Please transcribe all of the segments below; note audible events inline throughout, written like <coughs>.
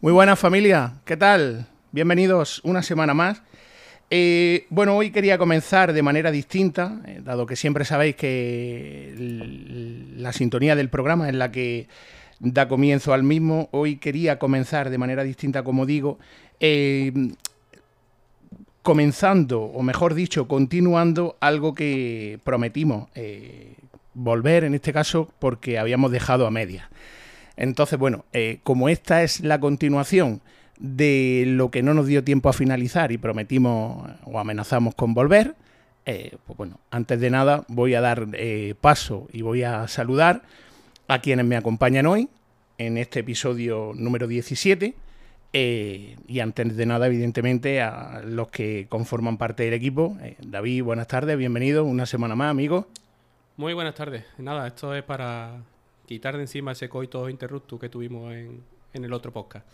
Muy buenas familia, ¿qué tal? Bienvenidos una semana más. Eh, bueno, hoy quería comenzar de manera distinta, eh, dado que siempre sabéis que la sintonía del programa es la que da comienzo al mismo. Hoy quería comenzar de manera distinta, como digo, eh, comenzando, o mejor dicho, continuando algo que prometimos volver, en este caso, porque habíamos dejado a media. Entonces, bueno, eh, como esta es la continuación de lo que no nos dio tiempo a finalizar y prometimos o amenazamos con volver, eh, pues bueno, antes de nada voy a dar eh, paso y voy a saludar a quienes me acompañan hoy en este episodio número 17. y antes de nada, evidentemente, a los que conforman parte del equipo. David, buenas tardes, bienvenido, una semana más, amigo. Muy buenas tardes. Nada, esto es para quitar de encima ese coito interrupto que tuvimos en, el otro podcast.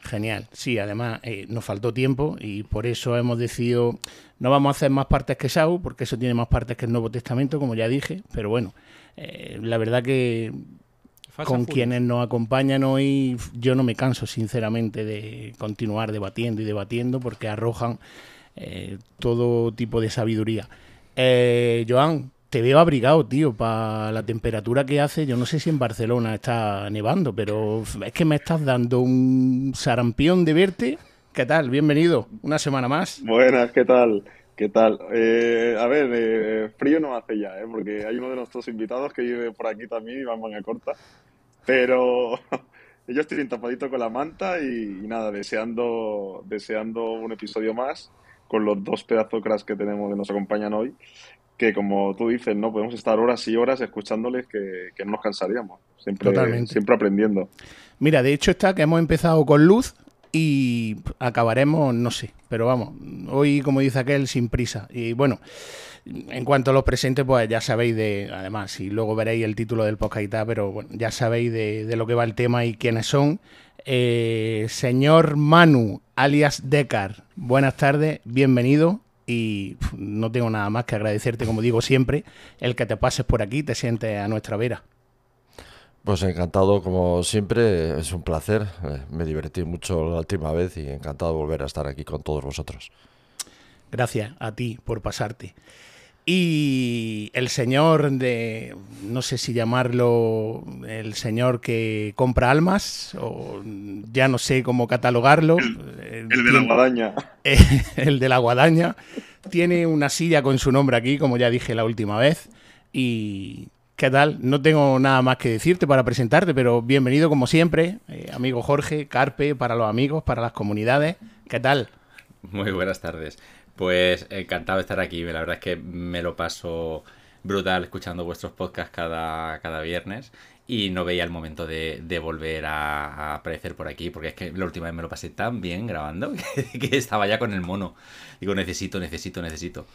Genial, sí, además eh, nos faltó tiempo y por eso hemos decidido, no vamos a hacer más partes que Sau, porque eso tiene más partes que el Nuevo Testamento, como ya dije, pero bueno, eh, la verdad que con quienes nos acompañan hoy yo no me canso sinceramente de continuar debatiendo y debatiendo porque arrojan eh, todo tipo de sabiduría. Joan, te veo abrigado, tío, para la temperatura que hace. Yo no sé si en Barcelona está nevando, pero es que me estás dando un sarampión de verte. ¿Qué tal? Bienvenido, una semana más. Buenas, ¿qué tal? ¿Qué tal? Eh, a ver, eh, frío no hace ya, ¿eh? porque hay uno de nuestros invitados que vive por aquí también en manga corta. Pero <laughs> yo estoy tapadito con la manta y, nada, deseando, deseando un episodio más con los dos pedazos cracks que tenemos que nos acompañan hoy que como tú dices, no podemos estar horas y horas escuchándoles que, no nos cansaríamos, siempre, siempre aprendiendo. Mira, de hecho está que hemos empezado con luz y acabaremos, no sé, pero vamos, hoy como dice aquel, sin prisa. Y bueno, en cuanto a los presentes, pues ya sabéis de, además, y luego veréis el título del podcast y tal, pero bueno, ya sabéis de, lo que va el tema y quiénes son. Eh, señor Manu, alias Decar, buenas tardes, bienvenido y no tengo nada más que agradecerte, como digo siempre, el que te pases por aquí, te sientes a nuestra vera. Pues encantado, como siempre, es un placer. Eh, me divertí mucho la última vez y encantado de volver a estar aquí con todos vosotros. Gracias a ti por pasarte. Y el señor de, no sé si llamarlo el señor que compra almas, o ya no sé cómo catalogarlo. El, de la guadaña. <laughs> el de la guadaña. Tiene una silla con su nombre aquí, como ya dije la última vez. Y, ¿qué tal? No tengo nada más que decirte para presentarte, pero bienvenido como siempre, eh, amigo Jorge, Carpe, para los amigos, para las comunidades. ¿Qué tal? Muy buenas tardes. Pues encantado de estar aquí. La verdad es que me lo paso brutal escuchando vuestros podcasts cada, cada viernes y no veía el momento de, volver a, aparecer por aquí porque es que la última vez me lo pasé tan bien grabando <laughs> que, estaba ya con el mono. Digo, necesito, necesito, necesito.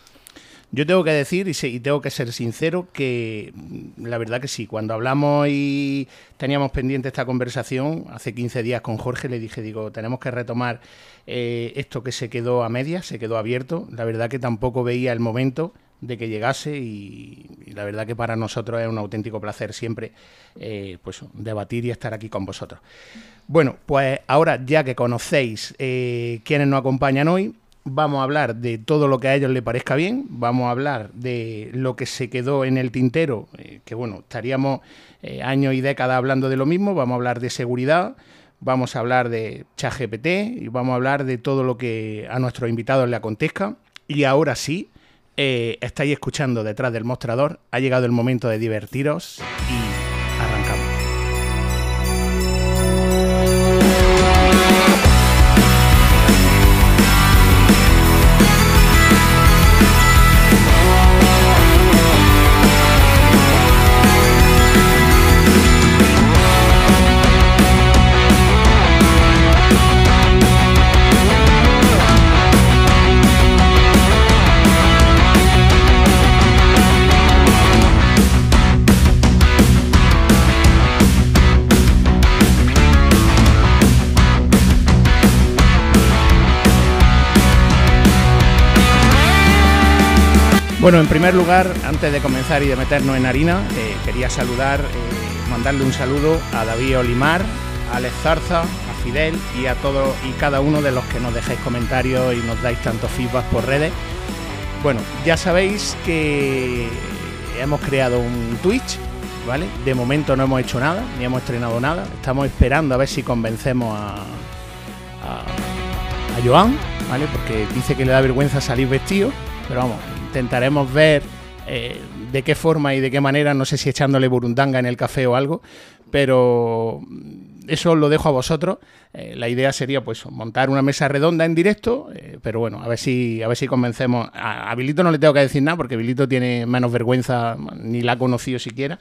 Yo tengo que decir, y, tengo que ser sincero, que mm, la verdad que sí, cuando hablamos y teníamos pendiente esta conversación, hace 15 días con Jorge, le dije, digo, tenemos que retomar eh, esto que se quedó a medias, se quedó abierto. La verdad que tampoco veía el momento de que llegase y, la verdad que para nosotros es un auténtico placer siempre eh, pues debatir y estar aquí con vosotros. Bueno, pues ahora ya que conocéis eh, quienes nos acompañan hoy, vamos a hablar de todo lo que a ellos les parezca bien, vamos a hablar de lo que se quedó en el tintero, eh, que bueno, estaríamos años y décadas hablando de lo mismo, vamos a hablar de seguridad, vamos a hablar de ChatGPT y vamos a hablar de todo lo que a nuestros invitados le acontezca. Y ahora sí, eh, estáis escuchando detrás del mostrador, ha llegado el momento de divertiros y Bueno, en primer lugar, antes de comenzar y de meternos en harina, eh, quería saludar, eh, mandarle un saludo a David Olimar, a Alex Zarza, a Fidel y a todos y cada uno de los que nos dejáis comentarios y nos dais tanto feedback por redes. Bueno, ya sabéis que hemos creado un Twitch, ¿vale? De momento no hemos hecho nada, ni hemos estrenado nada. Estamos esperando a ver si convencemos a, a, Joan, ¿vale? Porque dice que le da vergüenza salir vestido, pero vamos, intentaremos ver eh, de qué forma y de qué manera, no sé si echándole burundanga en el café o algo, pero eso lo dejo a vosotros. Eh, la idea sería pues montar una mesa redonda en directo, eh, pero bueno, a ver si a ver si convencemos. A, a, Bilito no le tengo que decir nada porque Bilito tiene menos vergüenza, ni la ha conocido siquiera.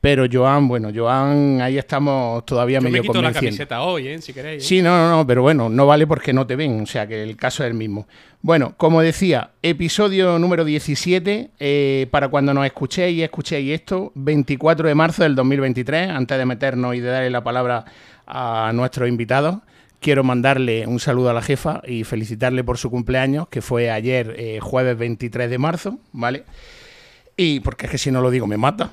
Pero Joan, bueno, Joan, ahí estamos todavía Yo medio me quito la camiseta hoy, ¿eh? si queréis. ¿eh? Sí, no, no, no, pero bueno, no vale porque no te ven, o sea que el caso es el mismo. Bueno, como decía, episodio número 17, eh, para cuando nos escuchéis y escuchéis esto, 24 de marzo del 2023, antes de meternos y de darle la palabra a nuestros invitados, quiero mandarle un saludo a la jefa y felicitarle por su cumpleaños, que fue ayer, jueves 23 de marzo, ¿vale? Y porque es que si no lo digo me mata.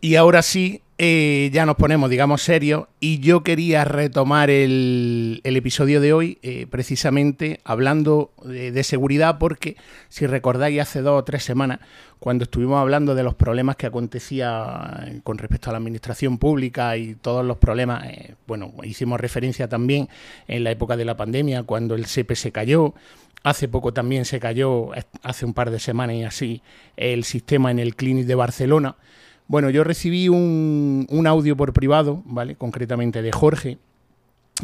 Y ahora sí, eh, ya nos ponemos, digamos, serios. Y yo quería retomar el, episodio de hoy, eh, precisamente hablando de, seguridad, porque si recordáis, hace dos o tres semanas, cuando estuvimos hablando de los problemas que acontecía con respecto a la administración pública y todos los problemas, eh, bueno, hicimos referencia también en la época de la pandemia, cuando el CP se cayó. Hace poco también se cayó, hace un par de semanas y así, el sistema en el Clinic de Barcelona. Bueno, yo recibí un, un, audio por privado, ¿vale? Concretamente de Jorge.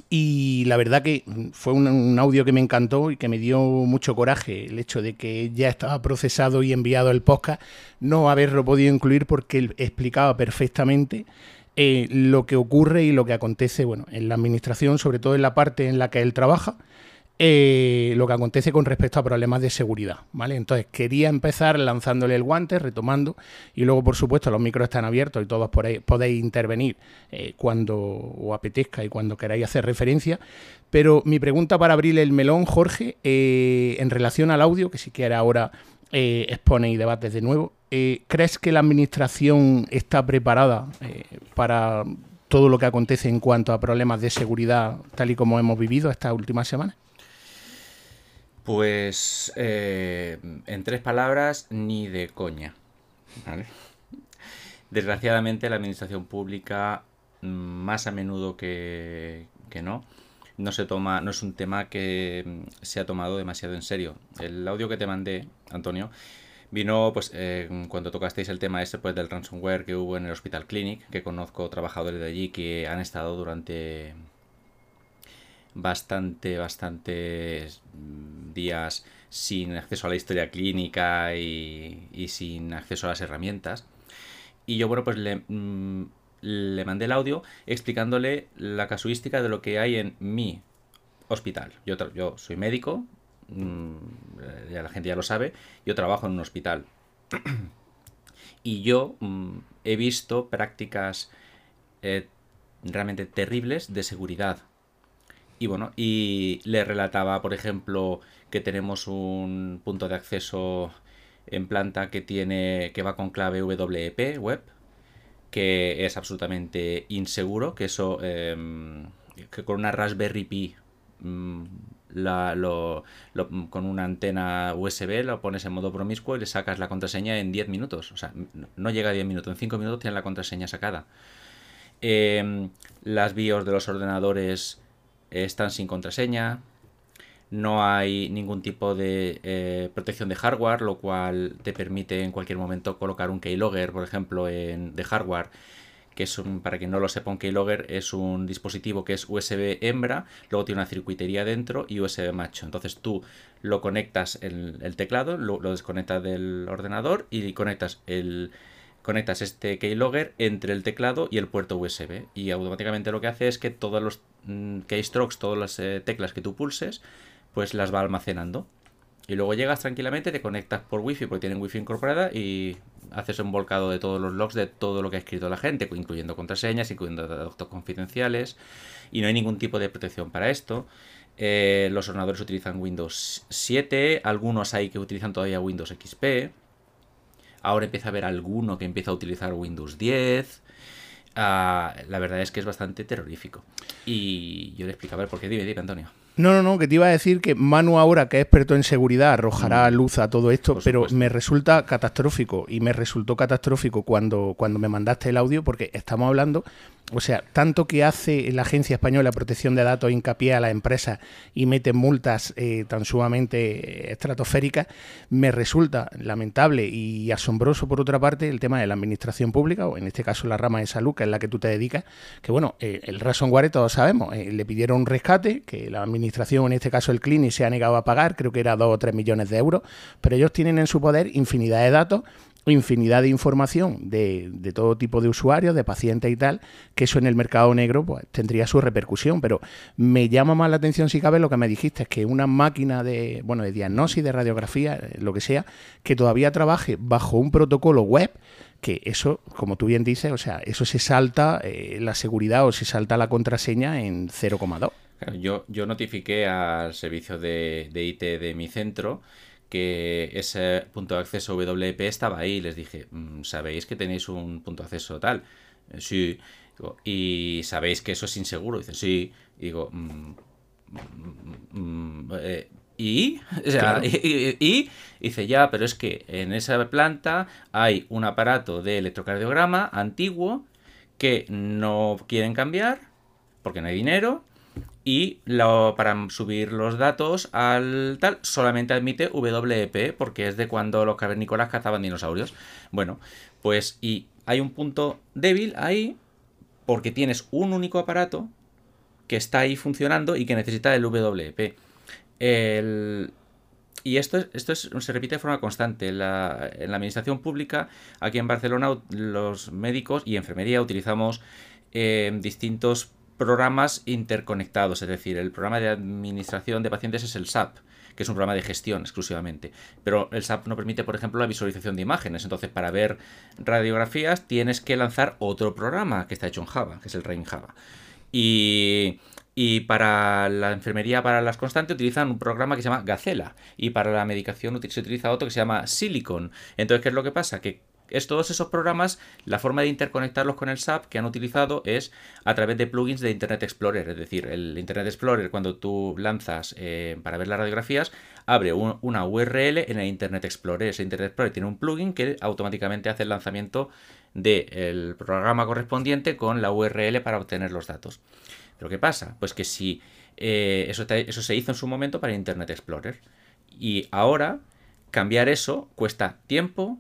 Y la verdad que fue un, audio que me encantó y que me dio mucho coraje el hecho de que ya estaba procesado y enviado el podcast, no haberlo podido incluir porque él explicaba perfectamente eh, lo que ocurre y lo que acontece bueno, en la administración, sobre todo en la parte en la que él trabaja, eh, lo que acontece con respecto a problemas de seguridad, ¿vale? Entonces quería empezar lanzándole el guante, retomando, y luego por supuesto los micros están abiertos y todos por ahí, podéis intervenir eh, cuando os apetezca y cuando queráis hacer referencia. Pero mi pregunta para abrir el melón, Jorge, eh, en relación al audio, que si quiere ahora eh, expone y debates de nuevo, ¿crees que la administración está preparada para todo lo que acontece en cuanto a problemas de seguridad tal y como hemos vivido estas últimas semanas? Pues eh, en tres palabras, ni de coña. ¿vale? Desgraciadamente la administración pública, más a menudo que, que, no, no se toma, no es un tema que se ha tomado demasiado en serio. El audio que te mandé, Antonio, vino pues eh, cuando tocasteis el tema este pues del ransomware que hubo en el Hospital Clinic, que conozco trabajadores de allí que han estado durante bastante, bastantes días sin acceso a la historia clínica y, y, sin acceso a las herramientas. Y yo, bueno, pues le, mmm, le mandé el audio explicándole la casuística de lo que hay en mi hospital. Yo, yo soy médico, ya la gente ya lo sabe, yo trabajo en un hospital. <clears throat> y yo he visto prácticas eh, realmente terribles de seguridad y bueno, y le relataba, por ejemplo, que tenemos un punto de acceso en planta que tiene que va con clave WEP web, que es absolutamente inseguro, que eso eh, que con una Raspberry Pi mmm, la, lo, con una antena USB lo pones en modo promiscuo y le sacas la contraseña en 10 minutos. O sea, no llega a 10 minutos, en 5 minutos tienes la contraseña sacada. Eh, las BIOS de los ordenadores están sin contraseña, no hay ningún tipo de eh, protección de hardware, lo cual te permite en cualquier momento colocar un keylogger, por ejemplo, de hardware, que es un, para quien no lo sepa, un keylogger es un dispositivo que es USB hembra, luego tiene una circuitería dentro y USB macho. Entonces tú lo conectas en el teclado, lo desconectas del ordenador y conectas el, conectas este keylogger entre el teclado y el puerto USB y automáticamente lo que hace es que todos los mm, keystrokes, todas las eh, teclas que tú pulses, pues las va almacenando. Y luego llegas tranquilamente, te conectas por wifi porque tienen wifi incorporada y haces un volcado de todos los logs de todo lo que ha escrito la gente, incluyendo contraseñas, incluyendo datos confidenciales y no hay ningún tipo de protección para esto. Eh, los ordenadores utilizan Windows 7, algunos hay que utilizan todavía Windows XP. Ahora empieza a haber alguno que empieza a utilizar Windows 10. ah, la verdad es que es bastante terrorífico. Y yo le explicaba el por qué. Dime, dime, Antonio. No, no, no, que te iba a decir que Manu ahora, que es experto en seguridad, arrojará Mm. luz a todo esto, pero me resulta catastrófico y me resultó catastrófico cuando, cuando me mandaste el audio porque estamos hablando, o sea, tanto que hace la Agencia Española de Protección de Datos hincapié a las empresas y mete multas eh, tan sumamente eh, estratosféricas, me resulta lamentable y asombroso por otra parte el tema de la administración pública, o en este caso la rama de salud, que es la que tú te dedicas, que bueno, eh, el ransomware todos sabemos, eh, le pidieron un rescate, que la administración, en este caso el Clinic, se ha negado a pagar, creo que era 2 o 3 millones de euros, pero ellos tienen en su poder infinidad de datos, infinidad de información de, de todo tipo de usuarios, de pacientes y tal, que eso en el mercado negro pues, tendría su repercusión, pero me llama más la atención si cabe lo que me dijiste, es que una máquina de, bueno, de diagnosis, de radiografía, lo que sea, que todavía trabaje bajo un protocolo web, que eso, como tú bien dices, o sea, eso se salta eh, la seguridad o se salta la contraseña en 0,2. Claro, yo, yo notifiqué al servicio de, de IT de mi centro que ese punto de acceso WP estaba ahí. Les dije, "Mm, ¿sabéis que tenéis un punto de acceso tal? "Eh, Sí. Digo, ¿Y sabéis que eso es inseguro? Dicen, sí. Y digo, "Mm, mm, mm, eh, ¿y? <laughs> O sea, <laughs> y, y- y- dice, ya, pero es que en esa planta hay un aparato de electrocardiograma antiguo que no quieren cambiar porque no hay dinero y para subir los datos al tal solamente admite WEP porque es de cuando los cavernícolas cazaban dinosaurios. Bueno, pues y hay un punto débil ahí porque tienes un único aparato que está ahí funcionando y que necesita el WEP. El- y esto, es- esto es- se repite de forma constante. La, en la administración pública, aquí en Barcelona, los médicos y enfermería utilizamos eh, distintos programas interconectados. Es decir, el programa de administración de pacientes es el SAP, que es un programa de gestión exclusivamente. Pero el SAP no permite, por ejemplo, la visualización de imágenes. Entonces, para ver radiografías, tienes que lanzar otro programa que está hecho en Java, que es el Rain Java. Y, y para la enfermería, para las constantes, utilizan un programa que se llama Gacela. Y para la medicación se utiliza otro que se llama Silicon. Entonces, ¿qué es lo que pasa? Que es todos esos programas, la forma de interconectarlos con el SAP que han utilizado es a través de plugins de Internet Explorer. Es decir, el Internet Explorer, cuando tú lanzas eh, para ver las radiografías, abre un- una URL en el Internet Explorer. Ese Internet Explorer tiene un plugin que automáticamente hace el lanzamiento del programa correspondiente con la URL para obtener los datos. Pero ¿qué pasa? Pues que si eh, eso, eso se hizo en su momento para Internet Explorer. Y ahora cambiar eso cuesta tiempo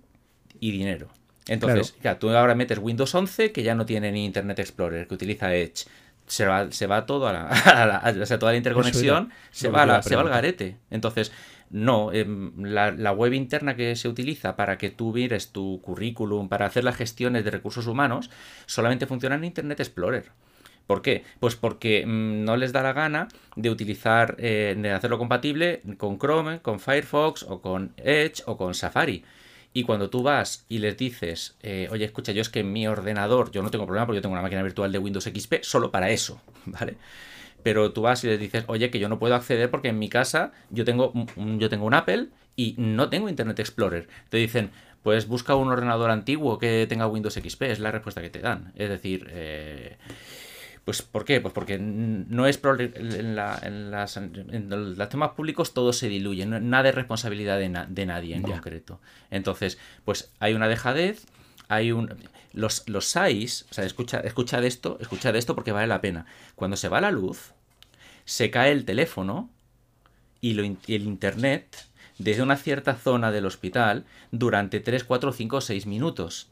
y dinero. Entonces, claro, tú ahora metes Windows 11 que ya no tiene ni Internet Explorer, que utiliza Edge. Se va, se va todo a la, <laughs> a la- a- o sea, toda la interconexión se va, la- se va al garete. Entonces, no, em, la, web interna que se utiliza para que tú mires tu currículum, para hacer las gestiones de recursos humanos, solamente funciona en Internet Explorer. ¿Por qué? Pues porque mm, no les da la gana de utilizar, eh, de hacerlo compatible con Chrome, con Firefox o con Edge o con Safari. Y cuando tú vas y les dices, eh, oye, escucha, yo es que en mi ordenador, yo no tengo problema porque yo tengo una máquina virtual de Windows XP solo para eso, <laughs> ¿vale? Pero tú vas y les dices, oye, que yo no puedo acceder porque en mi casa yo tengo un, un- yo tengo un Apple y no tengo Internet Explorer. Te dicen, pues busca un ordenador antiguo que tenga Windows XP, es la respuesta que te dan. Es decir, eh, pues ¿por qué? Pues porque no es en, la- en las, en los temas públicos todo se diluye, no- nada es responsabilidad de, na- de nadie en concreto. Entonces, pues hay una dejadez, hay un los los SAIs, o sea, escucha escucha de esto, escucha de esto porque vale la pena. Cuando se va la luz, se cae el teléfono y, lo y el internet desde una cierta zona del hospital durante 3, 4, 5, 6 minutos.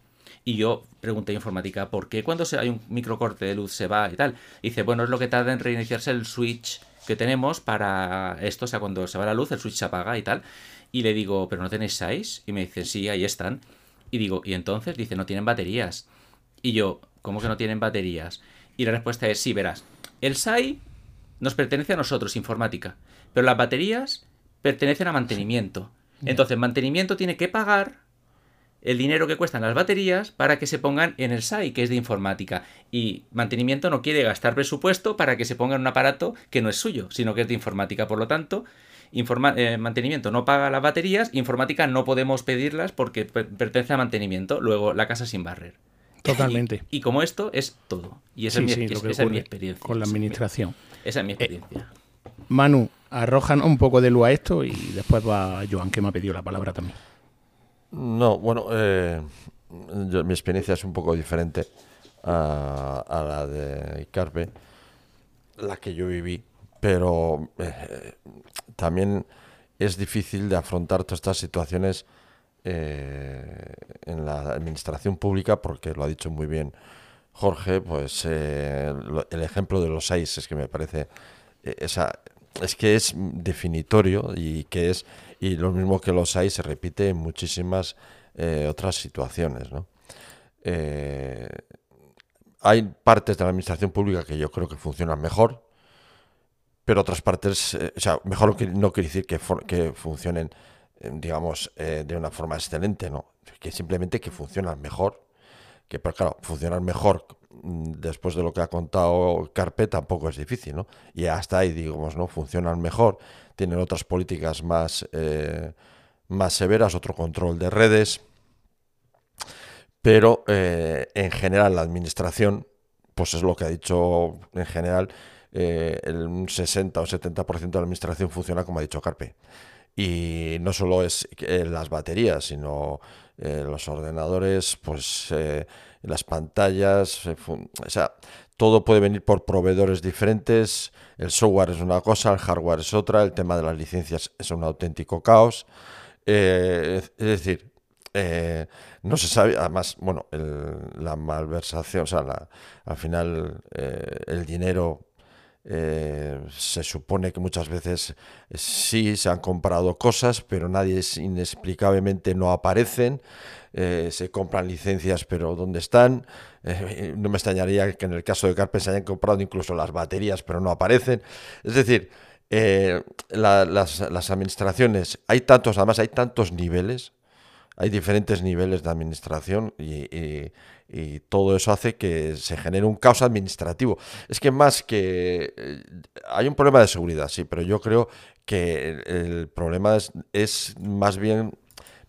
Y yo pregunté a informática, ¿por qué cuando se- hay un microcorte de luz se va y tal? Y dice, bueno, es lo que tarda en reiniciarse el switch que tenemos para esto, o sea, cuando se va la luz, el switch se apaga y tal. Y le digo, ¿pero no tenéis SAIs? Y me dice, sí, ahí están. Y digo, ¿y entonces? Dice, no tienen baterías. Y yo, ¿cómo que no tienen baterías? Y la respuesta es, sí, verás. El SAI nos pertenece a nosotros, informática. Pero las baterías pertenecen a mantenimiento. Entonces, mantenimiento tiene que pagar el dinero que cuestan las baterías para que se pongan en el SAI, que es de informática. Y mantenimiento no quiere gastar presupuesto para que se ponga en un aparato que no es suyo, sino que es de informática. Por lo tanto, informa- eh, mantenimiento no paga las baterías, informática no podemos pedirlas porque per- pertenece a mantenimiento. Luego, la casa sin barrer. Totalmente. Y, como esto es todo. Y esa, es, mi, experiencia. Con la administración. Esa es mi experiencia. Manu, arrojan un poco de luz a esto y después va Joan, que me ha pedido la palabra también. No, bueno, eh, mi experiencia es un poco diferente a, la de Carpe, la que yo viví, pero eh, también es difícil de afrontar todas estas situaciones eh, en la administración pública, porque lo ha dicho muy bien Jorge, pues el ejemplo de los seis es que me parece esa es que es definitorio y que es y lo mismo que los hay se repite en muchísimas eh, otras situaciones eh, hay partes de la administración pública que yo creo que funcionan mejor pero otras partes eh, o sea mejor no quiere decir que, que funcionen digamos de una forma excelente no que simplemente que funcionan mejor que pero claro funcionan mejor después de lo que ha contado Carpe, tampoco es difícil, ¿no? Y hasta ahí, digamos, ¿no? Funcionan mejor, tienen otras políticas más, eh, más severas, otro control de redes, pero eh, en general la administración, pues es lo que ha dicho en general, eh, el 60 o 70% de la administración funciona como ha dicho Carpe. Y no solo es las baterías, sino los ordenadores, pues las pantallas, eh, o sea, todo puede venir por proveedores diferentes, el software es una cosa, el hardware es otra, el tema de las licencias es un auténtico caos. Eh, es decir, eh, no se sabe, además, bueno, la malversación, o sea, al final el dinero se supone que muchas veces sí se han comprado cosas, pero nadie inexplicablemente no aparecen. Eh, se compran licencias, pero ¿dónde están? Eh, no me extrañaría que en el caso de Carpe se hayan comprado incluso las baterías, pero no aparecen. Es decir, eh, las, administraciones, hay tantos, además hay tantos niveles, hay diferentes niveles de administración y, todo eso hace que se genere un caos administrativo. Es que más que... hay un problema de seguridad, sí, pero yo creo que el, problema es, es, más bien,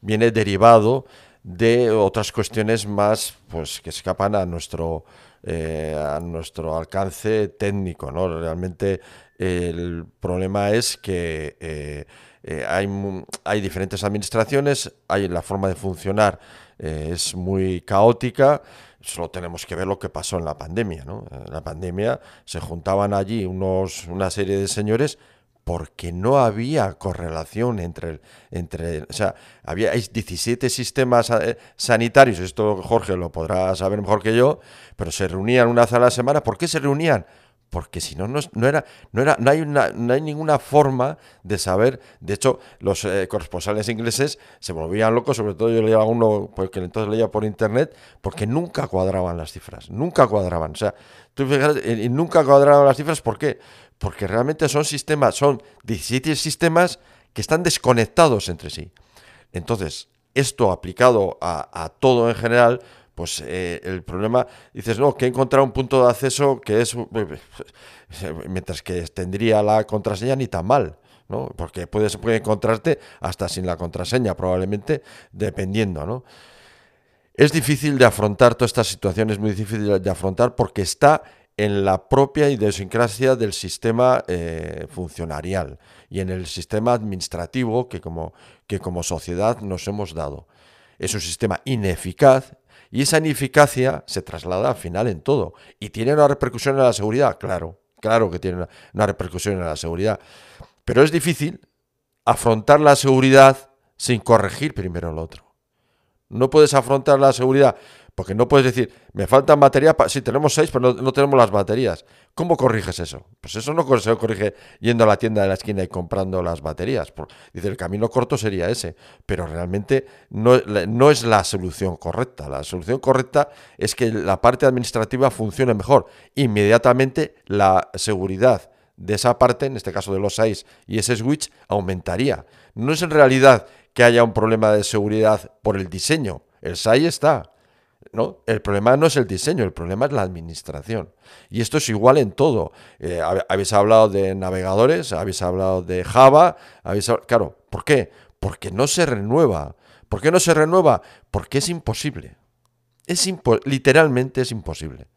viene derivado de otras cuestiones más pues que escapan a nuestro eh, a nuestro alcance técnico no realmente el problema es que eh, eh, hay, hay diferentes administraciones hay la forma de funcionar es muy caótica solo tenemos que ver lo que pasó en la pandemia ¿no? en la pandemia se juntaban allí unos una serie de señores porque no había correlación entre, entre o sea, había 17 sistemas eh, sanitarios, esto Jorge lo podrá saber mejor que yo, pero se reunían una vez a la semana. ¿Por qué se reunían? Porque si no, no, era, no, era, no, hay una, no hay ninguna forma de saber. De hecho, los eh, corresponsales ingleses se volvían locos, sobre todo yo leía uno, porque entonces leía por internet, porque nunca cuadraban las cifras, nunca cuadraban. O sea, tú fijas, y nunca cuadraban las cifras, ¿por qué? porque realmente son sistemas, son 17 sistemas que están desconectados entre sí. Entonces, esto aplicado a, todo en general, pues eh, el problema, dices, no, que he encontrado un punto de acceso que es, mientras que tendría la contraseña ni tan mal. ¿no? Porque puedes, puede encontrarte hasta sin la contraseña, probablemente, dependiendo, ¿no? Es difícil de afrontar toda esta situación, es muy difícil de afrontar porque está en la propia idiosincrasia del sistema eh, funcionarial y en el sistema administrativo que como, que como sociedad nos hemos dado. Es un sistema ineficaz y esa ineficacia se traslada al final en todo. ¿Y tiene una repercusión en la seguridad? Claro, claro que tiene una, repercusión en la seguridad. Pero es difícil afrontar la seguridad sin corregir primero lo otro. No puedes afrontar la seguridad porque no puedes decir, me faltan baterías, sí, tenemos seis, pero no, tenemos las baterías. ¿Cómo corriges eso? Pues eso no se corrige yendo a la tienda de la esquina y comprando las baterías. Dice, el camino corto sería ese, pero realmente no, no es la solución correcta. La solución correcta es que la parte administrativa funcione mejor. Inmediatamente la seguridad de esa parte, en este caso de los seis y ese switch, aumentaría. No es en realidad que haya un problema de seguridad por el diseño. El SAI está. ¿No? El problema no es el diseño, el problema es la administración. Y esto es igual en todo. Eh, habéis hablado de navegadores, habéis hablado de Java, habéis claro, ¿por qué? Porque no se renueva. ¿Por qué no se renueva? Porque es imposible. es literalmente es imposible.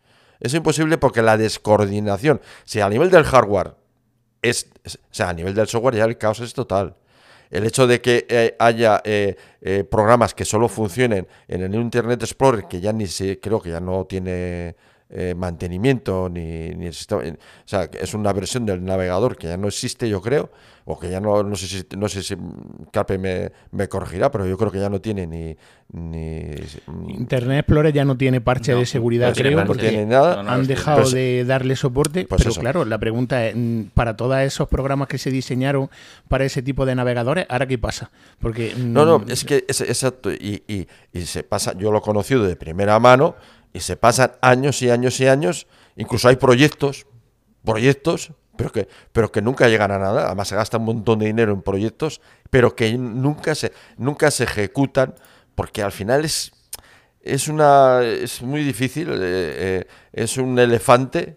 Es imposible porque la descoordinación, si a nivel del hardware es, o sea, a nivel del software ya el caos es total. El hecho de que eh, haya eh, eh, programas que solo funcionen en el Internet Explorer, que ya ni se, creo que ya no tiene mantenimiento ni, ni o sea, es una versión del navegador que ya no existe, yo creo, o que ya no, no sé si, no sé si Cape me, me corregirá, pero yo creo que ya no tiene ni, ni Internet Explorer ya no tiene parche de seguridad, creo, porque nada. han dejado de darle soporte. Pues pero claro, la pregunta es, mm, para todos esos programas que se diseñaron para ese tipo de navegadores, ¿ahora qué pasa? Porque No, no, mm, es que es, exacto, y, y, y se pasa, yo lo he conocido de primera mano, y se pasan años y años y años, incluso hay proyectos, proyectos pero que, pero que nunca llegan a nada. Además se gasta un montón de dinero en proyectos, pero que nunca se, nunca se ejecutan, porque al final es, es, una, es muy difícil, eh, eh, es un elefante,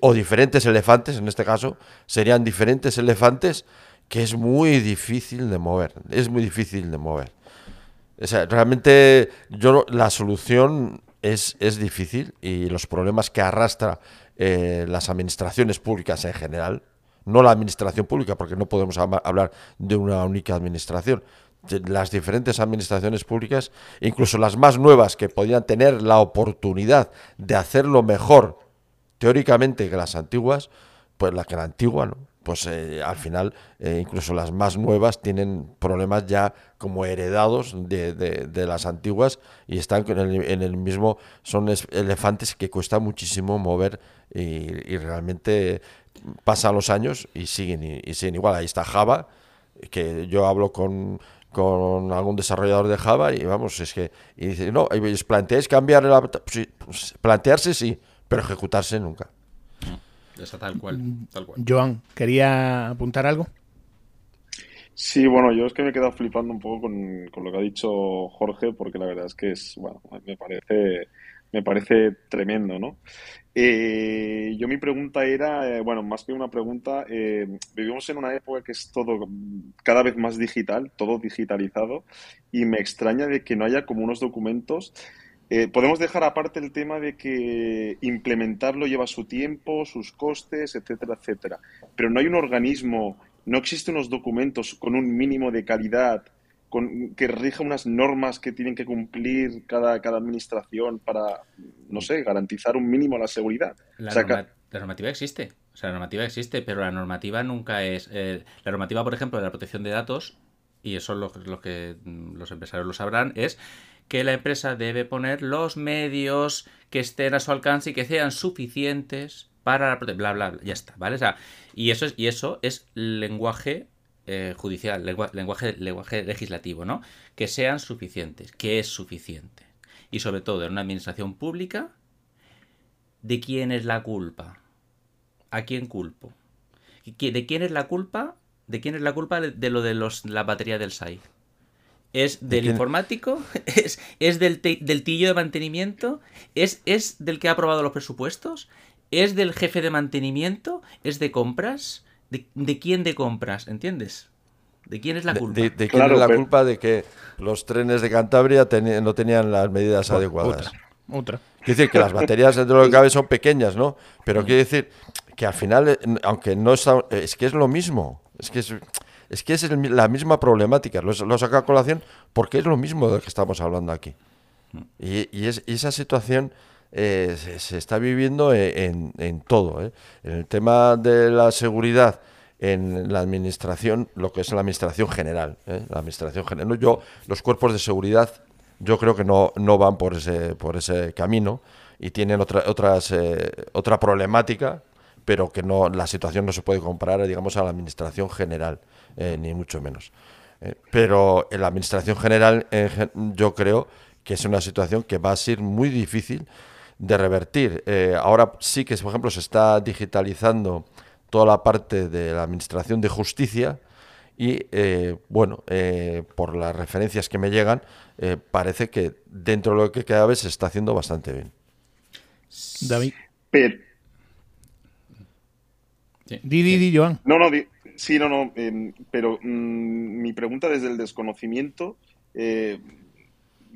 o diferentes elefantes, en este caso, serían diferentes elefantes que es muy difícil de mover, es muy difícil de mover. O sea, realmente yo la solución es, es difícil y los problemas que arrastra eh, las administraciones públicas en general, no la administración pública, porque no podemos hablar de una única administración. Las diferentes administraciones públicas, incluso las más nuevas que podrían tener la oportunidad de hacerlo mejor teóricamente que las antiguas, pues la que la antigua, ¿no? Pues eh, al final eh, incluso las más nuevas tienen problemas ya como heredados de, de, las antiguas y están en el, en el, mismo, son elefantes que cuesta muchísimo mover y, realmente pasan los años y siguen, y, siguen igual. Ahí está Java, que yo hablo con, con algún desarrollador de Java y vamos, es que y dice, no, ¿os planteáis cambiar la... Pues, plantearse sí, pero ejecutarse nunca. Tal cual, tal cual. Joan, ¿quería apuntar algo? Sí, bueno, yo es que me he quedado flipando un poco con, con, lo que ha dicho Jorge, porque la verdad es que es, bueno, me parece, me parece tremendo, ¿no? Eh, yo mi pregunta era, eh, bueno, más que una pregunta, eh, vivimos en una época que es todo cada vez más digital, todo digitalizado, y me extraña de que no haya como unos documentos. Podemos dejar aparte el tema de que implementarlo lleva su tiempo, sus costes, etcétera, etcétera. Pero no hay un organismo, no existen unos documentos con un mínimo de calidad que rija unas normas que tienen que cumplir cada, cada administración para, no sé, garantizar un mínimo la seguridad. La, normativa existe, o sea, la normativa existe, pero la normativa nunca es... Eh, la normativa, por ejemplo, de la protección de datos, y eso es lo, que mm, los empresarios lo sabrán, es que la empresa debe poner los medios que estén a su alcance y que sean suficientes para bla, bla, bla, ya está, ¿vale? O sea, y eso es, y eso es lenguaje eh, judicial, lenguaje, lenguaje legislativo, ¿no? Que sean suficientes, que es suficiente. Y sobre todo en una administración pública, ¿de quién es la culpa? ¿A quién culpo? ¿De quién es la culpa? ¿De quién es la culpa de lo de los, la batería del SAI? ¿Es del informático? <laughs> ¿Es, es del, del, tillo de mantenimiento? ¿Es, ¿Es del que ha aprobado los presupuestos? ¿Es del jefe de mantenimiento? ¿Es de compras? ¿De, quién de compras? ¿Entiendes? ¿De quién es la culpa? ¿De, quién es la culpa de que los trenes de Cantabria no tenían las medidas adecuadas? Otra. Quiere decir que las <laughs> baterías dentro de lo que cabe son pequeñas, ¿no? Pero mm. quiere decir que al final, eh, aunque no está, es que es lo mismo. Es que es, es que es la misma problemática. Lo, lo saca a colación porque es lo mismo de lo que estamos hablando aquí. Mm. Y, es, esa situación eh, se, está viviendo e, en, todo. ¿eh? En el tema de la seguridad, en la administración, lo que es la administración general. ¿eh? La administración general. Yo, los cuerpos de seguridad, yo creo que no, no van por ese, por ese camino y tienen otra, otras, otra problemática, pero que no, la situación no se puede comparar, digamos, a la administración general, ni mucho menos. pero en la administración general, yo creo que es una situación que va a ser muy difícil de revertir. Eh, ahora sí que, por ejemplo, se está digitalizando toda la parte de la Administración de Justicia y, eh, bueno, eh, por las referencias que me llegan, parece que dentro de lo que cada vez se está haciendo bastante bien. David. Pero... Di, di, di, Joan. No, no, sí, no, no, em, pero mm, mi pregunta desde el desconocimiento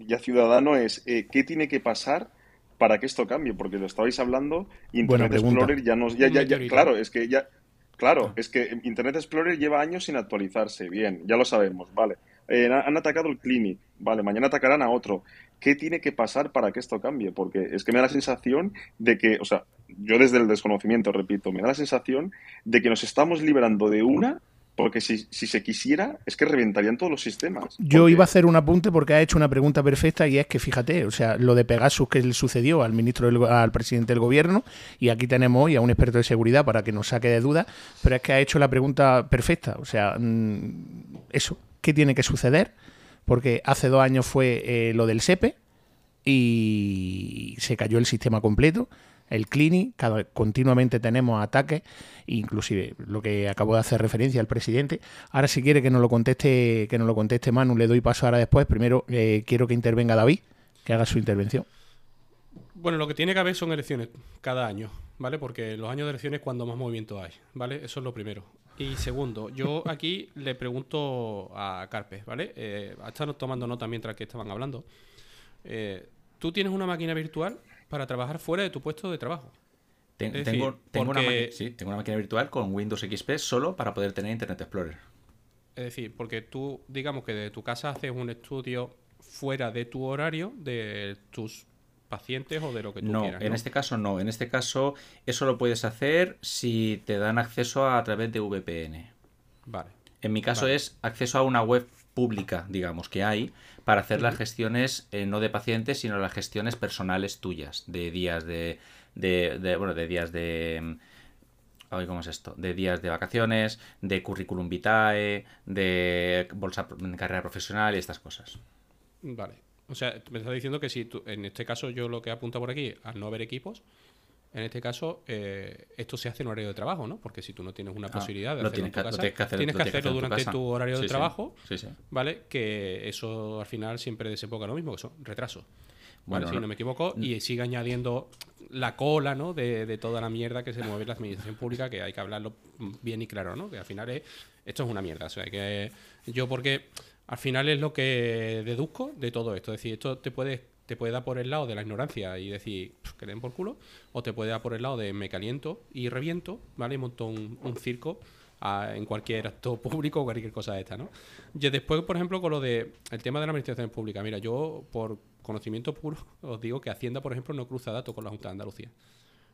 ya ciudadano es eh, qué tiene que pasar para que esto cambie, porque lo estabais hablando, Internet Explorer ya nos, ya, ya, ya, claro, es que ya, claro, ah. es que Internet Explorer lleva años sin actualizarse, bien, ya lo sabemos, vale. Eh, han atacado el Clinic, vale, mañana atacarán a otro. ¿Qué tiene que pasar para que esto cambie? Porque es que me da la sensación de que, o sea, yo desde el desconocimiento, repito, me da la sensación de que nos estamos liberando de una porque si, se quisiera, es que reventarían todos los sistemas. Yo iba a hacer un apunte porque ha hecho una pregunta perfecta y es que fíjate, o sea, lo de Pegasus que le sucedió al ministro, al presidente del gobierno, y aquí tenemos hoy a un experto de seguridad para que nos saque de dudas, pero es que ha hecho la pregunta perfecta. O sea, mm, eso, ¿qué tiene que suceder? Porque hace dos años fue eh, lo del SEPE y se cayó el sistema completo el Clini, cada, continuamente tenemos ataques, inclusive lo que acabo de hacer referencia al presidente. Ahora si quiere que nos lo conteste, que nos lo conteste Manu, le doy paso ahora después. Primero eh, quiero que intervenga David, que haga su intervención. Bueno, lo que tiene que haber son elecciones cada año, ¿vale? Porque los años de elecciones es cuando más movimiento hay, ¿vale? Eso es lo primero. Y segundo, yo aquí le pregunto a Carpe, ¿vale? Eh, están tomando nota mientras que estaban hablando. Eh, ¿Tú tienes una máquina virtual para trabajar fuera de tu puesto de trabajo. tengo, una máquina virtual con Windows XP solo para poder tener Internet Explorer. Es decir, porque tú, digamos que de tu casa haces un estudio fuera de tu horario, de tus pacientes o de lo que tú quieras. ¿no? en este caso no. En este caso, eso lo puedes hacer si te dan acceso a, través de VPN. Vale. En mi caso es acceso a una web pública, digamos, que hay para hacer las gestiones eh, no de pacientes, sino las gestiones personales tuyas, de días de, de, bueno, de días de ¿cómo es esto? De días de vacaciones, de currículum vitae, de bolsa de carrera profesional y estas cosas. Vale. O sea, me estás diciendo que si tú, en este caso yo lo que apunta por aquí, al no haber equipos, en este caso, eh, esto se hace en horario de trabajo, ¿no? Porque si tú no tienes una ah, posibilidad de hacerlo en tu casa, tienes que, hacerlo durante tu horario de trabajo, ¿vale? Que eso al final siempre desemboca lo mismo, que son retrasos. Bueno, si no, me equivoco, y sigue añadiendo la cola, ¿no? De, toda la mierda que se mueve en la administración pública, que hay que hablarlo bien y claro, ¿no? Que al final es, esto es una mierda. O sea, que yo porque al final es lo que deduzco de todo esto. Es decir, esto te puede te puede dar por el lado de la ignorancia y decir que den por culo, o te puede dar por el lado de me caliento y reviento, ¿vale? Y monto un, circo en cualquier acto <laughs> público o cualquier cosa de esta, ¿no? Y después, por ejemplo, con lo de el tema de la administración pública, mira, yo por conocimiento puro <laughs> os digo que Hacienda, por ejemplo, no cruza datos con la Junta de Andalucía.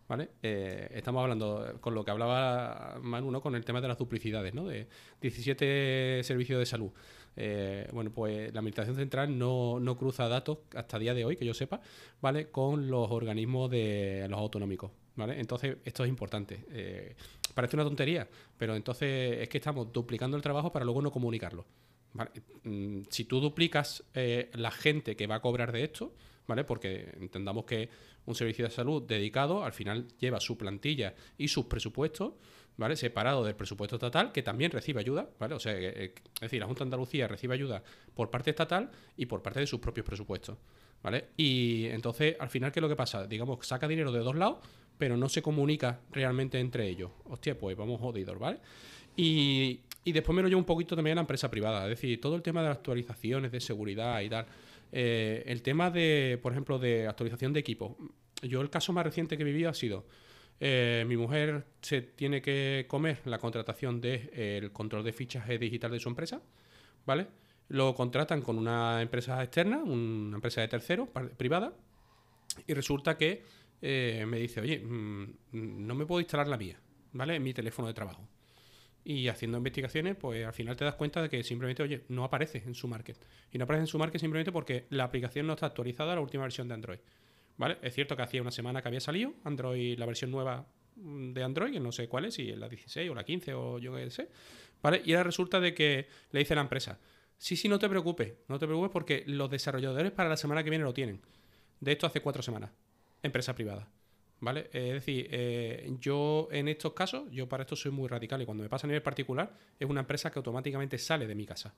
¿Vale? Eh, estamos hablando con lo que hablaba Manu, ¿no? Con el tema de las duplicidades, ¿no? De 17 servicios de salud. Eh, bueno, pues la Administración Central no, no, cruza datos hasta día de hoy, que yo sepa, ¿vale? Con los organismos de los autonómicos, ¿vale? Entonces, esto es importante. Eh, parece una tontería, pero entonces es que estamos duplicando el trabajo para luego no comunicarlo. Mm, si tú duplicas eh, la gente que va a cobrar de esto, ¿vale? Porque entendamos que un servicio de salud dedicado al final lleva su plantilla y sus presupuestos ¿vale? Separado del presupuesto estatal, que también recibe ayuda, ¿vale? O sea, eh, es decir, la Junta de Andalucía recibe ayuda por parte estatal y por parte de sus propios presupuestos, ¿vale? Y entonces, al final, ¿qué es lo que pasa? Digamos, saca dinero de dos lados, pero no se comunica realmente entre ellos. Hostia, pues vamos jodidos, ¿vale? Y, y después me lo llevo un poquito también a la empresa privada, es decir, todo el tema de las actualizaciones de seguridad y tal. Eh, el tema de, por ejemplo, de actualización de equipo. Yo el caso más reciente que he vivido ha sido eh, mi mujer se tiene que comer la contratación del de, el control de fichaje digital de su empresa, ¿vale? Lo contratan con una empresa externa, una empresa de tercero, privada, y resulta que eh, me dice, oye, mm, no me puedo instalar la mía, ¿vale? En mi teléfono de trabajo. Y haciendo investigaciones, pues al final te das cuenta de que simplemente, oye, no aparece en su market. Y no aparece en su market simplemente porque la aplicación no está actualizada a la última versión de Android. ¿Vale? Es cierto que hacía una semana que había salido Android, la versión nueva de Android, no sé cuál es, si es la 16 o la 15 o yo qué sé, ¿vale? Y ahora resulta de que le dice la empresa, sí, sí, no te preocupes, no te preocupes porque los desarrolladores para la semana que viene lo tienen. De esto hace cuatro semanas, empresa privada. ¿Vale? Es decir, eh, yo en estos casos, yo para esto soy muy radical y cuando me pasa a nivel particular, es una empresa que automáticamente sale de mi casa.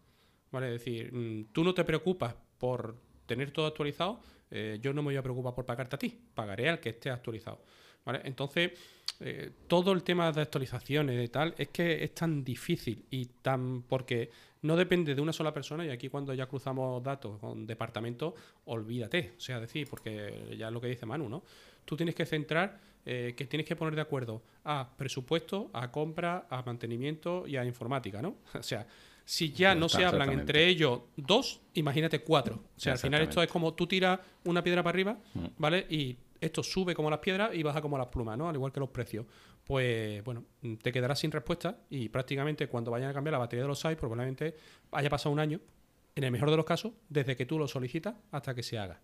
¿Vale? Es decir, mm, tú no te preocupas por tener todo actualizado, eh, yo no me voy a preocupar por pagarte a ti, pagaré al que esté actualizado. ¿vale? Entonces, eh, todo el tema de actualizaciones y tal, es que es tan difícil y tan. porque no depende de una sola persona y aquí cuando ya cruzamos datos con departamento, olvídate. O sea, decir, porque ya es lo que dice Manu, ¿no? Tú tienes que centrar eh, que tienes que poner de acuerdo a presupuesto, a compra, a mantenimiento y a informática, ¿no? <laughs> O sea, si ya no se hablan entre ellos dos, imagínate cuatro. O sea, al final esto es como tú tiras una piedra para arriba, mm. ¿vale? Y esto sube como las piedras y baja como las plumas, ¿no? Al igual que los precios. Pues bueno, te quedarás sin respuesta y prácticamente cuando vayan a cambiar la batería de los sites, probablemente haya pasado un año, en el mejor de los casos, desde que tú lo solicitas hasta que se haga.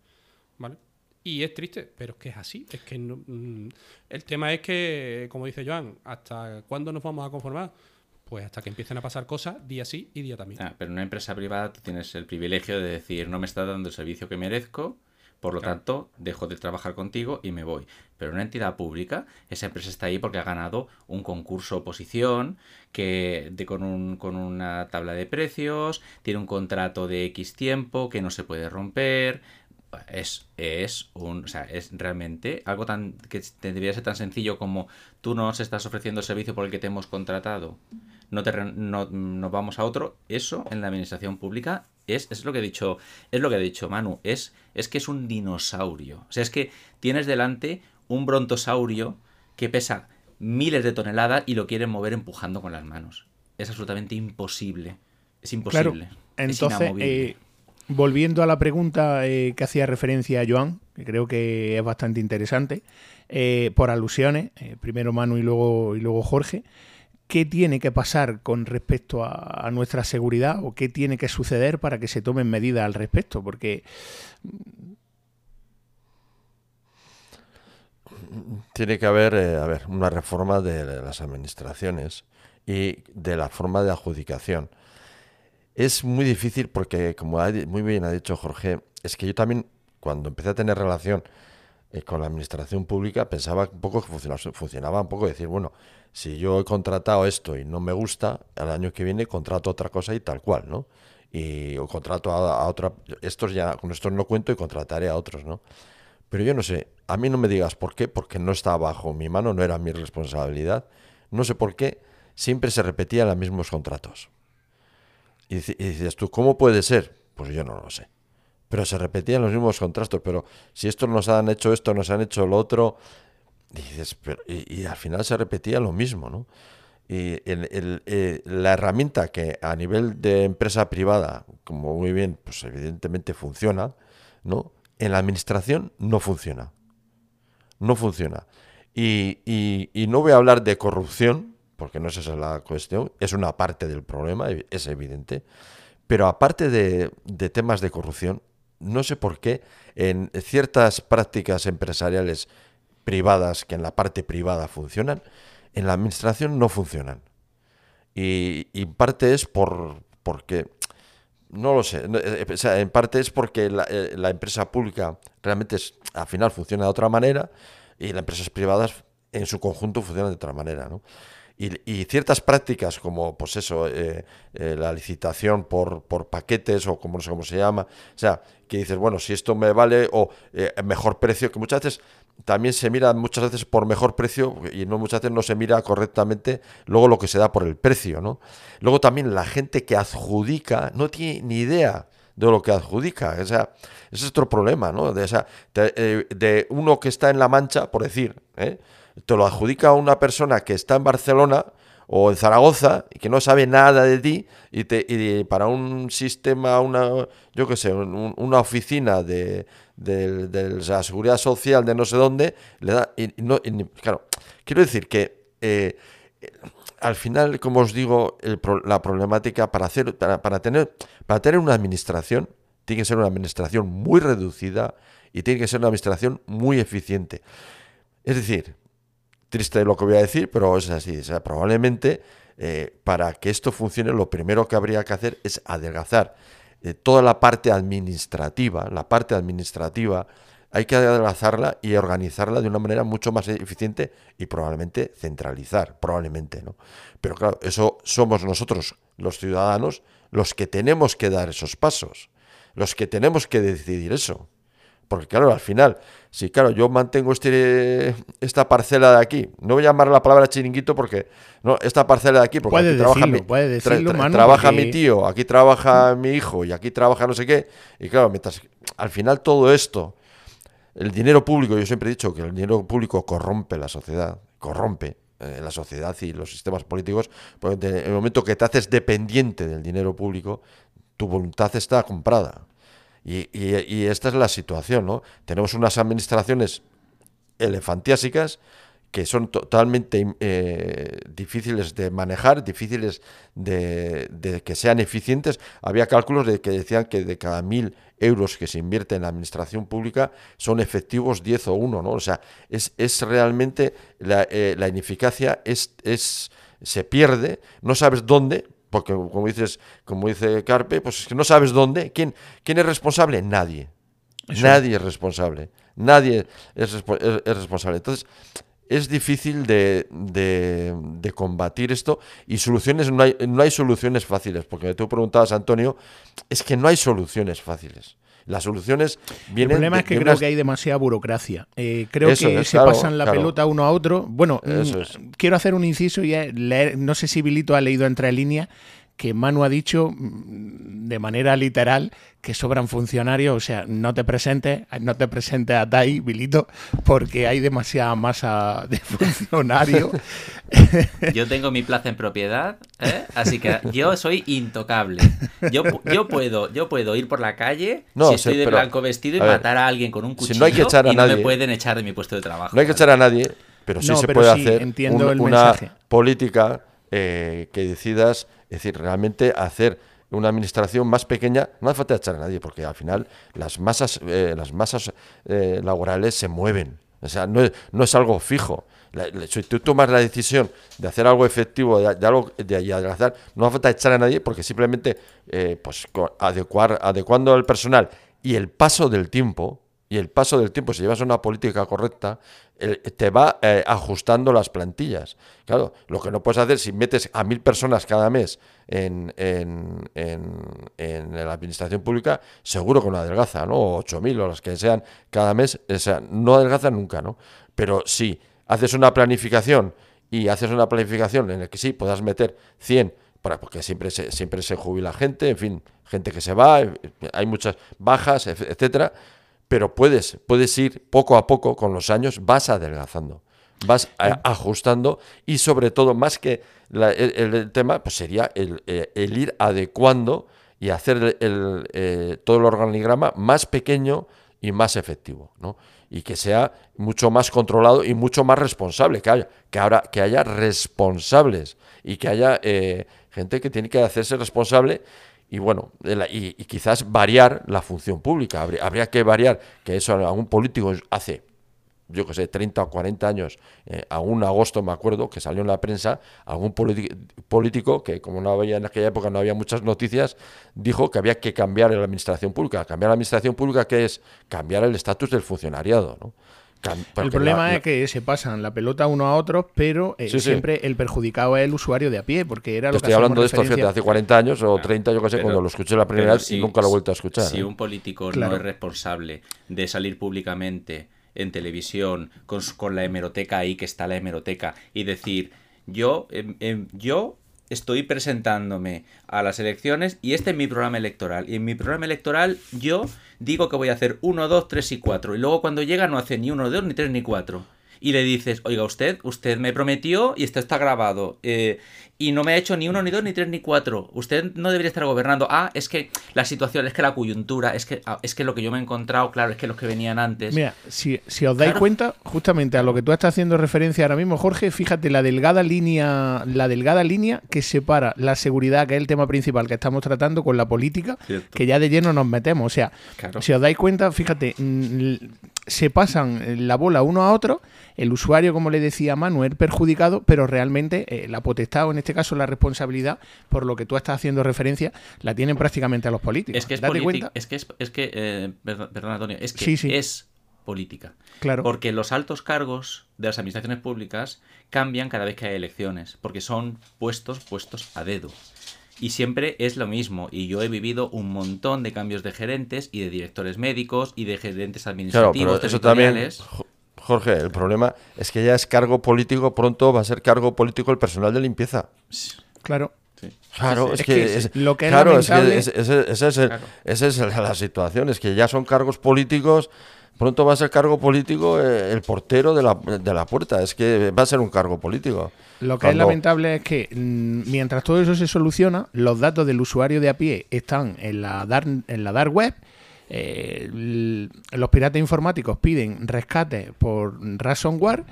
¿Vale? Y es triste, pero es que es así. Es que mm, el tema es que, como dice Joan, ¿hasta cuándo nos vamos a conformar? Pues hasta que empiecen a pasar cosas día sí y día también. Ah, pero en una empresa privada tú tienes el privilegio de decir, no me está dando el servicio que merezco, por lo tanto, dejo de trabajar contigo y me voy. Pero en una entidad pública, esa empresa está ahí porque ha ganado un concurso oposición que de, con, un, con una tabla de precios, tiene un contrato de X tiempo que no se puede romper. Es, es un, o sea, es realmente algo tan que debería ser tan sencillo como tú nos estás ofreciendo el servicio por el que te hemos contratado no, te, no nos vamos a otro. Eso en la administración pública es, es, lo que he dicho, es lo que ha dicho Manu, es, es que es un dinosaurio. O sea, es que tienes delante un brontosaurio que pesa miles de toneladas y lo quieren mover empujando con las manos. Es absolutamente imposible. Es imposible. entonces, eh, volviendo a la pregunta eh, que hacía referencia a Joan, que creo que es bastante interesante, eh, por alusiones, primero Manu y luego, y luego Jorge qué tiene que pasar con respecto a, nuestra seguridad o qué tiene que suceder para que se tomen medidas al respecto, porque tiene que haber, eh, a ver, una reforma de las administraciones y de la forma de adjudicación. Es muy difícil porque, como muy bien ha dicho Jorge, es que yo también, cuando empecé a tener relación eh, con la administración pública, pensaba un poco que funcionaba, funcionaba un poco decir, bueno, si yo he contratado esto y no me gusta, al año que viene contrato otra cosa y tal cual, ¿no? Y o contrato a, otra, estos ya, con estos no cuento y contrataré a otros, ¿no? Pero yo no sé, a mí no me digas por qué, porque no estaba bajo mi mano, no era mi responsabilidad. No sé por qué, siempre se repetían los mismos contratos. Y, y dices tú, ¿cómo puede ser? Pues yo no lo sé. Pero se repetían los mismos contratos, pero si estos nos han hecho esto, nos han hecho lo otro, y, al final se repetía lo mismo, ¿no? Y eh, la herramienta que a nivel de empresa privada, como muy bien, pues evidentemente funciona, ¿no? En la administración no funciona. No funciona. Y, no voy a hablar de corrupción, porque no es esa la cuestión, es una parte del problema, es evidente. Pero aparte de temas de corrupción, no sé por qué en ciertas prácticas empresariales privadas que en la parte privada funcionan, en la administración no funcionan. Y, en parte es por porque no lo sé, eh, en parte es porque eh, la, empresa pública realmente es, al final funciona de otra manera y las empresas privadas en su conjunto funcionan de otra manera, ¿no? Y, ciertas prácticas como, pues eso, eh, la licitación por, por, paquetes o como no sé cómo se llama, o sea, que dices, bueno, si esto me vale o mejor precio, que muchas veces también se mira muchas veces por mejor precio y no muchas veces no se mira correctamente luego lo que se da por el precio, ¿no? Luego también la gente que adjudica no tiene ni idea de lo que adjudica, o sea, ese es otro problema, ¿no? De, eh, de, uno que está en La Mancha, por decir, ¿eh? Te lo adjudica a una persona que está en Barcelona o en Zaragoza y que no sabe nada de ti y, te, y para un sistema, una, yo qué sé, una oficina de, de, la seguridad social de no sé dónde, le da... Y, no, claro, quiero decir que eh, al final, como os digo, la problemática para, hacer, para, tener, para tener una administración, tiene que ser una administración muy reducida y tiene que ser una administración muy eficiente. Es decir, triste lo que voy a decir, pero es así. O sea, probablemente eh, para que esto funcione, lo primero que habría que hacer es adelgazar eh, toda la parte administrativa, la parte administrativa, hay que adelgazarla y organizarla de una manera mucho más eficiente y probablemente centralizar, probablemente, ¿no? Pero claro, eso somos nosotros, los ciudadanos, los que tenemos que dar esos pasos, los que tenemos que decidir eso. Porque claro, al final, si claro, yo mantengo este, esta parcela de aquí, no voy a llamar la palabra chiringuito porque, no, esta parcela de aquí, porque puede aquí decirlo, trabaja, mi, trabaja mi tío, aquí trabaja mi hijo y aquí trabaja no sé qué, y claro, mientras al final todo esto, el dinero público, yo siempre he dicho que el dinero público corrompe la sociedad, corrompe eh, la sociedad y los sistemas políticos, porque en el momento que te haces dependiente del dinero público, tu voluntad está comprada. Y, esta es la situación, ¿no? Tenemos unas administraciones elefantiásicas que son totalmente eh, difíciles de manejar, difíciles de, que sean eficientes. Había cálculos de que decían que de cada mil euros que se invierte en la administración pública son efectivos 10 o 1, ¿no? O sea, es, es realmente la, eh, la ineficacia es, es, se pierde, no sabes dónde, porque como dices, como dice Carpe, pues es que no sabes dónde. ¿Quién, quién es responsable? Nadie. Nadie es responsable. Nadie es, responsable. Entonces, es difícil de, de, combatir esto y soluciones, no hay, no hay soluciones fáciles, porque tú preguntabas, Antonio, es que no hay soluciones fáciles. Las soluciones vienen. El problema es que creo que hay demasiada burocracia. Eh, creo que se pasan la pelota uno a otro. Bueno, mm, quiero hacer un inciso y leer, no sé si Bilito ha leído entre líneas que Manu ha dicho mm, de manera literal que sobran funcionarios, o sea, no te presentes, no te presentes a Tai, Bilito, porque hay demasiada masa de <laughs> funcionarios. Yo tengo mi plaza en propiedad, ¿eh? así que yo soy intocable. Yo, yo, puedo, yo puedo ir por la calle si estoy de blanco vestido y matar a alguien con un cuchillo no hay que echar a y no me pueden echar de mi puesto de trabajo. No hay que echar a nadie, pero sí se puede hacer una política eh, que decidas, es decir, realmente hacer una administración más pequeña, no hace falta echar a nadie, porque al final las masas, eh, las masas eh, laborales se mueven. O sea, no es, no es algo fijo. si tú tomas la decisión de hacer algo efectivo, de, algo de, adelgazar, no hace falta echar a nadie porque simplemente pues adecuar, adecuando el personal y el paso del tiempo, y el paso del tiempo, si llevas una política correcta, te va eh, ajustando las plantillas. Claro, lo que no puedes hacer si metes a mil personas cada mes en, en, en, la administración pública, seguro que no adelgaza, ¿no? O ocho mil o las que sean cada mes, o sea, no adelgaza nunca, ¿no? Pero si haces una planificación y haces una planificación en la que sí puedas meter 100 para, porque siempre se, siempre se jubila gente, en fin, gente que se va, hay muchas bajas, etcétera pero puedes, puedes ir poco a poco con los años, vas adelgazando, vas ajustando y sobre todo, más que el, tema, pues sería el, eh, ir adecuando y hacer el, eh, todo el organigrama más pequeño y más efectivo, ¿no? Y que sea mucho más controlado y mucho más responsable, que haya, que ahora, que haya responsables y que haya eh, gente que tiene que hacerse responsable y bueno, y, quizás variar la función pública. Habría, que variar, que eso algún político hace, yo que sé, 30 o 40 años, eh, a un agosto me acuerdo, que salió en la prensa, algún político que como no había en aquella época no había muchas noticias, dijo que había que cambiar la administración pública. Cambiar la administración pública, que es cambiar el estatus del funcionariado, ¿no? El problema es que se pasan la pelota uno a otro, pero eh, siempre el perjudicado es el usuario de a pie, porque era lo Estoy hablando de esto hace 40 años o 30, yo qué sé, cuando lo escuché la primera vez y nunca lo he vuelto a escuchar. Si ¿eh? un político no es responsable de salir públicamente en televisión con, con, la hemeroteca ahí, que está la hemeroteca, y decir, yo, em, yo estoy presentándome a las elecciones y este es mi programa electoral. Y en mi programa electoral yo digo que voy a hacer 1, 2, 3 y 4. Y luego cuando llega no hace ni 1, 2, ni 3, ni 4 y le dices, oiga usted, usted me prometió y esto está grabado. Eh, y no me ha hecho ni uno, ni dos, ni tres, ni cuatro. Usted no debería estar gobernando. Ah, es que la situación, es que la coyuntura, es que, ah, es que lo que yo me he encontrado, claro, es que los que venían antes. Mira, si, os dais cuenta, justamente a lo que tú estás haciendo referencia ahora mismo, Jorge, fíjate la delgada línea, la delgada línea que separa la seguridad, que es el tema principal que estamos tratando, con la política, que ya de lleno nos metemos. O sea, si os dais cuenta, fíjate, mm, se pasan la bola uno a otro, el usuario, como le decía Manuel, perjudicado, pero realmente eh, la potestad, o en este caso la responsabilidad, por lo que tú estás haciendo referencia, la tienen prácticamente a los políticos. Es que es, cuenta? es que es, que, eh, perdón, Antonio, es que es política. Claro. Porque los altos cargos de las administraciones públicas cambian cada vez que hay elecciones, porque son puestos puestos a dedo. Y siempre es lo mismo. Y yo he vivido un montón de cambios de gerentes y de directores médicos y de gerentes administrativos. Claro, eso también, Jorge, el problema es que ya es cargo político, pronto va a ser cargo político el personal de limpieza. Claro. Claro, es, que, lo que claro, es que esa es, la situación, es que ya son cargos políticos, pronto va a ser cargo político eh, el portero de la, de la puerta, es que va a ser un cargo político. Lo que es lamentable es que mm, mientras todo eso se soluciona, los datos del usuario de a pie están en la dark, en la dark web los piratas informáticos piden rescate por ransomware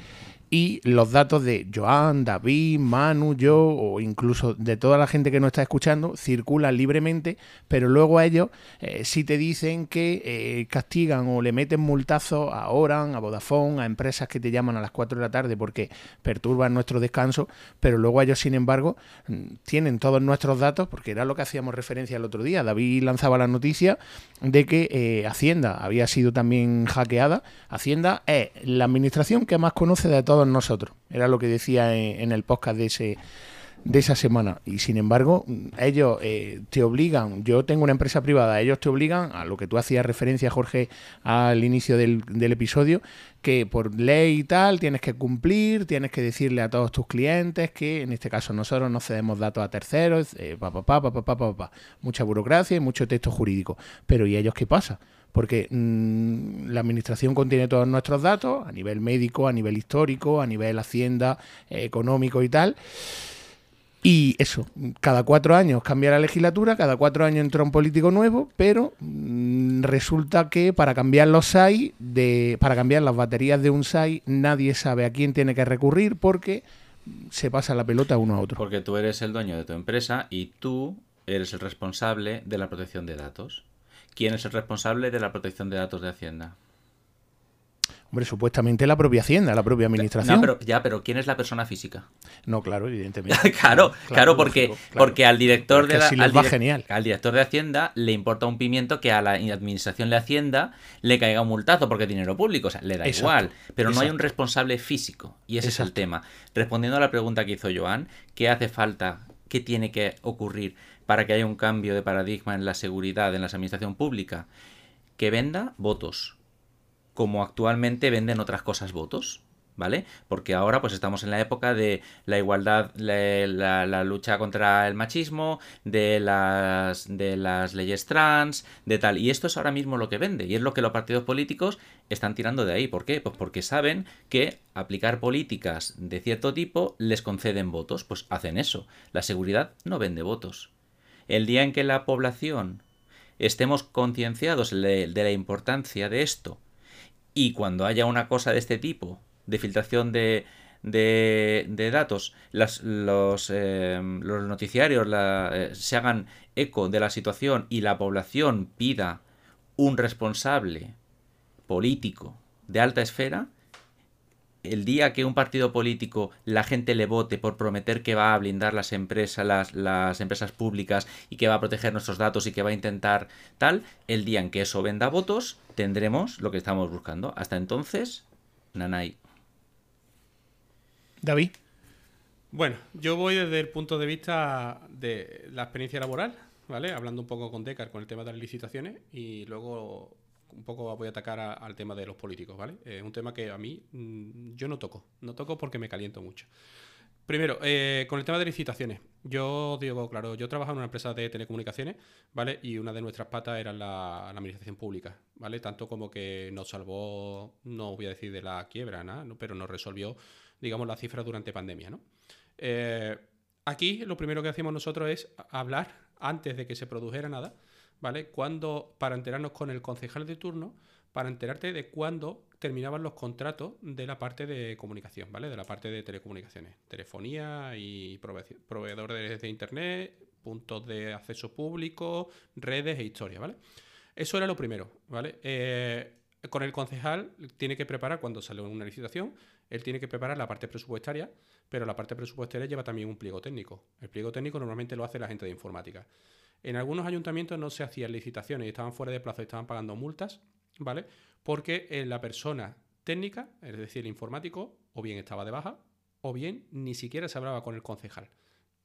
y los datos de Joan, David, Manu, yo o incluso de toda la gente que nos está escuchando circulan libremente, pero luego a ellos eh, sí te dicen que eh, castigan o le meten multazos a Oran, a Vodafone, a empresas que te llaman a las 4 de la tarde porque perturban nuestro descanso, pero luego ellos, sin embargo, mm, tienen todos nuestros datos, porque era lo que hacíamos referencia el otro día. David lanzaba la noticia de que eh, Hacienda había sido también hackeada. Hacienda es la administración que más conoce de todos nosotros. Era lo que decía en, el podcast de ese de esa semana. Y sin embargo, ellos eh, te obligan, yo tengo una empresa privada, ellos te obligan a lo que tú hacías referencia, Jorge, al inicio del, episodio, que por ley y tal tienes que cumplir, tienes que decirle a todos tus clientes que en este caso nosotros no cedemos datos a terceros, eh, pa, pa, pa, mucha burocracia y mucho texto jurídico. Pero ¿y ellos qué pasa? Porque mm, la administración contiene todos nuestros datos a nivel médico, a nivel histórico, a nivel hacienda, eh, económico y tal. Y eso, cada cuatro años cambia la legislatura, cada cuatro años entra un político nuevo, pero mm, resulta que para cambiar los SAI, de, para cambiar las baterías de un SAI, nadie sabe a quién tiene que recurrir porque se pasa la pelota uno a otro. Porque tú eres el dueño de tu empresa y tú eres el responsable de la protección de datos. ¿Quién es el responsable de la protección de datos de Hacienda? Hombre, supuestamente la propia Hacienda, la propia administración. No, pero, ya, pero ¿quién es la persona física? No, claro, evidentemente. <laughs> claro, claro, porque, porque al director de la, al, genial. al director de Hacienda le importa un pimiento que a la administración de Hacienda le caiga un multazo porque es dinero público, o sea, le da igual, pero no hay un responsable físico y ese es el tema. Respondiendo a la pregunta que hizo Joan, ¿qué hace falta? ¿Qué tiene que ocurrir para que haya un cambio de paradigma en la seguridad en la administración pública? Que venda votos, como actualmente venden otras cosas votos. ¿vale? Porque ahora pues estamos en la época de la igualdad, la, lucha contra el machismo, de las, de las leyes trans, de tal. Y esto es ahora mismo lo que vende y es lo que los partidos políticos están tirando de ahí. ¿Por qué? Pues porque saben que aplicar políticas de cierto tipo les conceden votos. Pues hacen eso. La seguridad no vende votos. El día en que la población estemos concienciados de la importancia de esto. Y cuando haya una cosa de este tipo de filtración de, de, datos, las, los, eh, los, noticiarios eh, se hagan eco de la situación y la población pida un responsable político de alta esfera, el día que un partido político la gente le vote por prometer que va a blindar las empresas, las, las, empresas públicas y que va a proteger nuestros datos y que va a intentar tal, el día en que eso venda votos, tendremos lo que estamos buscando. Hasta entonces, Nanay. David. Bueno, yo voy desde el punto de vista de la experiencia laboral, ¿vale? Hablando un poco con Decar con el tema de las licitaciones y luego un poco voy a atacar al tema de los políticos, ¿vale? Es un tema que a mí mm, yo no toco, no toco porque me caliento mucho. Primero, eh, con el tema de licitaciones. Yo digo, claro, yo trabajo en una empresa de telecomunicaciones, ¿vale? Y una de nuestras patas era la, administración pública, ¿vale? Tanto como que nos salvó, no voy a decir de la quiebra, ¿no? pero nos resolvió digamos, las cifras durante pandemia. ¿no? Eh, aquí lo primero que hacíamos nosotros es hablar antes de que se produjera nada, ¿vale? Cuando, para enterarnos con el concejal de turno, para enterarte de cuándo terminaban los contratos de la parte de comunicación, ¿vale? De la parte de telecomunicaciones, telefonía y proveedores de internet, puntos de acceso público, redes e historia, ¿vale? Eso era lo primero, ¿vale? Eh, con el concejal tiene que preparar cuando sale una licitación él tiene que preparar la parte presupuestaria, pero la parte presupuestaria lleva también un pliego técnico. El pliego técnico normalmente lo hace la gente de informática. En algunos ayuntamientos no se hacían licitaciones y estaban fuera de plazo y estaban pagando multas, ¿vale? Porque eh, la persona técnica, es decir, el informático, o bien estaba de baja, o bien ni siquiera se hablaba con el concejal.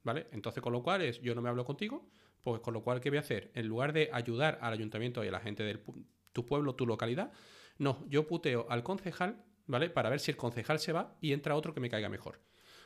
¿vale? Entonces, con lo cual es, yo no me hablo contigo, pues con lo cual, ¿qué voy a hacer? En lugar de ayudar al ayuntamiento y a la gente de tu pueblo, tu localidad, no, yo puteo al concejal, ¿vale? Para ver si el concejal se va y entra otro que me caiga mejor,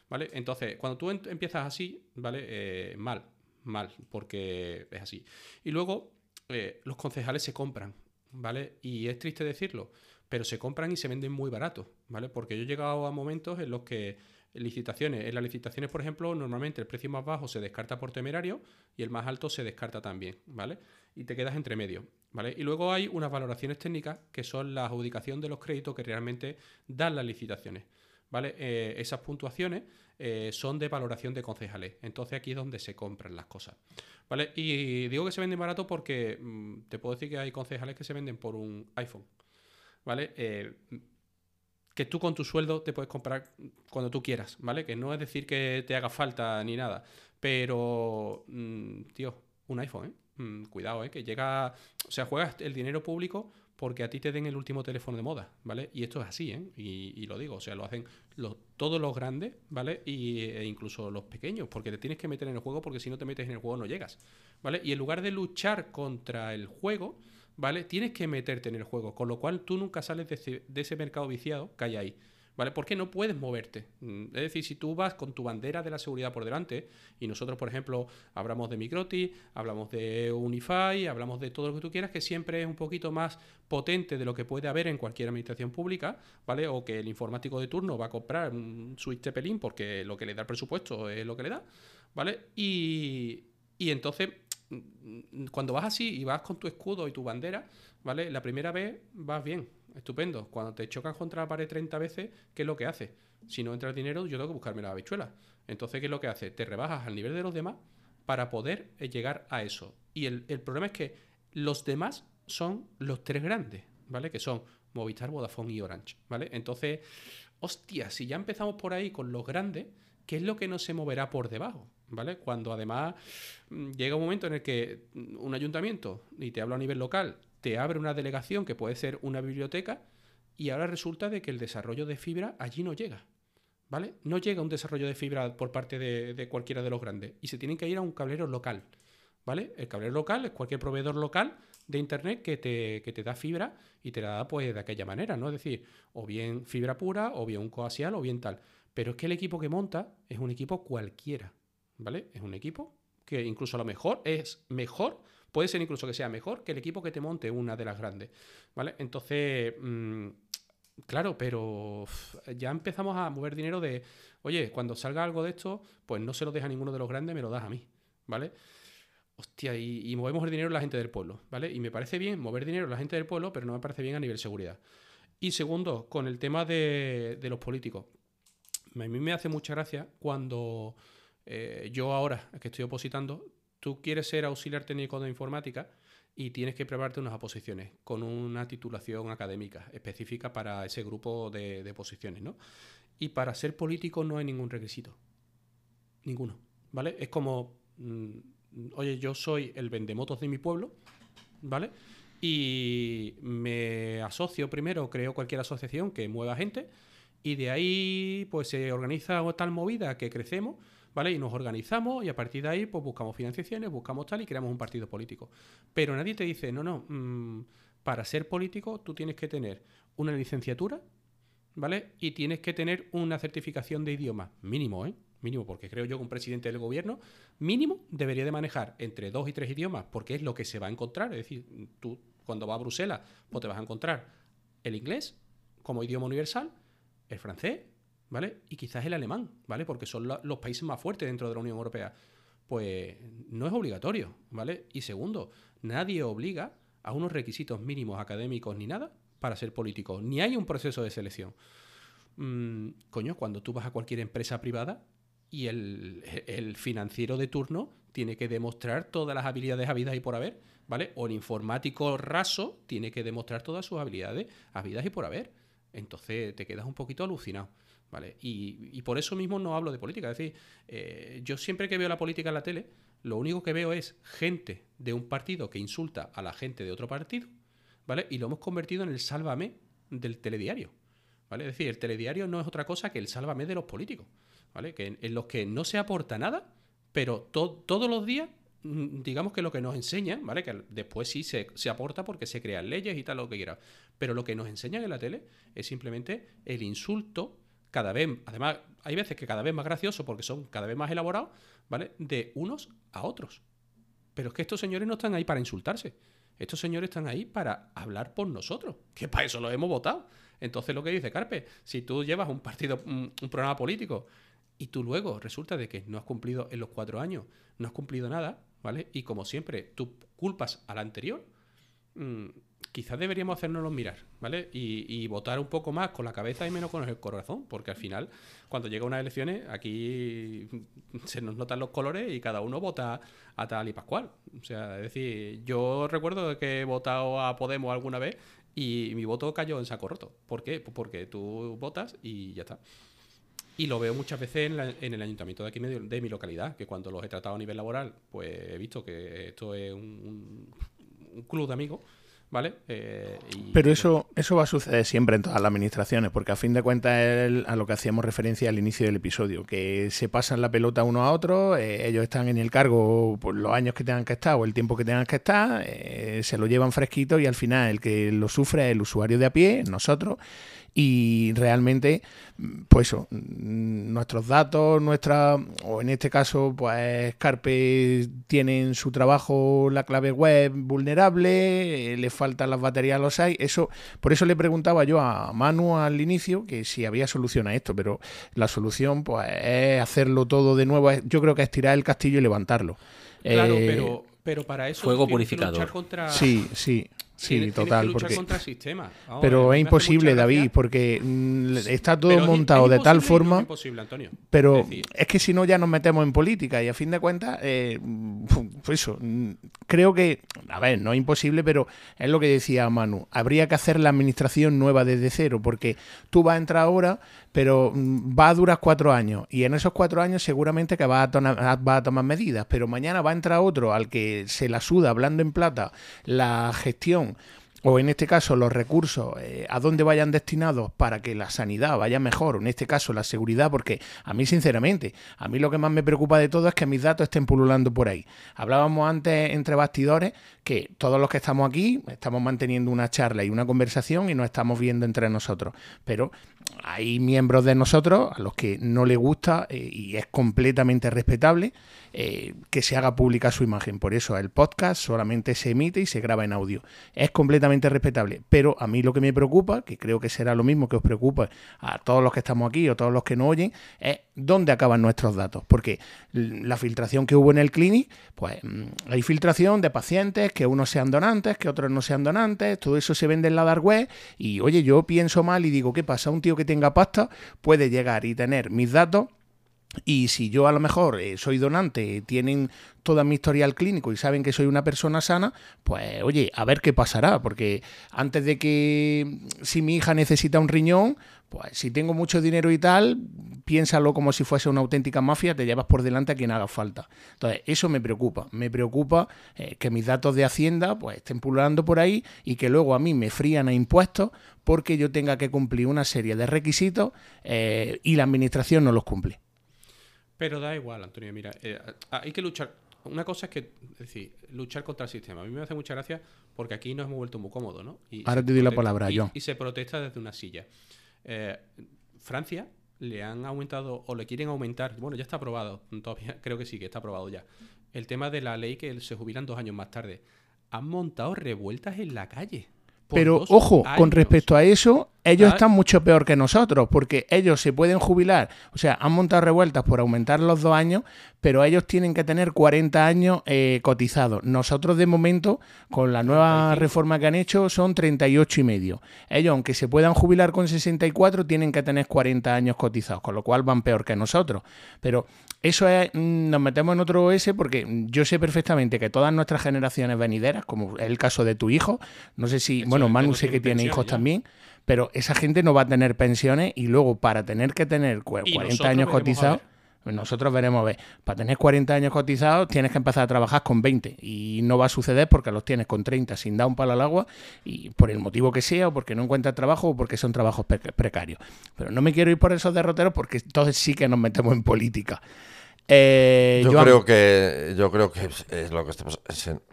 ¿vale? Entonces, cuando tú empiezas así, ¿vale? Eh, mal, mal, porque es así. Y luego, eh, los concejales se compran, ¿vale? Y es triste decirlo, pero se compran y se venden muy barato, ¿vale? Porque yo he llegado a momentos en los que licitaciones, en las licitaciones, por ejemplo, normalmente el precio más bajo se descarta por temerario y el más alto se descarta también, ¿vale? Y te quedas entre medio, ¿vale? Y luego hay unas valoraciones técnicas que son la adjudicación de los créditos que realmente dan las licitaciones. ¿Vale? Eh, esas puntuaciones eh, son de valoración de concejales. Entonces aquí es donde se compran las cosas. ¿Vale? Y digo que se venden barato porque mm, te puedo decir que hay concejales que se venden por un iPhone. ¿vale? Eh, que tú con tu sueldo te puedes comprar cuando tú quieras, ¿vale? Que no es decir que te haga falta ni nada, pero, mm, tío, un iPhone, ¿eh? Mm, cuidado, ¿eh? Que llega, o sea, juegas el dinero público porque a ti te den el último teléfono de moda, ¿vale? Y esto es así, ¿eh? Y, lo digo, o sea, lo hacen todos los grandes, ¿vale? Y, e incluso los pequeños, porque te tienes que meter en el juego porque si no te metes en el juego no llegas, ¿vale? Y en lugar de luchar contra el juego, ¿vale? Tienes que meterte en el juego, con lo cual tú nunca sales de ese, mercado viciado que hay ahí. ¿Vale? Porque no puedes moverte. Mm, es decir, si tú vas con tu bandera de la seguridad por delante, y nosotros, por ejemplo, hablamos de Microti, hablamos de Unify, hablamos de todo lo que tú quieras, que siempre es un poquito más potente de lo que puede haber en cualquier administración pública, ¿vale? O que el informático de turno va a comprar un switch Tepelín porque lo que le da el presupuesto es lo que le da, ¿vale? Y, y entonces cuando vas así y vas con tu escudo y tu bandera, ¿vale? La primera vez vas bien, estupendo. Cuando te chocas contra la pared 30 veces, ¿qué es lo que hace? Si no entra el dinero, yo tengo que buscarme la habichuela. Entonces, ¿qué es lo que hace? Te rebajas al nivel de los demás para poder eh, llegar a eso. Y el, el problema es que los demás son los tres grandes, ¿vale? Que son Movistar, Vodafone y Orange, ¿vale? Entonces, hostia, si ya empezamos por ahí con los grandes, ¿qué es lo que no se moverá por debajo? ¿Vale? Cuando además mm, llega un momento en el que un ayuntamiento, y te hablo a nivel local, te abre una delegación que puede ser una biblioteca, y ahora resulta de que el desarrollo de fibra allí no llega. ¿Vale? No llega un desarrollo de fibra por parte de, cualquiera de los grandes. Y se tienen que ir a un cablero local. ¿Vale? El cablero local es cualquier proveedor local de internet que te, que te, da fibra y te la da pues de aquella manera, ¿no? Es decir, o bien fibra pura, o bien un coaxial, o bien tal. Pero es que el equipo que monta es un equipo cualquiera, ¿vale? Es un equipo que incluso a lo mejor es mejor, puede ser incluso que sea mejor que el equipo que te monte una de las grandes, ¿vale? Entonces, mm, claro, pero ya empezamos a mover dinero de, oye, cuando salga algo de esto, pues no se lo deja a ninguno de los grandes, me lo das a mí, ¿vale? Hostia, y, movemos el dinero a la gente del pueblo, ¿vale? Y me parece bien mover dinero a la gente del pueblo, pero no me parece bien a nivel seguridad. Y segundo, con el tema de, de los políticos a mí me hace mucha gracia cuando eh, yo ahora que estoy opositando, tú quieres ser auxiliar técnico de informática y tienes que prepararte unas oposiciones con una titulación académica específica para ese grupo de, de posiciones, ¿no? Y para ser político no hay ningún requisito. Ninguno. ¿Vale? Es como, mm, oye, yo soy el vendemotos de mi pueblo, ¿vale? Y me asocio primero, creo cualquier asociación que mueva gente y de ahí pues se organiza tal movida que crecemos, ¿vale? Y nos organizamos y a partir de ahí pues buscamos financiaciones, buscamos tal y creamos un partido político. Pero nadie te dice, no, no, mm, para ser político tú tienes que tener una licenciatura, ¿vale? Y tienes que tener una certificación de idioma, mínimo, ¿eh? Mínimo, porque creo yo que un presidente del gobierno mínimo debería de manejar entre dos y tres idiomas, porque es lo que se va a encontrar. Es decir, tú cuando vas a Bruselas, pues te vas a encontrar el inglés como idioma universal, el francés, ¿vale? Y quizás el alemán, ¿vale? Porque son los países más fuertes dentro de la Unión Europea. Pues no es obligatorio, ¿vale? Y segundo, nadie obliga a unos requisitos mínimos académicos ni nada para ser político, ni hay un proceso de selección. Mm, coño, cuando tú vas a cualquier empresa privada y el, el, financiero de turno tiene que demostrar todas las habilidades habidas y por haber, ¿vale? O el informático raso tiene que demostrar todas sus habilidades habidas y por haber entonces te quedas un poquito alucinado. ¿Vale? Y, por eso mismo no hablo de política. Es decir, eh, yo siempre que veo la política en la tele, lo único que veo es gente de un partido que insulta a la gente de otro partido, ¿vale? Y lo hemos convertido en el sálvame del telediario. ¿Vale? Es decir, el telediario no es otra cosa que el sálvame de los políticos, ¿vale? Que en, los que no se aporta nada, pero todos los días, mm, digamos que lo que nos enseñan, ¿vale? Que después sí se, se aporta porque se crean leyes y tal, lo que quiera. Pero lo que nos enseñan en la tele es simplemente el insulto cada vez, además, hay veces que cada vez más gracioso porque son cada vez más elaborados, ¿vale? De unos a otros. Pero es que estos señores no están ahí para insultarse. Estos señores están ahí para hablar por nosotros, que para eso los hemos votado. Entonces lo que dice Carpe, si tú llevas un partido, un, programa político y tú luego resulta de que no has cumplido en los cuatro años, no has cumplido nada, ¿vale? Y como siempre, tú culpas al anterior, mm, quizás deberíamos hacernoslo mirar, ¿vale? Y, votar un poco más con la cabeza y menos con el corazón, porque al final, cuando llega unas elecciones, aquí se nos notan los colores y cada uno vota a tal y pascual. O sea, es decir, yo recuerdo que he votado a Podemos alguna vez y mi voto cayó en saco roto. ¿Por qué? Pues porque tú votas y ya está. Y lo veo muchas veces en, el ayuntamiento de aquí de mi localidad, que cuando los he tratado a nivel laboral, pues he visto que esto es un club de amigos ¿vale? Eh, Pero eso, eso va a suceder siempre en todas las administraciones, porque a fin de cuentas es a lo que hacíamos referencia al inicio del episodio, que se pasan la pelota uno a otro, eh, ellos están en el cargo por los años que tengan que estar o el tiempo que tengan que estar, eh, se lo llevan fresquito y al final el que lo sufre es el usuario de a pie, nosotros, y realmente, pues eso, nuestros datos, nuestra, o en este caso, pues Carpe tienen su trabajo, la clave web vulnerable, le faltan las baterías los hay, eso, por eso le preguntaba yo a Manu al inicio que si había solución a esto, pero la solución pues es hacerlo todo de nuevo, yo creo que es tirar el castillo y levantarlo. Claro, eh, pero, pero para eso fuego purificador. Sí, sí. Sí, total. porque... contra el sistema. pero es imposible, David, porque mm, está todo montado de tal forma. es imposible, Antonio. Pero es, que si no, ya nos metemos en política y a fin de cuentas, eh, <laughs> pues eso. Mm, creo que, a ver, no es imposible, pero es lo que decía Manu. Habría que hacer la administración nueva desde cero, porque tú vas a entrar ahora, pero mm, va a durar cuatro años. Y en esos cuatro años, seguramente que va a, va a tomar medidas. Pero mañana va a entrar otro al que se la suda, hablando en plata, la gestión o en este caso los recursos eh, a dónde vayan destinados para que la sanidad vaya mejor, o en este caso la seguridad, porque a mí sinceramente, a mí lo que más me preocupa de todo es que mis datos estén pululando por ahí. Hablábamos antes entre bastidores que todos los que estamos aquí estamos manteniendo una charla y una conversación y nos estamos viendo entre nosotros, pero hay miembros de nosotros a los que no les gusta eh, y es completamente respetable eh, que se haga pública su imagen. Por eso el podcast solamente se emite y se graba en audio. Es completamente respetable. Pero a mí lo que me preocupa, que creo que será lo mismo que os preocupa a todos los que estamos aquí o todos los que no oyen, es dónde acaban nuestros datos. Porque la filtración que hubo en el clinic, pues mm, hay filtración de pacientes, que unos sean donantes, que otros no sean donantes, todo eso se vende en la dark web y oye, yo pienso mal y digo, ¿qué pasa? Un tío que tenga pasta puede llegar y tener mis datos. Y si yo a lo mejor eh, soy donante, tienen toda mi historial clínico y saben que soy una persona sana, pues oye, a ver qué pasará, porque antes de que si mi hija necesita un riñón, pues si tengo mucho dinero y tal, piénsalo como si fuese una auténtica mafia, te llevas por delante a quien haga falta. Entonces, eso me preocupa. Me preocupa eh, que mis datos de Hacienda pues estén pululando por ahí y que luego a mí me frían a impuestos porque yo tenga que cumplir una serie de requisitos eh, y la administración no los cumple. Pero da igual, Antonio. Mira, eh, hay que luchar. Una cosa es que, es decir, luchar contra el sistema. A mí me hace mucha gracia porque aquí nos hemos vuelto muy cómodos, ¿no? Y Ahora te doy la palabra, yo. Y se protesta desde una silla. Eh, Francia le han aumentado o le quieren aumentar, bueno, ya está aprobado, <laughs> todavía creo que sí, que está aprobado ya, el tema de la ley que se jubilan dos años más tarde. Han montado revueltas en la calle. Pero ojo, con respecto a eso, ellos están mucho peor que nosotros, porque ellos se pueden jubilar, o sea, han montado revueltas por aumentar los dos años, pero ellos tienen que tener 40 años eh, cotizados. Nosotros, de momento, con la nueva reforma que han hecho, son 38 y medio. Ellos, aunque se puedan jubilar con 64, tienen que tener 40 años cotizados, con lo cual van peor que nosotros. Pero eso es, mm, nos metemos en otro OS porque yo sé perfectamente que todas nuestras generaciones venideras, como es el caso de tu hijo, no sé si, bueno, Manu sé que tiene hijos también, pero esa gente no va a tener pensiones y luego para tener que tener 40 años cotizados, nosotros veremos, ver, para tener 40 años cotizados tienes que empezar a trabajar con 20 y no va a suceder porque los tienes con 30 sin dar un palo al agua y por el motivo que sea o porque no encuentras trabajo o porque son trabajos precarios. Pero no me quiero ir por esos derroteros porque entonces sí que nos metemos en política. Eh, yo creo que yo creo que es lo que estamos,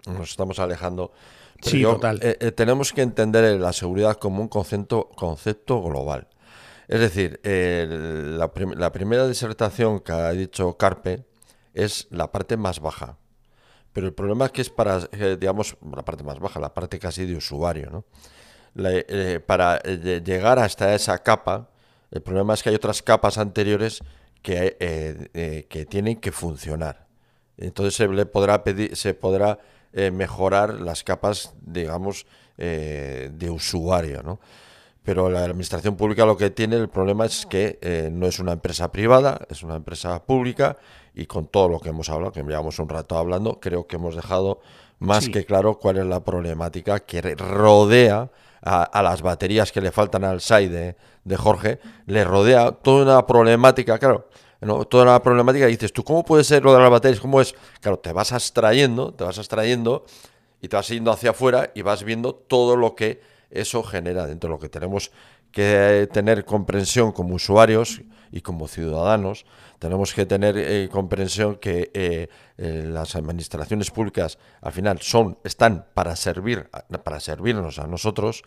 nos estamos alejando. sí, total. Eh, eh, tenemos que entender la seguridad como un concepto, concepto global. Es decir, la, primera disertación que ha dicho Carpe es la parte más baja. Pero el problema es que es para, digamos, la parte más baja, la parte casi de usuario, ¿no? para llegar hasta esa capa, el problema es que hay otras capas anteriores que, eh, eh, que tienen que funcionar. Entonces se le podrá pedir, se podrá eh, mejorar las capas, digamos, de usuario, ¿no? Pero la administración pública lo que tiene el problema es que no es una empresa privada, es una empresa pública y con todo lo que hemos hablado, que llevamos un rato hablando, creo que hemos dejado más que claro cuál es la problemática que rodea a, las baterías que le faltan al SAI de, de, Jorge, le rodea toda una problemática, claro, toda una problemática y dices, ¿tú cómo puede ser lo de las baterías? ¿Cómo es? Claro, te vas abstrayendo, te vas abstrayendo y te vas yendo hacia afuera y vas viendo todo lo que eso genera dentro. Lo que tenemos que tener comprensión como usuarios y como ciudadanos, tenemos que tener eh, comprensión que eh, eh, las administraciones públicas al final son, están para servir, para servirnos a nosotros,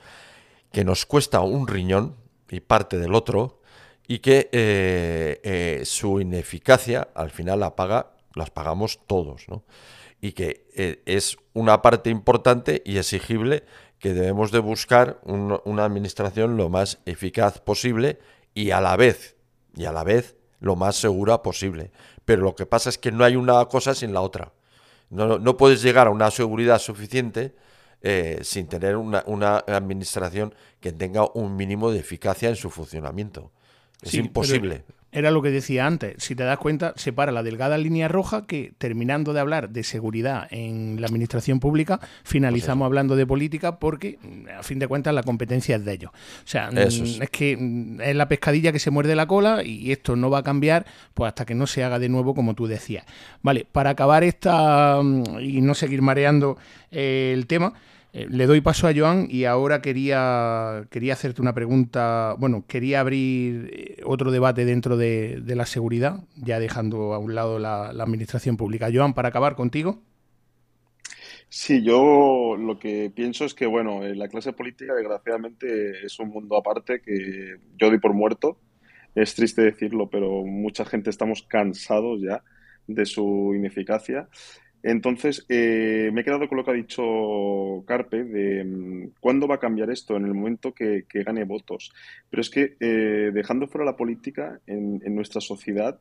que nos cuesta un riñón y parte del otro, y que su ineficacia al final la paga, las pagamos todos, ¿no? Y que es una parte importante y exigible que debemos de buscar una administración lo más eficaz posible y a la vez, y a la vez lo más segura posible. Pero lo que pasa es que no hay una cosa sin la otra. No, no puedes llegar a una seguridad suficiente eh, sin tener una, una, administración que tenga un mínimo de eficacia en su funcionamiento. Es imposible era lo que decía antes, si te das cuenta, separa la delgada línea roja que terminando de hablar de seguridad en la administración pública, finalizamos pues hablando de política porque a fin de cuentas la competencia es de ellos. O sea, es. que es la pescadilla que se muerde la cola y esto no va a cambiar pues hasta que no se haga de nuevo como tú decías. Vale, para acabar esta y no seguir mareando eh, el tema, eh, le doy paso a Joan y ahora quería, quería hacerte una pregunta, bueno, quería abrir eh, otro debate dentro de, la seguridad, ya dejando a un lado la, administración pública. Joan, para acabar contigo. Sí, yo lo que pienso es que, bueno, la clase política desgraciadamente es un mundo aparte que yo doy por muerto. Es triste decirlo, pero mucha gente estamos cansados ya de su ineficacia entonces, eh, me he quedado con lo que ha dicho Carpe de mm, cuándo va a cambiar esto en el momento que, gane votos. Pero es que, eh, dejando fuera la política, en, nuestra sociedad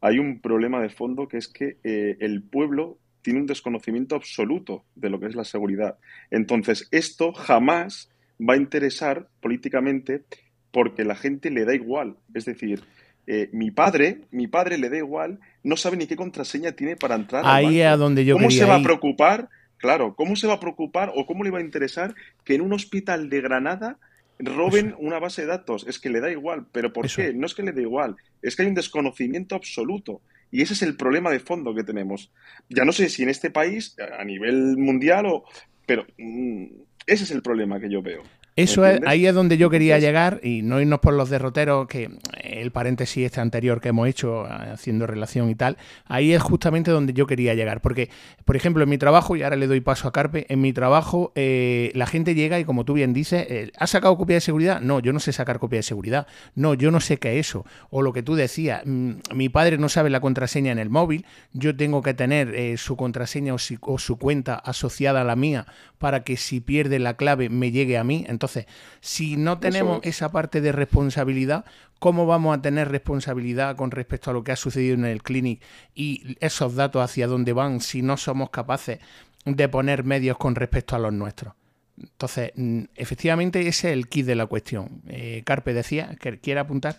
hay un problema de fondo que es que eh, el pueblo tiene un desconocimiento absoluto de lo que es la seguridad. Entonces, esto jamás va a interesar políticamente porque la gente le da igual. Es decir, eh, mi padre, mi padre le da igual, no sabe ni qué contraseña tiene para entrar. Ahí es a donde yo ¿Cómo se va a preocupar? Claro, ¿cómo se va a preocupar o cómo le va a interesar que en un hospital de Granada roben una base de datos? Es que le da igual, pero ¿por qué? No es que le dé igual, es que hay un desconocimiento absoluto. Y ese es el problema de fondo que tenemos. Ya no sé si en este país, a nivel mundial, o, pero mm, ese es el problema que yo veo. Eso es, ahí es donde yo quería llegar y no irnos por los derroteros, que el paréntesis este anterior que hemos hecho haciendo relación y tal, ahí es justamente donde yo quería llegar. Porque, por ejemplo, en mi trabajo, y ahora le doy paso a Carpe, en mi trabajo eh, la gente llega y como tú bien dices, eh, ¿has sacado copia de seguridad? No, yo no sé sacar copia de seguridad. No, yo no sé qué es eso. O lo que tú decías, mm, mi padre no sabe la contraseña en el móvil, yo tengo que tener eh, su contraseña o, o, su cuenta asociada a la mía para que si pierde la clave me llegue a mí. Entonces, entonces, si no tenemos esa parte de responsabilidad, ¿cómo vamos a tener responsabilidad con respecto a lo que ha sucedido en el clinic y esos datos hacia dónde van si no somos capaces de poner medios con respecto a los nuestros? Entonces, mm, efectivamente, ese es el kit de la cuestión. Eh, Carpe decía, ¿quiere apuntar?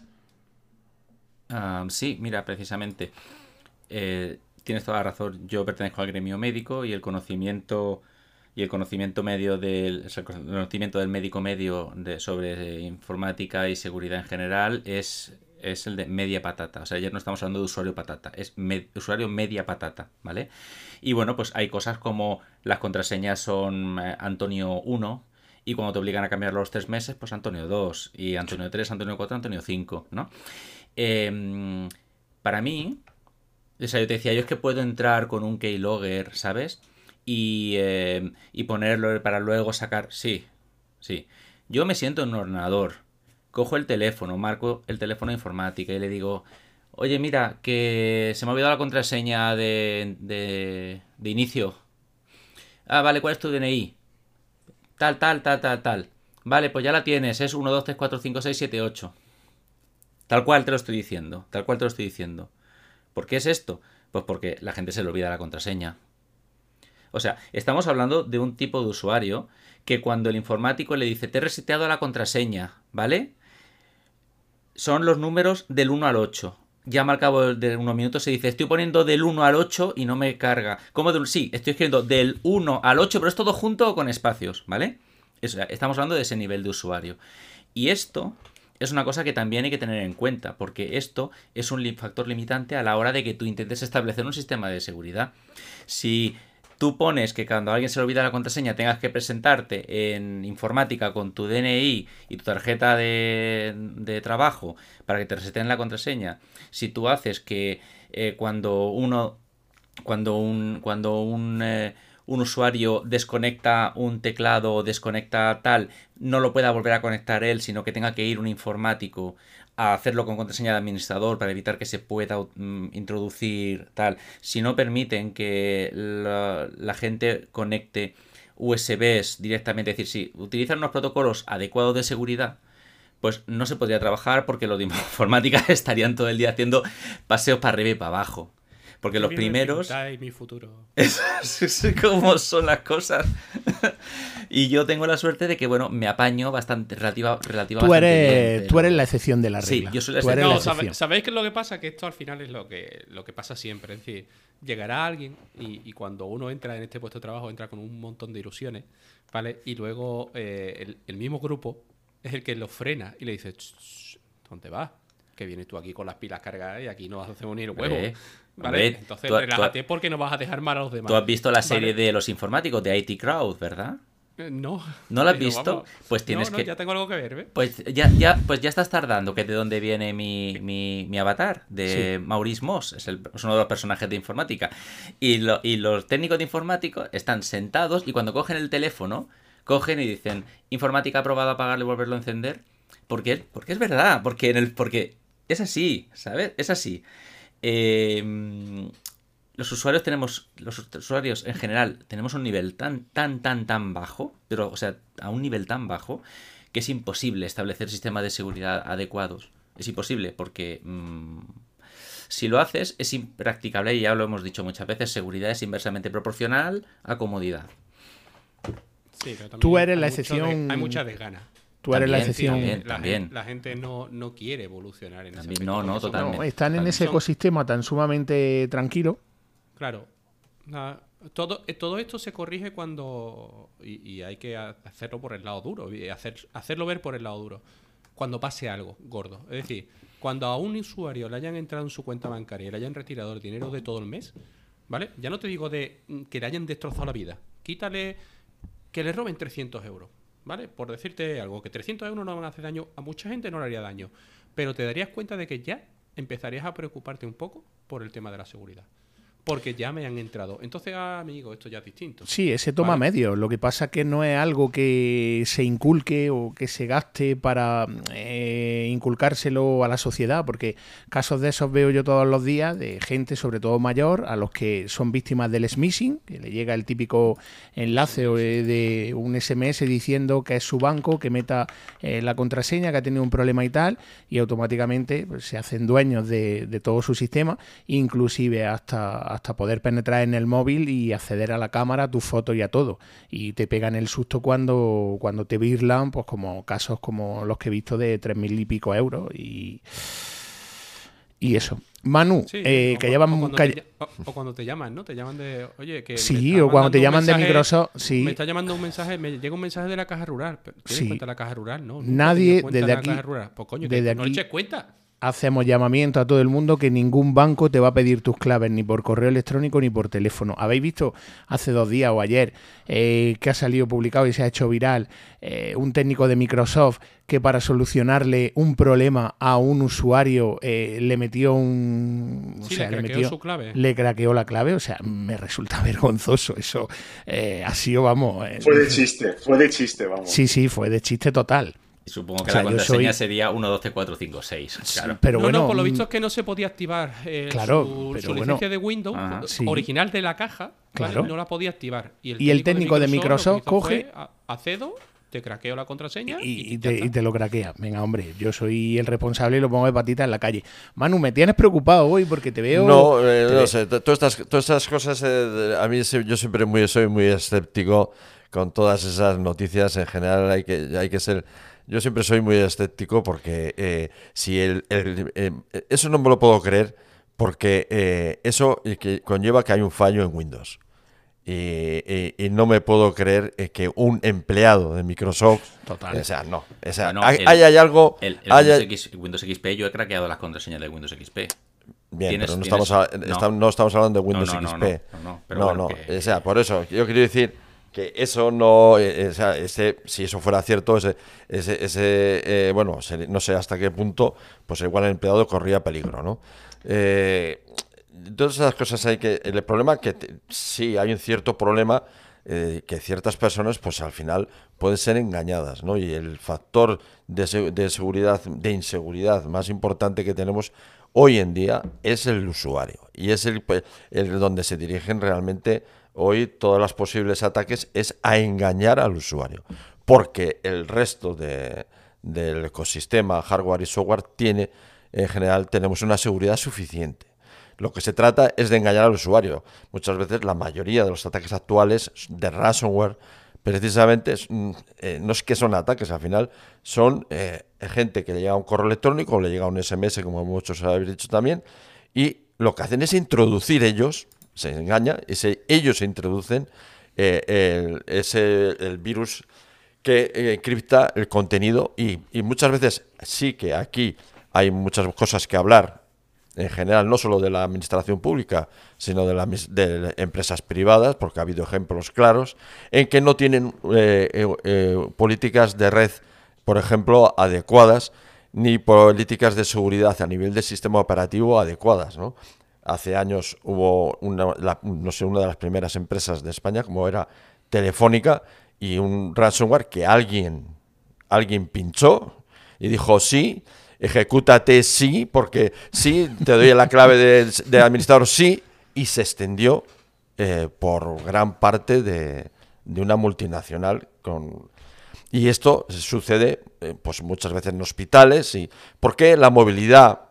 Sí, mira, precisamente. Eh, tienes toda la razón. Yo pertenezco al gremio médico y el conocimiento y el conocimiento medio del conocimiento del médico medio de, sobre informática y seguridad en general es, es el de media patata. O sea, ya no estamos hablando de usuario patata, es usuario media patata, ¿vale? Y bueno, pues hay cosas como las contraseñas son eh, Antonio 1 y cuando te obligan a cambiar los tres meses, pues Antonio 2 y Antonio 3, Antonio 4, Antonio 5, ¿no? Em, para mí, O sea, yo te decía, yo es que puedo entrar con un keylogger, ¿sabes? Y, eh, y ponerlo para luego sacar. Sí, sí. Yo me siento en un ordenador, cojo el teléfono, marco el teléfono de informática y le digo, oye, mira, que se me ha olvidado la contraseña de, de, de inicio. Ah, vale, ¿cuál es tu DNI? Tal, tal, tal, tal, tal. Vale, pues ya la tienes, es 1, 2, 3, 4, 5, 6, 7, 8. Tal cual te lo estoy diciendo, tal cual te lo estoy diciendo. ¿Por qué es esto? Pues porque la gente se le olvida la contraseña. O sea, estamos hablando de un tipo de usuario que cuando el informático le dice te he reseteado la contraseña, ¿vale? Son los números del 1 al 8. Ya al cabo de unos minutos se dice estoy poniendo del 1 al 8 y no me carga. ¿Cómo de Sí, estoy escribiendo del 1 al 8, pero es todo junto con espacios, ¿vale? estamos hablando de ese nivel de usuario. Y esto es una cosa que también hay que tener en cuenta, porque esto es un factor limitante a la hora de que tú intentes establecer un sistema de seguridad. Si tú pones que cuando alguien se le olvida la contraseña tengas que presentarte en informática con tu DNI y tu tarjeta de, trabajo para que te reseten la contraseña, si tú haces que eh, cuando uno, cuando un, cuando un, eh, un usuario desconecta un teclado o desconecta tal, no lo pueda volver a conectar él, sino que tenga que ir un informático a hacerlo con contraseña de administrador para evitar que se pueda mm, introducir tal. Si no permiten que la, gente conecte USBs directamente, es decir, si utilizan unos protocolos adecuados de seguridad, pues no se podría trabajar porque los de <laughs> informática <laughs> estarían todo el día haciendo paseos para arriba y para abajo. Porque los primeros. mi futuro. <laughs> Es, como son las cosas. y yo tengo la suerte de que, bueno, me apaño bastante, relativa, relativamente. Tú eres, tú eres la excepción de la regla. Sí, yo soy la excepción. No, ¿sabéis, qué es lo que pasa? Que esto al final es lo que, lo que pasa siempre. Es decir, llegará alguien y, cuando uno entra en este puesto de trabajo, entra con un montón de ilusiones, ¿vale? Y luego eh, el, mismo grupo es el que lo frena y le dice, ¿dónde vas? Que vienes tú aquí con las pilas cargadas y aquí no hacemos ni el huevo. Vale, entonces relájate porque no vas a dejar mal a los demás. Tú has visto la serie de los informáticos de IT Crowd, ¿verdad? Eh, no. ¿No la has visto? pues tienes no, que. Ya tengo algo que ver, ¿ves? Pues ya, ya, pues ya estás tardando, que de dónde viene mi, mi, mi avatar, de Maurice Moss, es, el, uno de los personajes de informática. Y, lo, y los técnicos de informática están sentados y cuando cogen el teléfono, cogen y dicen, informática aprobada, apagarlo y volverlo a encender. ¿Por qué? Porque es verdad, porque, en el, porque es así, ¿sabes? Es así. Em, los usuarios tenemos, los usuarios en general, tenemos un nivel tan, tan, tan, tan bajo, pero, o sea, a un nivel tan bajo, que es imposible establecer sistemas de seguridad adecuados. Es imposible, porque mm, si lo haces es impracticable y ya lo hemos dicho muchas veces, seguridad es inversamente proporcional a comodidad. Tú eres la excepción. hay mucha desgana. Tú eres la excepción. También, La, gente no, no, quiere evolucionar en ese No, no, totalmente. están en ese ecosistema tan sumamente tranquilo. Claro. todo, eh, todo esto se corrige cuando. Y, hay que hacerlo por el lado duro. Y hacer, hacerlo ver por el lado duro. Cuando pase algo gordo. Es decir, cuando a un usuario le hayan entrado en su cuenta bancaria y le hayan retirado el dinero de todo el mes, ¿vale? Ya no te digo de mm, que le hayan destrozado la vida. Quítale que le roben 300 euros. ¿Vale? Por decirte algo, que 300 euros no van a hacer daño, a mucha gente no le haría daño, pero te darías cuenta de que ya empezarías a preocuparte un poco por el tema de la seguridad porque ya me han entrado. Entonces, ah, amigo, esto ya es distinto. Sí, ese toma medio. Lo que pasa que no es algo que se inculque o que se gaste para eh, inculcárselo a la sociedad, porque casos de esos veo yo todos los días de gente, sobre todo mayor, a los que son víctimas del smishing, que le llega el típico enlace eh, de un SMS diciendo que es su banco, que meta eh, la contraseña, que ha tenido un problema y tal, y automáticamente pues, se hacen dueños de, de todo su sistema, inclusive hasta hasta poder penetrar en el móvil y acceder a la cámara, a tu foto y a todo. Y te pegan el susto cuando, cuando te virlan, pues como casos como los que he visto de tres mil y pico euros y, y eso. Manu, eh, que llevan... O cuando, te, llaman, ¿no? Te llaman de... Oye, que... Sí, o cuando te llaman de Microsoft, sí. Me está llamando un mensaje, me llega un mensaje de la caja rural. ¿Tienes sí. cuenta la caja rural? No. Nadie desde aquí... Pues coño, desde aquí, no eches cuenta. Hacemos llamamiento a todo el mundo que ningún banco te va a pedir tus claves ni por correo electrónico ni por teléfono. ¿Habéis visto hace dos días o ayer eh, que ha salido publicado y se ha hecho viral eh, un técnico de Microsoft que para solucionarle un problema a un usuario eh, le metió un... o sea, le, metió, su clave. Le craqueó la clave, o sea, me resulta <laughs> vergonzoso eso. ha sido, vamos... fue de chiste, fue de chiste, vamos. Sí, sí, fue de chiste total. Y supongo que la contraseña sería 1, 2, 3, 4, 5, 6. Claro. pero bueno, no, por lo visto es que no se podía activar eh, su, licencia de Windows original de la caja. Claro. No la podía activar. Y el, técnico, de Microsoft, coge. Acedo, te craqueo la contraseña. Y, te, lo craquea. Venga, hombre, yo soy el responsable y lo pongo de patita en la calle. Manu, me tienes preocupado hoy porque te veo. No, eh, no sé. Todas estas, todas estas cosas, eh, a mí yo siempre muy, soy muy escéptico con todas esas noticias. En general, hay que, hay que ser yo siempre soy muy escéptico porque eh, si el, eh, eso no me lo puedo creer porque eh, eso que conlleva que hay un fallo en Windows. Y, no me puedo creer que un empleado de Microsoft. Total. O sea, no. O sea, hay, hay, algo. El, Windows, XP, yo he craqueado las contraseñas de Windows XP. Bien, pero no, estamos, no, estamos hablando de Windows XP. No, no, no. O sea, por eso, yo quiero decir que eso no, eh, eh, o sea, ese, si eso fuera cierto, ese, ese, ese eh, bueno, no sé hasta qué punto, pues igual el empleado corría peligro, ¿no? todas esas cosas hay que, el problema es que sí hay un cierto problema que ciertas personas, pues al final pueden ser engañadas, ¿no? Y el factor de, de seguridad, de inseguridad más importante que tenemos hoy en día es el usuario y es el, el donde se dirigen realmente hoy todos los posibles ataques es a engañar al usuario, porque el resto del ecosistema, hardware y software, tiene, en general, tenemos una seguridad suficiente. Lo que se trata es de engañar al usuario. Muchas veces la mayoría de los ataques actuales de ransomware, precisamente, mm, eh, no es que son ataques, al final son eh, gente que le llega un correo electrónico le llega un SMS, como muchos habéis dicho también, y lo que hacen es introducir ellos se engaña, ellos se introducen eh, el, ese, el virus que eh, encripta el contenido y, muchas veces sí que aquí hay muchas cosas que hablar en general, no solo de la administración pública, sino de, la, de empresas privadas, porque ha habido ejemplos claros, en que no tienen eh, políticas de red, por ejemplo, adecuadas, ni políticas de seguridad a nivel del sistema operativo adecuadas. ¿no? Hace años hubo una, no sé, una de las primeras empresas de España, como era Telefónica, y un ransomware que alguien, alguien pinchó y dijo sí, ejecútate sí, porque sí, te doy la clave de, administrador sí, y se extendió eh, por gran parte de, de, una multinacional con... Y esto sucede eh, pues muchas veces en hospitales. Y, ¿Por qué la movilidad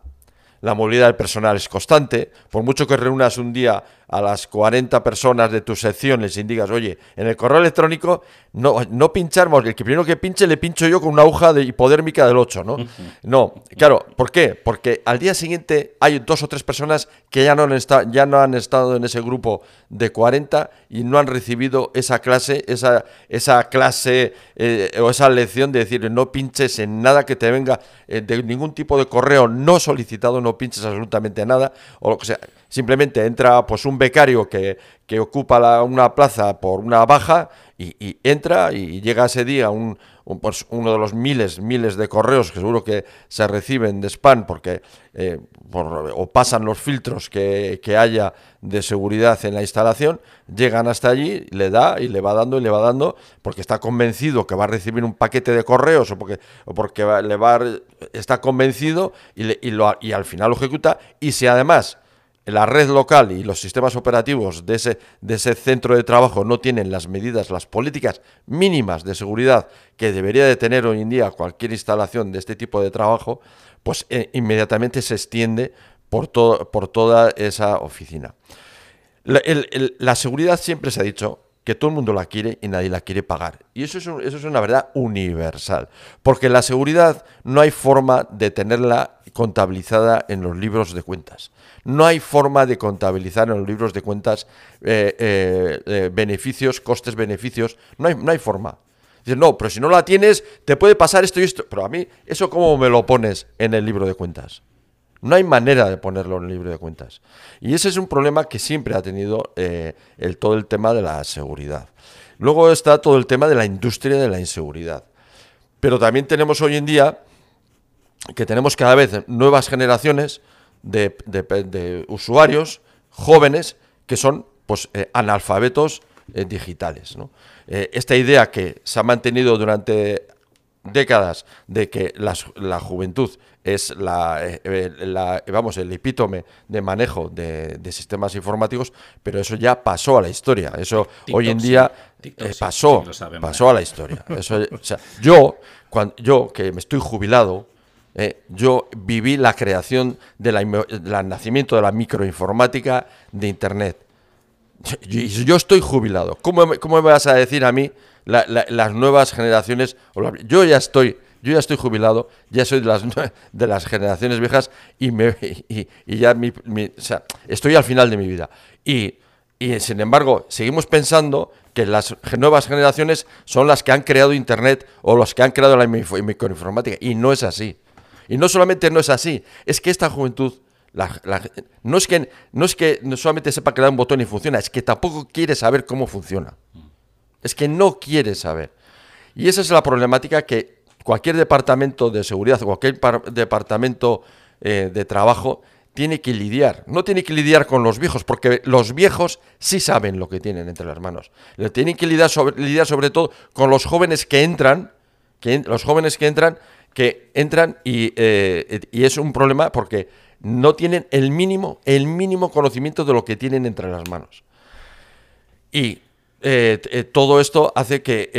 la movilidad del personal es constante. Por mucho que reúnas un día a las 40 personas de tus secciones y digas, oye, en el correo electrónico no, no pinchamos, el que primero que pinche le pincho yo con una aguja de hipodérmica del 8, ¿no? No, claro, ¿por qué? Porque al día siguiente hay dos o tres personas que ya no han, estado, ya no han estado en ese grupo de 40 y no han recibido esa clase, esa, esa clase eh, o esa lección de decir, no pinches en nada que te venga eh, de ningún tipo de correo no solicitado, no pinches absolutamente nada, o lo que sea. Simplemente entra pues un becario que, que ocupa una plaza por una baja y, entra y llega ese día un, pues uno de los miles, miles de correos que seguro que se reciben de spam porque eh, o pasan los filtros que, que, haya de seguridad en la instalación, llegan hasta allí, le da y le va dando y le va dando porque está convencido que va a recibir un paquete de correos o porque, o porque le va está convencido y, y, lo, y al final lo ejecuta y si además la red local y los sistemas operativos de ese, de ese centro de trabajo no tienen las medidas, las políticas mínimas de seguridad que debería de tener hoy en día cualquier instalación de este tipo de trabajo, pues eh, inmediatamente se extiende por, por toda esa oficina. la seguridad siempre se ha dicho que todo el mundo la quiere y nadie la quiere pagar. Y eso es, eso es una verdad universal, porque la seguridad no hay forma de tenerla contabilizada en los libros de cuentas. No hay forma de contabilizar en los libros de cuentas eh, eh, eh, beneficios, costes, beneficios. No hay, no hay forma. Dices, no, pero si no la tienes, te puede pasar esto y esto. Pero a mí, ¿eso cómo me lo pones en el libro de cuentas? No hay manera de ponerlo en el libro de cuentas. Y ese es un problema que siempre ha tenido el, todo el tema de la seguridad. Luego está todo el tema de la industria de la inseguridad. Pero también tenemos hoy en día que tenemos cada vez nuevas generaciones de, usuarios jóvenes que son pues, eh, analfabetos eh, digitales. Eh, esta idea que se ha mantenido durante décadas de que la, juventud es la, vamos, el epítome de manejo de, sistemas informáticos, pero eso ya pasó a la historia. Eso hoy en día pasó, pasó a la historia. Eso, yo, cuando, yo que me estoy jubilado, eh, yo viví la creación del nacimiento de la microinformática de Internet. Yo, estoy jubilado. ¿Cómo, me vas a decir a mí las nuevas generaciones? Yo ya estoy, yo ya estoy jubilado, ya soy de las, de las generaciones viejas y, me, y, ya estoy al final de mi vida. Y, y sin embargo, seguimos pensando que las nuevas generaciones son las que han creado Internet o las que han creado la microinformática. Y no es así. Y no solamente no es así, es que esta juventud no, es que, no es que solamente sepa crear un botón y funciona, es que tampoco quiere saber cómo funciona. Es que no quiere saber. Y esa es la problemática que cualquier departamento de seguridad, cualquier departamento eh, de trabajo tiene que lidiar. No tiene que lidiar con los viejos, porque los viejos sí saben lo que tienen entre las manos. Tienen que lidiar sobre, lidiar sobre todo con los jóvenes que entran, que, los jóvenes que entran que entran eh, y, es un problema porque no tienen el mínimo, el mínimo conocimiento de lo que tienen entre las manos. Y eh, eh, todo esto hace que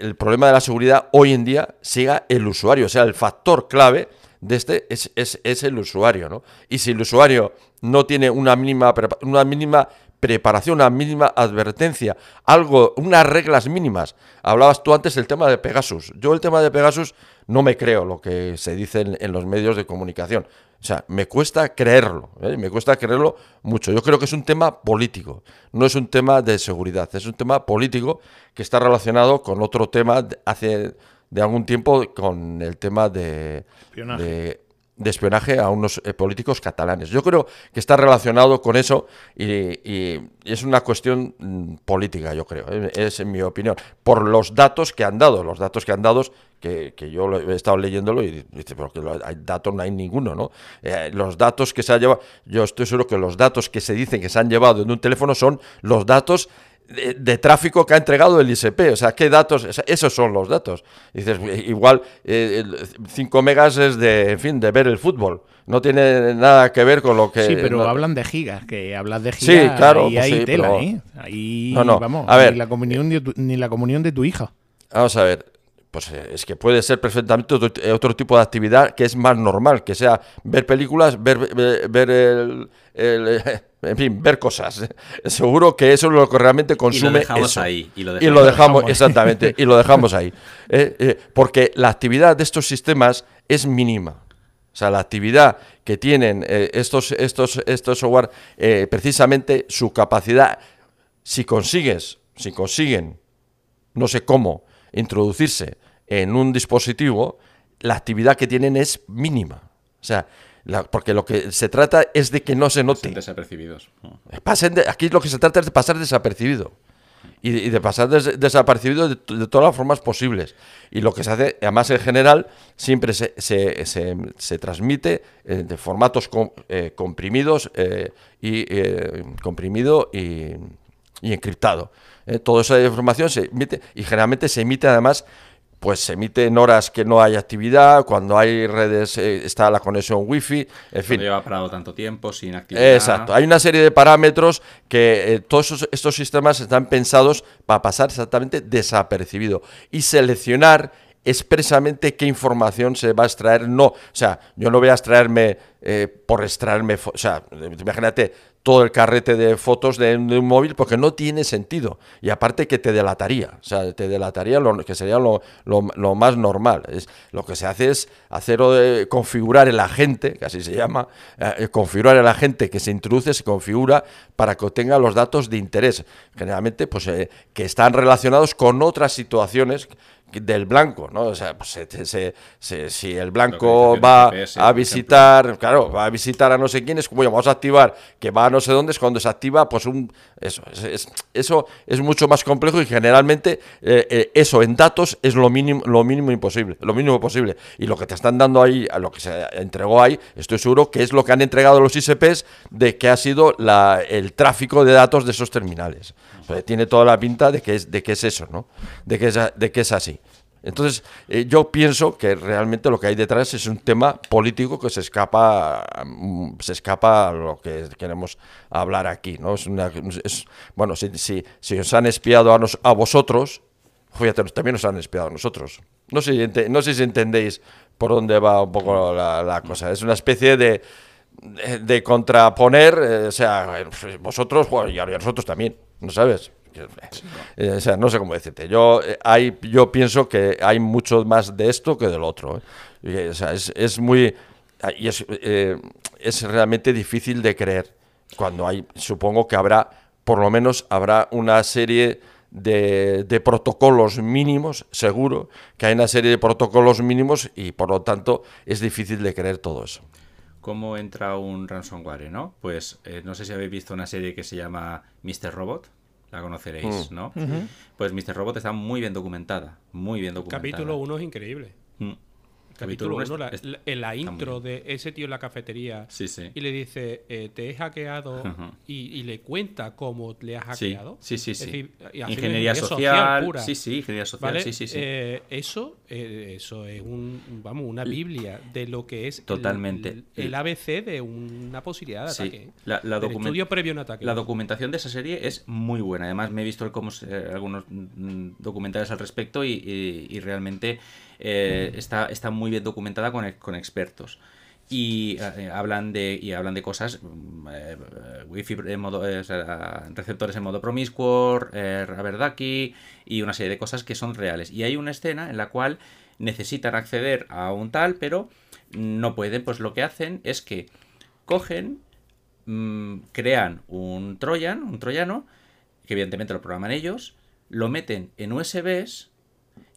el problema de la seguridad hoy en día siga el usuario, o sea, el factor clave de este es, es, el usuario, ¿no? Y si el usuario no tiene una mínima, una mínima preparación, una mínima advertencia, algo, unas reglas mínimas. Hablabas tú antes del tema de Pegasus. Yo el tema de Pegasus no me creo lo que se dice en, los medios de comunicación. O sea, me cuesta creerlo, ¿eh? me cuesta creerlo mucho. Yo creo que es un tema político, no es un tema de seguridad, es un tema político que está relacionado con otro tema hace de algún tiempo, con el tema de, de de espionaje a unos eh, políticos catalanes. Yo creo que está relacionado con eso y, es una cuestión mm, política, yo creo, eh, es en mi opinión, por los datos que han dado, los datos que han dado, que, yo he estado leyéndolo y dice, pero que hay datos no hay ninguno, ¿no? Eh, los datos que se han llevado, yo estoy seguro que los datos que se dicen que se han llevado en un teléfono son los datos de, tráfico que ha entregado el ISP. O sea, ¿qué datos? esos son los datos. dices, igual 5 eh, megas es de, en fin, de ver el fútbol. No tiene nada que ver con lo que... Sí, pero hablan de gigas, que hablas de gigas sí, claro, y pues hay tela, ¿eh? Ahí, no, no. vamos, a ver, ni, la comunión de tu, ni la comunión de tu hija. Vamos a ver, pues eh, es que puede ser perfectamente otro, tipo de actividad que es más normal, que sea ver películas, ver, ver, el, <laughs> en fin, ver cosas. <laughs> Seguro que eso es lo que realmente consume. Y lo dejamos ahí. Y lo dejamos, exactamente, y lo dejamos ahí. <laughs> Eh, eh, porque la actividad de estos sistemas es mínima. O sea, la actividad que tienen eh, estos, estos, estos software, precisamente su capacidad, si consigues, si consiguen, no sé cómo, introducirse en un dispositivo, la actividad que tienen es mínima. O sea, porque lo que se trata es de que no se note. desapercibidos. aquí lo que se trata es de pasar desapercibido. Y, de pasar desapercibido de, todas las formas posibles. Y lo que se hace, además en general, siempre se, se, transmite eh, de formatos eh, comprimidos eh, y comprimido y, y encriptado. Toda esa información se emite y generalmente se emite además pues se emite en horas que no hay actividad, cuando hay redes eh, está la conexión wifi, en fin. lleva parado tanto tiempo sin actividad. Exacto, hay una serie de parámetros que eh, todos estos sistemas están pensados para pasar exactamente desapercibido y seleccionar expresamente qué información se va a extraer. No, o sea, yo no voy a extraerme eh, por extraerme, o sea, imagínate todo el carrete de fotos de, un móvil porque no tiene sentido. Y aparte que te delataría, o sea, te delataría lo que sería lo, más normal. Es, lo que se hace es hacer de configurar el agente, que así se llama, eh, configurar el agente que se introduce, se configura para que obtenga los datos de interés, generalmente pues, eh, que están relacionados con otras situaciones del blanco, ¿no? O sea, pues si el blanco va a visitar, claro, va a visitar a no sé quién, es como vamos a activar que va a no sé dónde, es cuando se activa, pues un eso es, eso es mucho más complejo y generalmente eh, eh, eso en datos es lo mínimo lo mínimo imposible, lo mínimo posible. Y lo que te están dando ahí, a lo que se entregó ahí, estoy seguro que es lo que han entregado los ISPs de que ha sido la, el tráfico de datos de esos terminales. Tiene toda la pinta de que es de que es eso, ¿no? De que es, de que es así. Entonces, eh, yo pienso que realmente lo que hay detrás es un tema político que se escapa, mm, se escapa a lo que queremos hablar aquí, ¿no? Es, una, bueno, si, si, si, os han espiado a, nos, a vosotros, fíjate, también nos han espiado a nosotros. No sé, no sé si entendéis por dónde va un poco la, cosa. Es una especie de, de, contraponer, eh, o sea, vosotros, bueno, y nosotros también, ¿no sabes? Eh, o sea, no sé cómo decirte. Yo, eh, hay, yo pienso que hay mucho más de esto que del otro. ¿eh? O sea, es, es, muy. Y es, es realmente difícil de creer. Cuando hay. Supongo que habrá, por lo menos, habrá una serie. De, de, protocolos mínimos, seguro que hay una serie de protocolos mínimos y por lo tanto es difícil de creer todo eso. ¿Cómo entra un ransomware? ¿no? Pues no sé si habéis visto una serie que se llama Mr. Robot la conoceréis, mm. ¿no? Pues Mr. Robot está muy bien documentada, muy bien documentada. Capítulo 1 es increíble. Mm. Capítulo 1, la, la, intro de ese tío en la cafetería y le dice, eh, te he hackeado y, le cuenta cómo le has hackeado. Sí, sí, sí. ingeniería, social, Sí, sí, ingeniería social, sí, sí, sí. Eh, eso, eh, eso es un, vamos, una biblia de lo que es Totalmente. El, ABC de una posibilidad de ataque. La, estudio previo a un ataque. La documentación de esa serie es muy buena. Además, me he visto algunos mm, documentales al respecto y realmente eh, está, está muy bien documentada con, con expertos. Y eh, hablan de y hablan de cosas mm, eh, wifi en modo receptores en modo promiscuo Raverdaki y una serie de cosas que son reales. Y hay una escena en la cual necesitan acceder a un tal pero no pueden pues lo que hacen es que cogen mm, crean un troyan un troyano que evidentemente lo programan ellos lo meten en USBs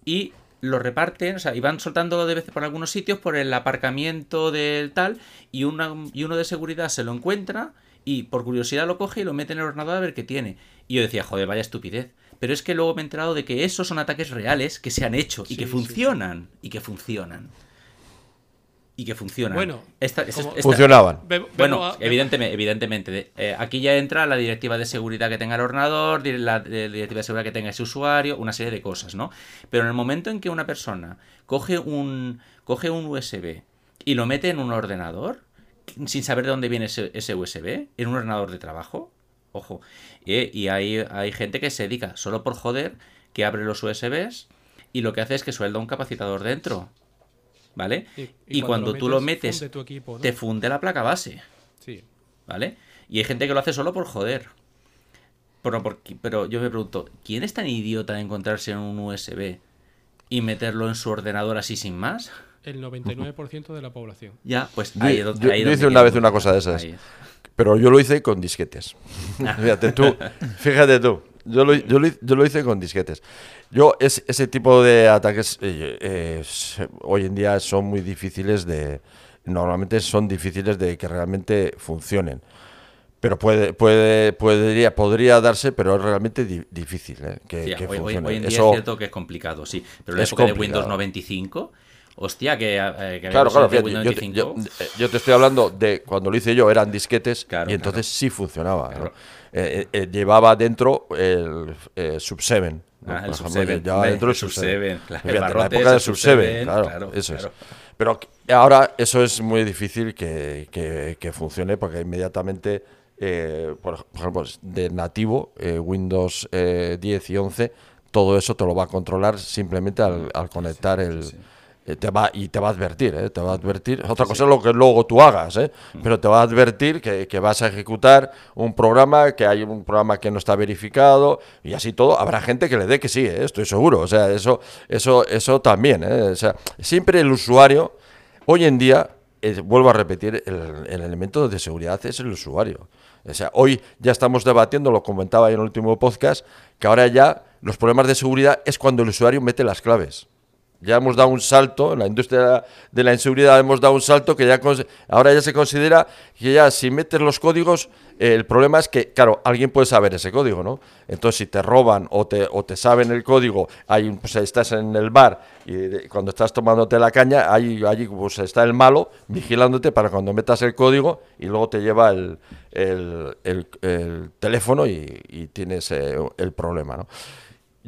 y lo reparten, o sea, y van soltando de veces por algunos sitios, por el aparcamiento del tal, y, una, y uno de seguridad se lo encuentra y por curiosidad lo coge y lo mete en el ordenador a ver qué tiene. Y yo decía, joder, vaya estupidez. Pero es que luego me he enterado de que esos son ataques reales que se han hecho y que funcionan. Y que funcionan y que funcionan. Bueno, funcionaban. bueno, evidentemente, evidentemente eh, aquí ya entra la directiva de seguridad que tenga el ordenador, la, directiva de seguridad que tenga ese usuario, una serie de cosas, ¿no? Pero en el momento en que una persona coge un, coge un USB y lo mete en un ordenador, sin saber de dónde viene ese, USB, en un ordenador de trabajo, ojo, y hay, hay gente que se dedica solo por joder, que abre los USBs y lo que hace es que suelda un capacitador dentro ¿vale? Y, cuando, tú lo metes, te funde la placa base. Sí. ¿Vale? Y hay gente que lo hace solo por joder. Pero, pero yo me pregunto, ¿quién es tan idiota de encontrarse en un USB y meterlo en su ordenador así sin más? El 99% de la población. <laughs> Ya, pues ahí, yo, yo hice una vez una cosa de esas. Pero yo lo hice con disquetes. <laughs> fíjate tú, fíjate tú. Yo lo, yo, yo lo hice con disquetes. Yo, es, ese tipo de ataques eh, hoy en día son muy difíciles de. Normalmente son difíciles de que realmente funcionen. Pero puede, puede, podría, podría darse, pero es realmente difícil eh, que, funcione. Hoy, en día es cierto que es complicado, sí. Pero en la época de Windows 95, hostia, que, eh, claro, claro, yo, te estoy hablando de cuando lo hice yo, eran disquetes y entonces sí funcionaba. Llevaba dentro el Sub 7 Ah, el Sub-7. Ya dentro del Sub-7. la época del Sub-7, claro, Eso es. Pero ahora eso es muy difícil que, que, funcione porque inmediatamente, eh, por, ejemplo, de nativo, eh, Windows 10 eh, y 11, todo eso te lo va a controlar simplemente al, al conectar el, eh, te va, y te va a advertir, ¿eh? te va a advertir. Otra cosa es lo que luego tú hagas, ¿eh? pero te va a advertir que, que, vas a ejecutar un programa, que hay un programa que no está verificado y así todo. Habrá gente que le dé que sí, ¿eh? estoy seguro. O sea, eso, eso, eso también. ¿eh? O sea, siempre el usuario, hoy en día, vuelvo a repetir, el, el elemento de seguridad es el usuario. O sea, hoy ya estamos debatiendo, lo comentaba en el último podcast, que ahora ya los problemas de seguridad es cuando el usuario mete las claves. Ya hemos dado un salto, en la industria de la inseguridad hemos dado un salto que ya ahora ya se considera que ya si metes los códigos, el problema es que, claro, alguien puede saber ese código, ¿no? Entonces, si te roban o te, o te saben el código, hay, pues estás en el bar y cuando estás tomándote la caña, ahí, allí pues, está el malo vigilándote para cuando metas el código y luego te lleva el, el, teléfono y, tienes eh, el problema, ¿no?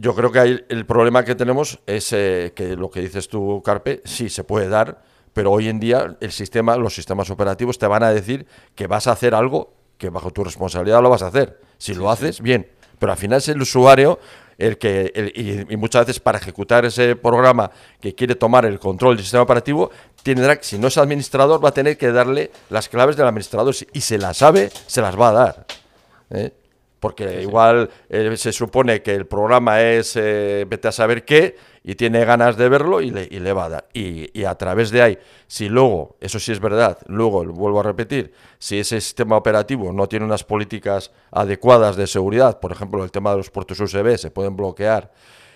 Yo creo que el problema que tenemos es eh, que lo que dices tú, Carpe, sí se puede dar, pero hoy en día el sistema, los sistemas operativos te van a decir que vas a hacer algo que bajo tu responsabilidad lo vas a hacer. Si lo haces, bien, pero al final es el usuario el que y, muchas veces para ejecutar ese programa que quiere tomar el control del sistema operativo tendrá si no es administrador va a tener que darle las claves del administrador y se las sabe se las va a dar ¿eh? Porque igual eh, se supone que el programa es eh, vete a saber qué y tiene ganas de verlo y le, y le va a dar. Y, a través de ahí, si luego, eso sí es verdad, luego vuelvo a repetir, si ese sistema operativo no tiene unas políticas adecuadas de seguridad, por ejemplo, el tema de los puertos USB se pueden bloquear.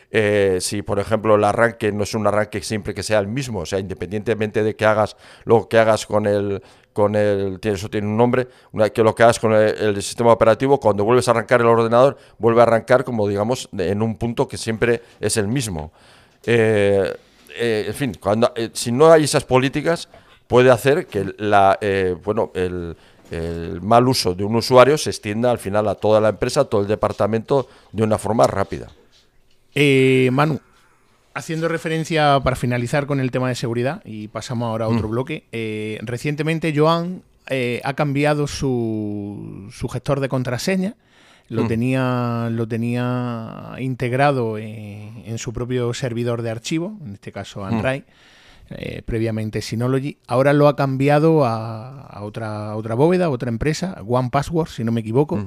Eh, si, por ejemplo, el arranque no es un arranque siempre que sea el mismo, o sea, independientemente de que hagas lo que hagas con el, con el, eso tiene un nombre, una, que lo que hagas con el, sistema operativo, cuando vuelves a arrancar el ordenador, vuelve a arrancar como digamos en un punto que siempre es el mismo. Eh, eh, en fin, cuando, eh, si no hay esas políticas, puede hacer que la, bueno, el, el mal uso de un usuario se extienda al final a toda la empresa, a todo el departamento, de una forma rápida. Manu, Haciendo referencia para finalizar con el tema de seguridad y pasamos ahora a otro mm. bloque. Eh, recientemente Joan eh, ha cambiado su, su, gestor de contraseña. Lo, mm. tenía, lo tenía integrado en, su propio servidor de archivo, en este caso mm. Android, eh, previamente Synology. Ahora lo ha cambiado a, otra, otra bóveda, otra empresa, One Password, si no me equivoco.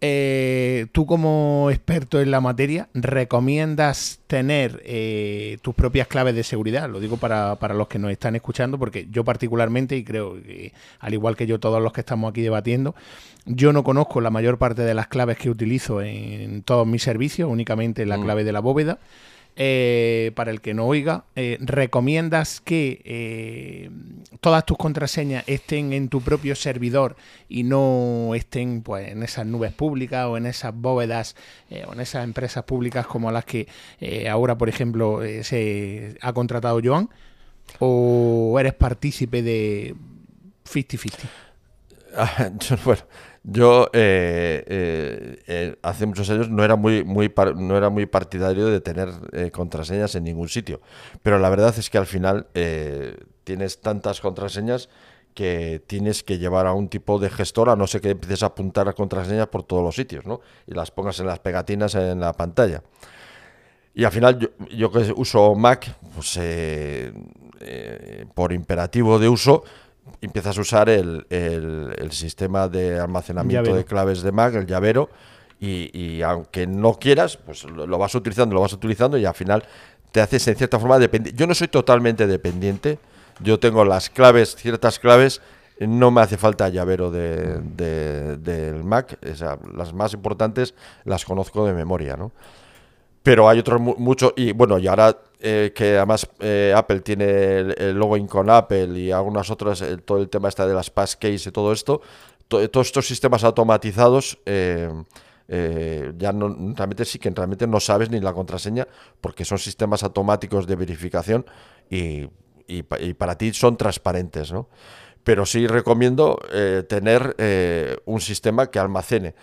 Eh, tú como experto en la materia, ¿recomiendas tener eh, tus propias claves de seguridad? Lo digo para, para, los que nos están escuchando, porque yo particularmente, y creo que al igual que yo todos los que estamos aquí debatiendo, yo no conozco la mayor parte de las claves que utilizo en todos mis servicios, únicamente la mm. clave de la bóveda. Eh, para el que no oiga, eh, recomiendas que eh, todas tus contraseñas estén en tu propio servidor y no estén pues, en esas nubes públicas o en esas bóvedas o en esas empresas públicas como las que ahora, por ejemplo, se ha contratado Joan? ¿O eres partícipe de 50-50? Ah, <laughs> bueno, yo eh, eh, eh, hace muchos años no era muy, muy, no era muy partidario de tener contraseñas en ningún sitio, pero la verdad es que al final tienes tantas contraseñas que tienes que llevar a un tipo de gestor, a no ser que empieces a apuntar contraseñas por todos los sitios, ¿no? Y las pongas en las pegatinas en la pantalla. Y al final yo, yo que uso Mac, pues por imperativo de uso, empiezas a usar el, el, sistema de almacenamiento de claves de Mac, el llavero, y, aunque no quieras, pues lo, vas utilizando, lo vas utilizando y al final te haces en cierta forma dependiente. Yo no soy totalmente dependiente, yo tengo las claves, ciertas claves, no me hace falta llavero de, del Mac, las más importantes las conozco de memoria, ¿no? Pero hay otros muchos, y bueno, y ahora eh, que además eh, Apple tiene el, login con Apple y algunas otras, eh, todo el tema está de las passkeys y todo esto, todos estos sistemas automatizados ya no, realmente sí que realmente no sabes ni la contraseña porque son sistemas automáticos de verificación y, para ti son transparentes, ¿no? Pero sí recomiendo tener un sistema que almacene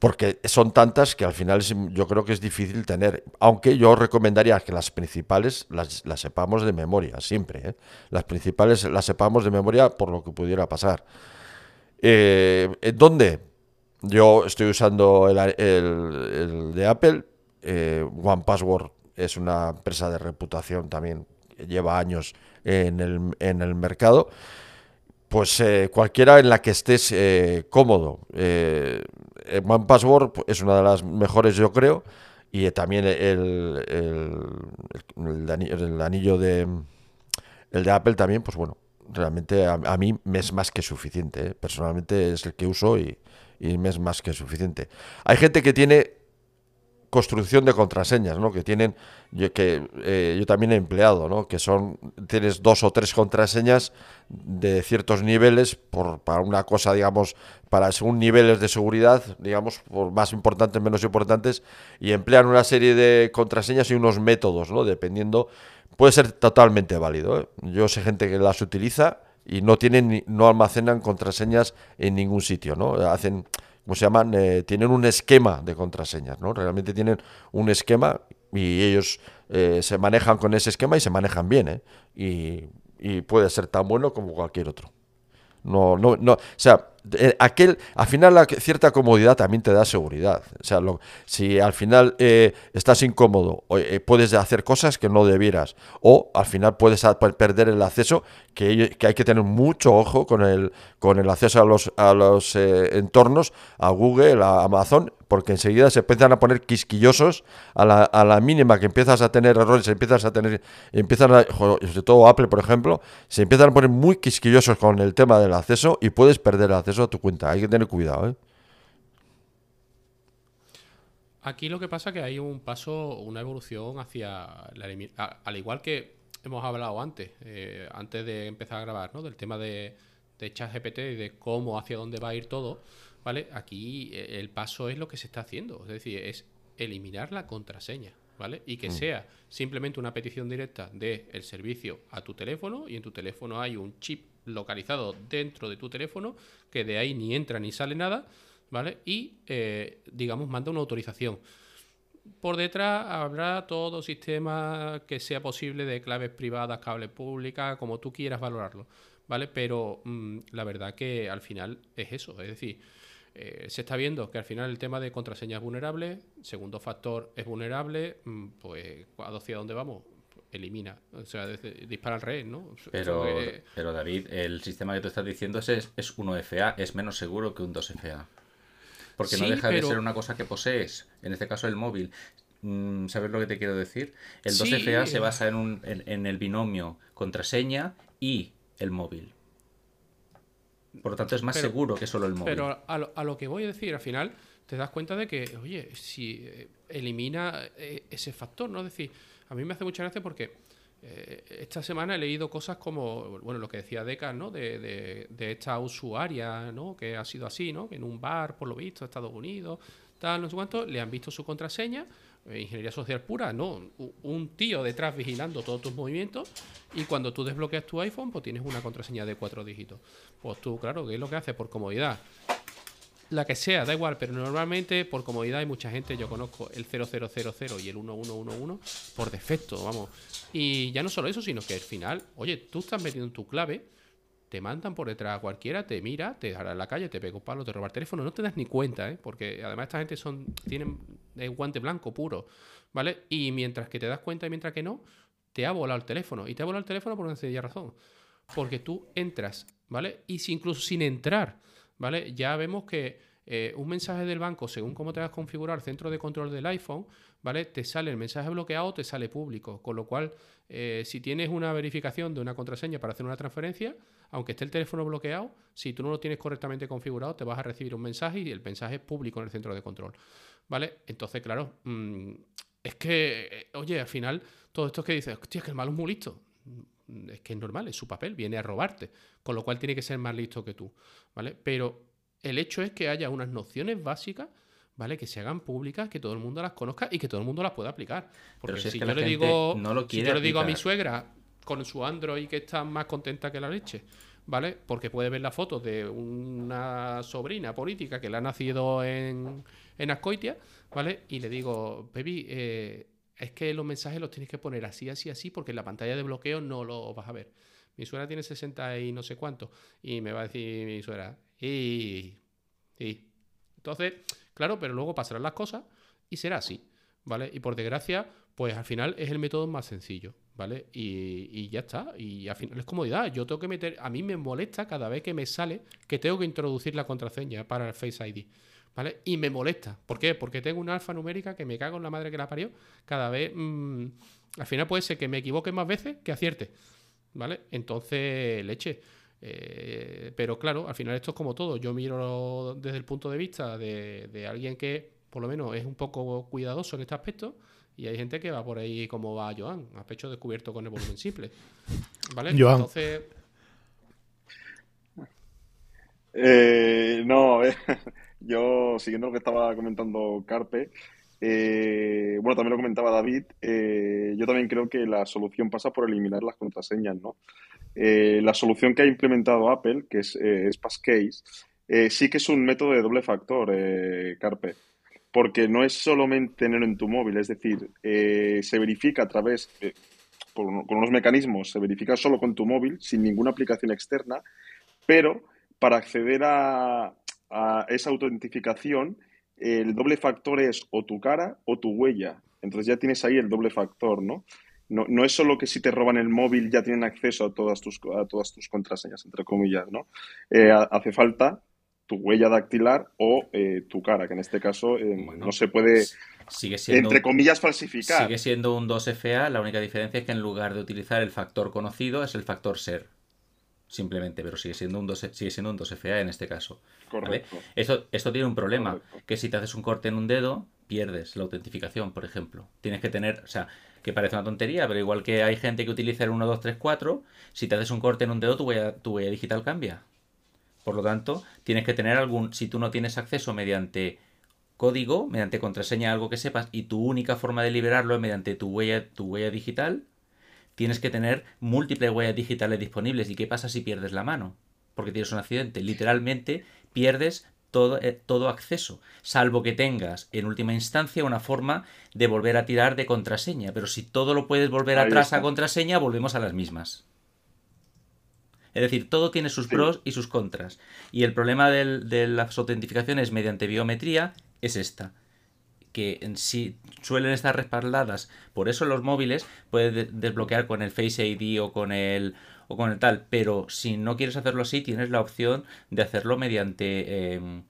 porque son tantas que al final yo creo que es difícil tener, aunque yo recomendaría que las principales las, sepamos de memoria, siempre, ¿eh? las principales las sepamos de memoria por lo que pudiera pasar. Eh, ¿Dónde? Yo estoy usando el, de Apple, eh, One Password es una empresa de reputación también, lleva años en el, en el mercado pues eh, cualquiera en la que estés eh, cómodo. Eh, One Password es una de las mejores, yo creo, y también el, el, anillo de el de Apple también, pues bueno, realmente a, mí me es más que suficiente. Personalmente es el que uso y, y me es más que suficiente. Hay gente que tiene construcción de contraseñas, ¿no? Que tienen, yo, que eh, yo también he empleado, ¿no? Que son, tienes dos o tres contraseñas de ciertos niveles por, para una cosa, digamos, para según niveles de seguridad, digamos, por más importantes, menos importantes, y emplean una serie de contraseñas y unos métodos, ¿no? Dependiendo, puede ser totalmente válido. ¿eh? Yo sé gente que las utiliza y no tienen, no almacenan contraseñas en ningún sitio, ¿no? Hacen ¿cómo se llaman? Eh, tienen un esquema de contraseñas, ¿no? Realmente tienen un esquema y ellos eh, se manejan con ese esquema y se manejan bien, ¿eh? Y, y puede ser tan bueno como cualquier otro. No, no, no, o sea, eh, aquel, al final la cierta comodidad también te da seguridad. O sea, si al final eh, estás incómodo, eh, puedes hacer cosas que no debieras, o al final puedes perder el acceso, que, hay que tener mucho ojo con el, con el acceso a los, a los entornos, a Google, a Amazon, porque enseguida se empiezan a poner quisquillosos a la, a la mínima que empiezas a tener errores, empiezas a tener, empiezan a, sobre todo Apple, por ejemplo, se empiezan a poner muy quisquillosos con el tema del acceso y puedes perder el acceso a tu cuenta. Hay que tener cuidado, ¿eh? Aquí lo que pasa es que hay un paso, una evolución hacia la al igual que hemos hablado antes, eh, antes de empezar a grabar, ¿no? Del tema de, de ChatGPT y de cómo, hacia dónde va a ir todo ¿vale? Aquí eh, el paso es lo que se está haciendo, es decir, es eliminar la contraseña, ¿vale? Y que mm. sea simplemente una petición directa del servicio a tu teléfono y en tu teléfono hay un chip localizado dentro de tu teléfono que de ahí ni entra ni sale nada, ¿vale? Y, eh, digamos, manda una autorización. Por detrás habrá todo sistema que sea posible de claves privadas, cables públicas, como tú quieras valorarlo, ¿vale? Pero mm, la verdad que al final es eso, es decir, eh, se está viendo que al final el tema de contraseñas es vulnerable, segundo factor es vulnerable, mm, pues ¿hacia dónde vamos? elimina, o sea, dispara al rey, ¿no? Pero, pero David, el sistema que tú estás diciendo es, es 1FA, es menos seguro que un 2FA. Porque no deja de ser una cosa que posees, en este caso el móvil. Mm, ¿Sabes lo que te quiero decir? El 2FA se basa en, un, en el binomio contraseña y el móvil. Por lo tanto, es más seguro que solo el móvil. Pero a lo, que voy a decir, al final, te das cuenta de que, oye, si eh, elimina eh, ese factor, ¿no? Es decir, a mí me hace mucha gracia porque eh, esta semana he leído cosas como, bueno, lo que decía Deca, ¿no? De, de, esta usuaria, ¿no? Que ha sido así, ¿no? Que en un bar, por lo visto, Estados Unidos, tal, no sé cuánto, le han visto su contraseña ingeniería social pura, no, un tío detrás vigilando todos tus movimientos y cuando tú desbloqueas tu iPhone, pues tienes una contraseña de cuatro dígitos. Pues tú, claro, ¿qué es lo que hace? Por comodidad. La que sea, da igual, pero normalmente por comodidad hay mucha gente, yo conozco el 0000 y el 1111 por defecto, vamos. Y ya no solo eso, sino que al final, oye, tú estás metiendo tu clave, te mandan por detrás a cualquiera, te mira, te dejará en la calle, te pega un palo, te roba el teléfono, no te das ni cuenta, ¿eh? porque además esta gente son tienen el guante blanco puro, ¿vale? Y mientras que te das cuenta y mientras que no, te ha volado el teléfono. Y te ha volado el teléfono por una sencilla razón. Porque tú entras, ¿vale? Y si incluso sin entrar, ¿vale? Ya vemos que eh, un mensaje del banco, según cómo te vas a configurar el centro de control del iPhone, ¿vale? Te sale el mensaje bloqueado te sale público. Con lo cual, eh, si tienes una verificación de una contraseña para hacer una transferencia, aunque esté el teléfono bloqueado, si tú no lo tienes correctamente configurado, te vas a recibir un mensaje y el mensaje es público en el centro de control. ¿Vale? Entonces, claro, mm, es que, eh, oye, al final, todo esto es que dices, hostia, es que el malo es muy listo. Mm, es que es normal, es su papel, viene a robarte. Con lo cual tiene que ser más listo que tú. ¿Vale? Pero el hecho es que haya unas nociones básicas ¿vale? Que se hagan públicas, que todo el mundo las conozca y que todo el mundo las pueda aplicar. Porque si, yo le digo, si yo le digo a mi suegra con su Android que está más contenta que la leche, ¿vale? Porque puede ver la foto de una sobrina política que le ha nacido en, en Ascoitia, ¿vale? Y le digo, baby, eh, es que los mensajes los tienes que poner así, así, así, porque en la pantalla de bloqueo no lo vas a ver. Mi suegra tiene 60 y no sé cuánto. Y me va a decir mi suegra, y... y. Entonces, Claro, pero luego pasarán las cosas y será así, ¿vale? Y por desgracia, pues al final es el método más sencillo, ¿vale? Y, ya está. Y al final es comodidad. Yo tengo que meter, a mí me molesta cada vez que me sale que tengo que introducir la contraseña para el Face ID. ¿Vale? Y me molesta. ¿Por qué? Porque tengo una alfanumérica que me cago en la madre que la parió. Cada vez. Mm, al final puede ser que me equivoque más veces que acierte. ¿Vale? Entonces, leche. Eh, pero claro, al final esto es como todo. Yo miro desde el punto de vista de, alguien que por lo menos, es un poco cuidadoso en este aspecto. Y hay gente que va por ahí como va Joan, a pecho descubierto con el volumen simple. ¿Vale? Joan. Entonces. Eh, no, <laughs> yo siguiendo lo que estaba comentando Carpe, eh, bueno, también lo comentaba David, eh, yo también creo que la solución pasa por eliminar las contraseñas, ¿no? la solución que ha implementado Apple, que es, es Passcase, sí que es un método de doble factor, Carpe porque no es solamente tenerlo en tu móvil, es decir, eh, se verifica a través, con unos mecanismos, se verifica solo con tu móvil, sin ninguna aplicación externa, pero para acceder a, esa autentificación, el doble factor es o tu cara o tu huella. Entonces ya tienes ahí el doble factor, ¿no? No, no es solo que si te roban el móvil ya tienen acceso a todas tus, a todas tus contraseñas, entre comillas, ¿no? Eh, hace falta tu huella dactilar o eh, tu cara, que en este caso eh, no se puede, sigue siendo, entre comillas, falsificar. Sigue siendo un 2FA, la única diferencia es que en lugar de utilizar el factor conocido es el factor ser. Simplemente, pero sigue siendo un 2, sigue siendo un 2FA en este caso. Correcto. Esto, esto tiene un problema, que si te haces un corte en un dedo, pierdes la autentificación, por ejemplo. Tienes que tener, o sea, que parece una tontería, pero igual que hay gente que utiliza el 1, 2, 3, 4, si te haces un corte en un dedo, tu huella, tu huella digital cambia. Por lo tanto, tienes que tener algún, si tú no tienes acceso mediante código, mediante contraseña, algo que sepas, y tu única forma de liberarlo es mediante tu huella, tu huella digital, tienes que tener múltiples huellas digitales disponibles. ¿Y qué pasa si pierdes la mano? Porque tienes un accidente. Literalmente pierdes todo, eh, todo acceso, salvo que tengas en última instancia una forma de volver a tirar de contraseña. Pero si todo lo puedes volver atrás a contraseña, volvemos a las mismas. Es decir, todo tiene sus pros y sus contras. Y el problema de las autentificaciones mediante biometría es esta que sí suelen estar respaldadas. Por eso los móviles puedes desbloquear con el Face ID o con el o con el tal, pero si no quieres hacerlo así, tienes la opción de hacerlo mediante em,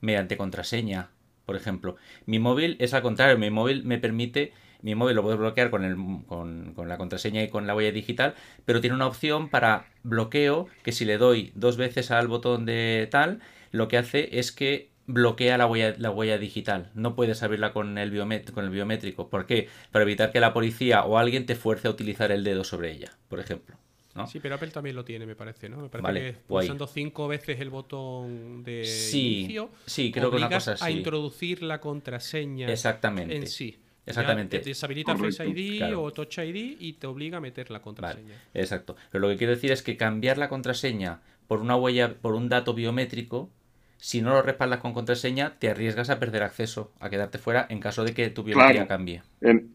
mediante contraseña, por ejemplo. Mi móvil es al contrario, mi móvil me permite mi móvil lo puedo bloquear con, el, con, la contraseña y con la huella digital, pero tiene una opción para bloqueo que si le doy dos veces al botón de tal, lo que hace es que bloquea la huella, la huella digital. No puedes abrirla con el, con el biométrico. ¿Por qué? Para evitar que la policía o alguien te fuerce a utilizar el dedo sobre ella, por ejemplo. ¿no? Sí, pero Apple también lo tiene, me parece, ¿no? Me parece que pulsando cinco veces el botón de inicio, sí, creo que una cosa a introducir la contraseña Exactamente. en sí. Exactamente. te deshabilita Face ID o Touch ID y te obliga a meter la contraseña. exacto. Pero lo que quiero decir es que cambiar la contraseña por una huella, por un dato biométrico, si no lo respaldas con contraseña, te arriesgas a perder acceso, a quedarte fuera en caso de que tu biometría cambie. En,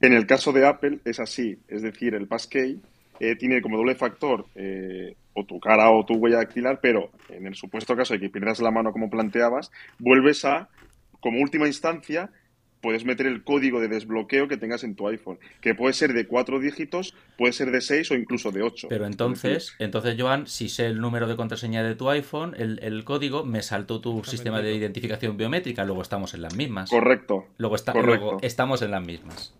el caso de Apple es así, es decir, el passkey eh, tiene como doble factor eh, o tu cara o tu huella dactilar, pero en el supuesto caso de que pierdas la mano como planteabas, vuelves a, como última instancia, puedes meter el código de desbloqueo que tengas en tu iPhone, que puede ser de cuatro dígitos, puede ser de seis o incluso de ocho. Pero entonces, entonces Joan, si sé el número de contraseña de tu iPhone, el, código, me saltó tu sistema de identificación biométrica, luego estamos en las mismas. Correcto. Luego, está, luego estamos en las mismas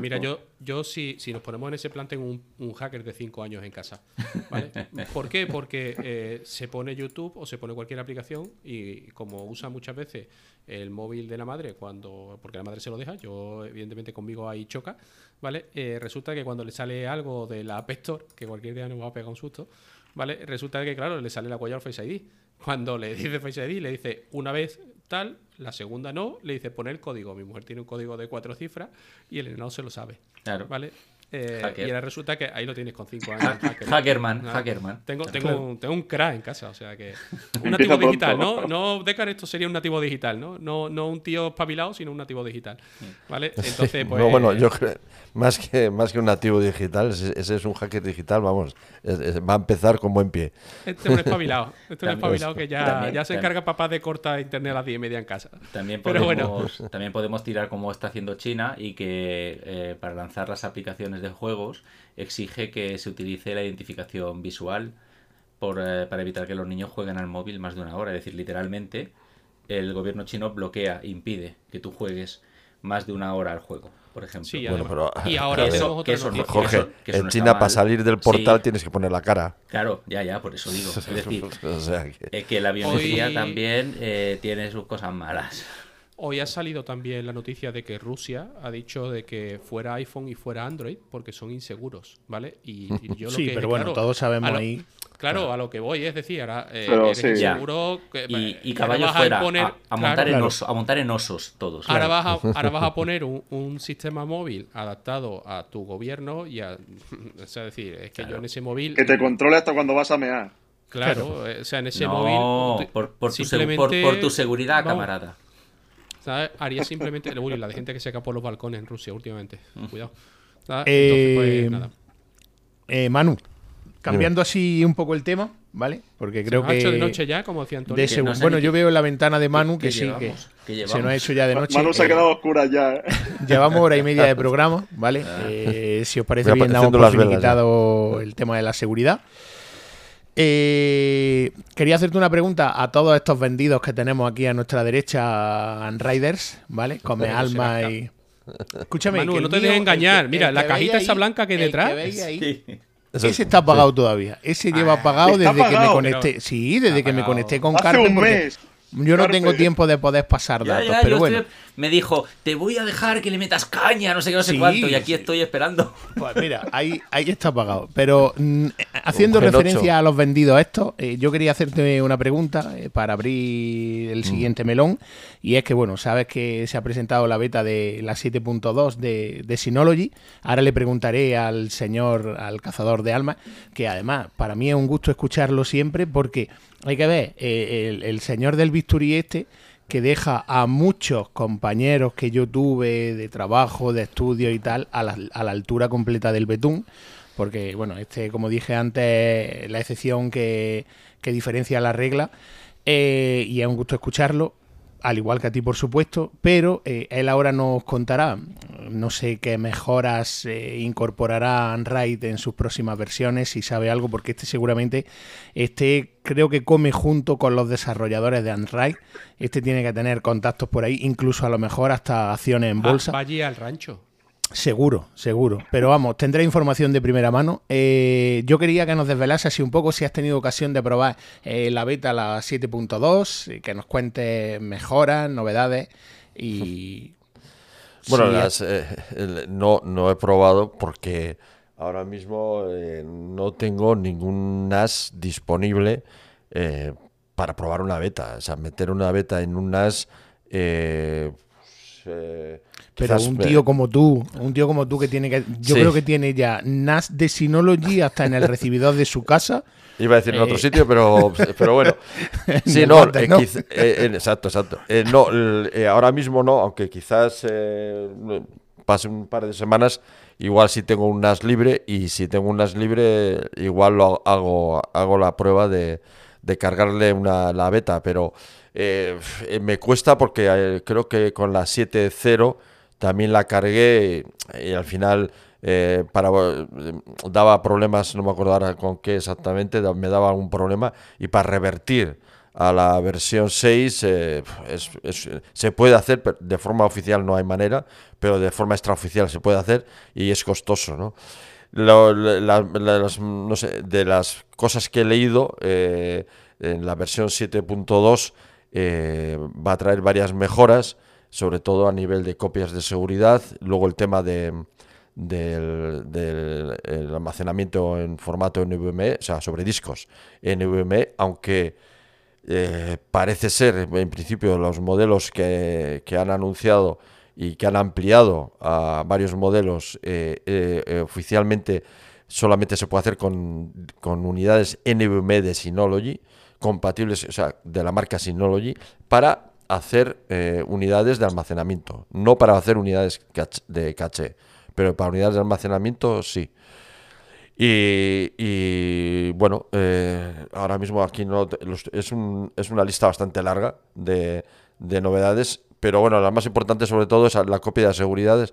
mira, yo, yo si, si nos ponemos en ese plan, tengo un, hacker de 5 años en casa. <laughs> ¿Por qué? Porque eh, se pone YouTube o se pone cualquier aplicación y como usa muchas veces el móvil de la madre, cuando porque la madre se lo deja, yo evidentemente conmigo ahí choca, ¿vale? Eh, resulta que cuando le sale algo de la App Store, que cualquier día nos va a pegar un susto, ¿vale? Resulta que, claro, le sale la huella al Face ID. Cuando le dice Face ID, le dice una vez tal, la segunda no, le dice poner el código. Mi mujer tiene un código de cuatro cifras y el no se lo sabe. Claro. ¿Vale? Eh, y ahora resulta que ahí lo tienes con 5 años. Hackerman, Hackerman. Tengo, tengo, un, tengo un crack en casa, o sea que. <laughs> Un nativo digital, ¿no? No, Decar, esto sería un nativo digital, ¿no? No, no un tío espabilado, sino un nativo digital. ¿Vale? <laughs> Entonces, pues. No, bueno, yo creo. Más que, más que un nativo digital, ese, es un hacker digital, vamos. va a empezar con buen pie. Este es un espabilado. Este es un espabilado que ya, ya se encarga papá de cortar internet a las 10 y media en casa. También podemos, también podemos tirar como está haciendo China y que eh, para lanzar las aplicaciones de juegos exige que se utilice la identificación visual por, eh, para evitar que los niños jueguen al móvil más de una hora. Es decir, literalmente el gobierno chino bloquea, impide que tú juegues más de una hora al juego, por ejemplo. y ahora eso, que Jorge, en China para salir del portal tienes que poner la cara. Claro, ya, ya, por eso digo. <laughs> Es decir, <laughs> que... la biometría también eh, tiene sus cosas malas. Hoy ha salido también la noticia de que Rusia ha dicho de que fuera iPhone y fuera Android porque son inseguros, ¿vale? Y, yo lo sí, pero bueno, todos sabemos ahí. Claro, a lo que voy, es decir, ahora eh, eres inseguro que, y, y caballos fuera, a, poner, a, montar en oso, a, montar en osos todos. Ahora, vas a, ahora vas a <laughs> poner un, un, sistema móvil adaptado a tu gobierno y a, <laughs> o sea, decir, es que yo en ese móvil que te controle hasta cuando vas a mear. Claro, eh, o sea, en ese móvil por, por, tu, por, tu seguridad, camarada. Haría simplemente. Uy, la de gente que se cae por los balcones en Rusia últimamente. Mm. Cuidado. Entonces, pues, eh, nada. Eh, Manu, cambiando así un poco el tema, ¿vale? Porque creo que. hecho de noche ya, como decía Antonio. bueno, yo veo en la ventana de Manu que, sí, que, se nos ha hecho ya de noche. Manu se ha quedado oscura ya. ¿eh? <laughs> Llevamos hora y media de programa, ¿vale? Ah. si os parece bien, damos por el tema de la seguridad. Eh, quería hacerte una pregunta a todos estos vendidos que tenemos aquí a nuestra derecha, Riders, ¿vale? Come alma y. <laughs> Escúchame, Manu, no te dejes engañar. Mira, la cajita esa blanca que hay detrás. Ese está apagado todavía. Ese lleva ah, apagado desde que me conecté. Sí, desde que me conecté con Hace un mes. Yo no tengo tiempo de poder pasar datos, pero bueno. Me dijo, te voy a dejar que le metas caña, no sé qué, no sé cuánto, y aquí estoy esperando. <laughs> Pues mira, ahí, <laughs> ahí está apagado. Pero mm, haciendo referencia a los vendidos estos, eh, yo quería hacerte una pregunta eh, para abrir el mm. siguiente melón. Y es que, bueno, sabes que se ha presentado la beta de la 7.2 de, de Synology. Ahora le preguntaré al señor, al cazador de almas, que además para mí es un gusto escucharlo siempre porque hay que ver, eh, el, señor del bisturí este que deja a muchos compañeros que yo tuve de trabajo, de estudio y tal, a la, a la altura completa del betún, porque, bueno, este, como dije antes, la excepción que, que diferencia la regla, eh, y es un gusto escucharlo al igual que a ti, por supuesto, pero eh, él ahora nos contará, no sé qué mejoras eh, incorporará Android en sus próximas versiones, si sabe algo, porque este seguramente, este creo que come junto con los desarrolladores de Android, este tiene que tener contactos por ahí, incluso a lo mejor hasta acciones en ah, bolsa. Ah, vaya al rancho. Seguro, seguro. Pero vamos, tendré información de primera mano. Eh, yo quería que nos desvelase así un poco si has tenido ocasión de probar eh, la beta, la 7.2, que nos cuente mejoras, novedades y... Bueno, eh, no, no he probado porque ahora mismo no tengo ningún NAS disponible para probar una beta. O sea, meter una beta en un NAS... Pues, pero un tío como tú, un tío como tú que tiene que. Yo creo que tiene ya NAS de Synology hasta en el recibidor de su casa. Iba a decir en otro eh, sitio, pero, pero bueno. <laughs> Sí, no, eh, eh, exacto, exacto. no, ahora mismo no, aunque quizás pase un par de semanas, igual si tengo un NAS libre y si tengo un NAS libre, igual lo hago, hago la prueba de, de cargarle una, la beta, pero me cuesta porque creo que con la 7.0 también la cargué y, al final eh, para, daba problemas, no me acuerdo con qué exactamente, me daba algún problema y para revertir a la versión 6 eh, se puede hacer, de forma oficial no hay manera, pero de forma extraoficial se puede hacer y es costoso, ¿no? de las cosas que he leído, eh, en la versión 7.2 va a traer varias mejoras sobre todo a nivel de copias de seguridad. Luego el tema de, del, almacenamiento en formato NVMe, o sea, sobre discos NVMe, aunque eh, parece ser, en principio, los modelos que, han anunciado y que han ampliado a varios modelos eh, eh, oficialmente solamente se puede hacer con, unidades NVMe de Synology, compatibles, o sea, de la marca Synology, para hacer eh, unidades de almacenamiento, no para hacer unidades de caché, pero para unidades de almacenamiento sí. Y, bueno, eh, ahora mismo aquí no es, un, es, una lista bastante larga de, de, novedades, pero bueno, la más importante sobre todo es la copia de seguridad,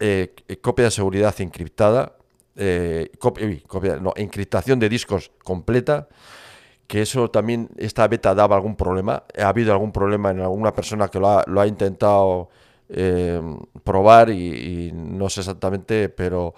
eh, copia de seguridad encriptada, copia, no, encriptación de discos completa, que eso también, esta beta daba algún problema. Ha habido algún problema en alguna persona que lo ha, lo ha intentado eh, probar y, no sé exactamente, pero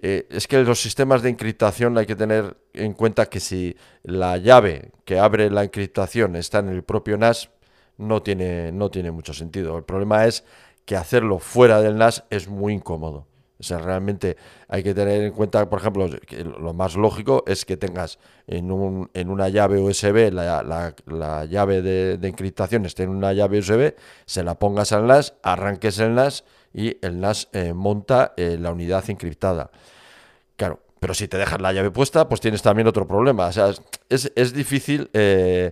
eh, es que los sistemas de encriptación hay que tener en cuenta que si la llave que abre la encriptación está en el propio NAS, no tiene, no tiene mucho sentido. El problema es que hacerlo fuera del NAS es muy incómodo. O sea, realmente hay que tener en cuenta, por ejemplo, que lo más lógico es que tengas en, un, en una llave USB, la, llave de, encriptación esté en una llave USB, se la pongas al NAS, arranques el NAS y el NAS eh, monta eh, la unidad encriptada. Claro, pero si te dejas la llave puesta, pues tienes también otro problema. O sea, es, es difícil eh,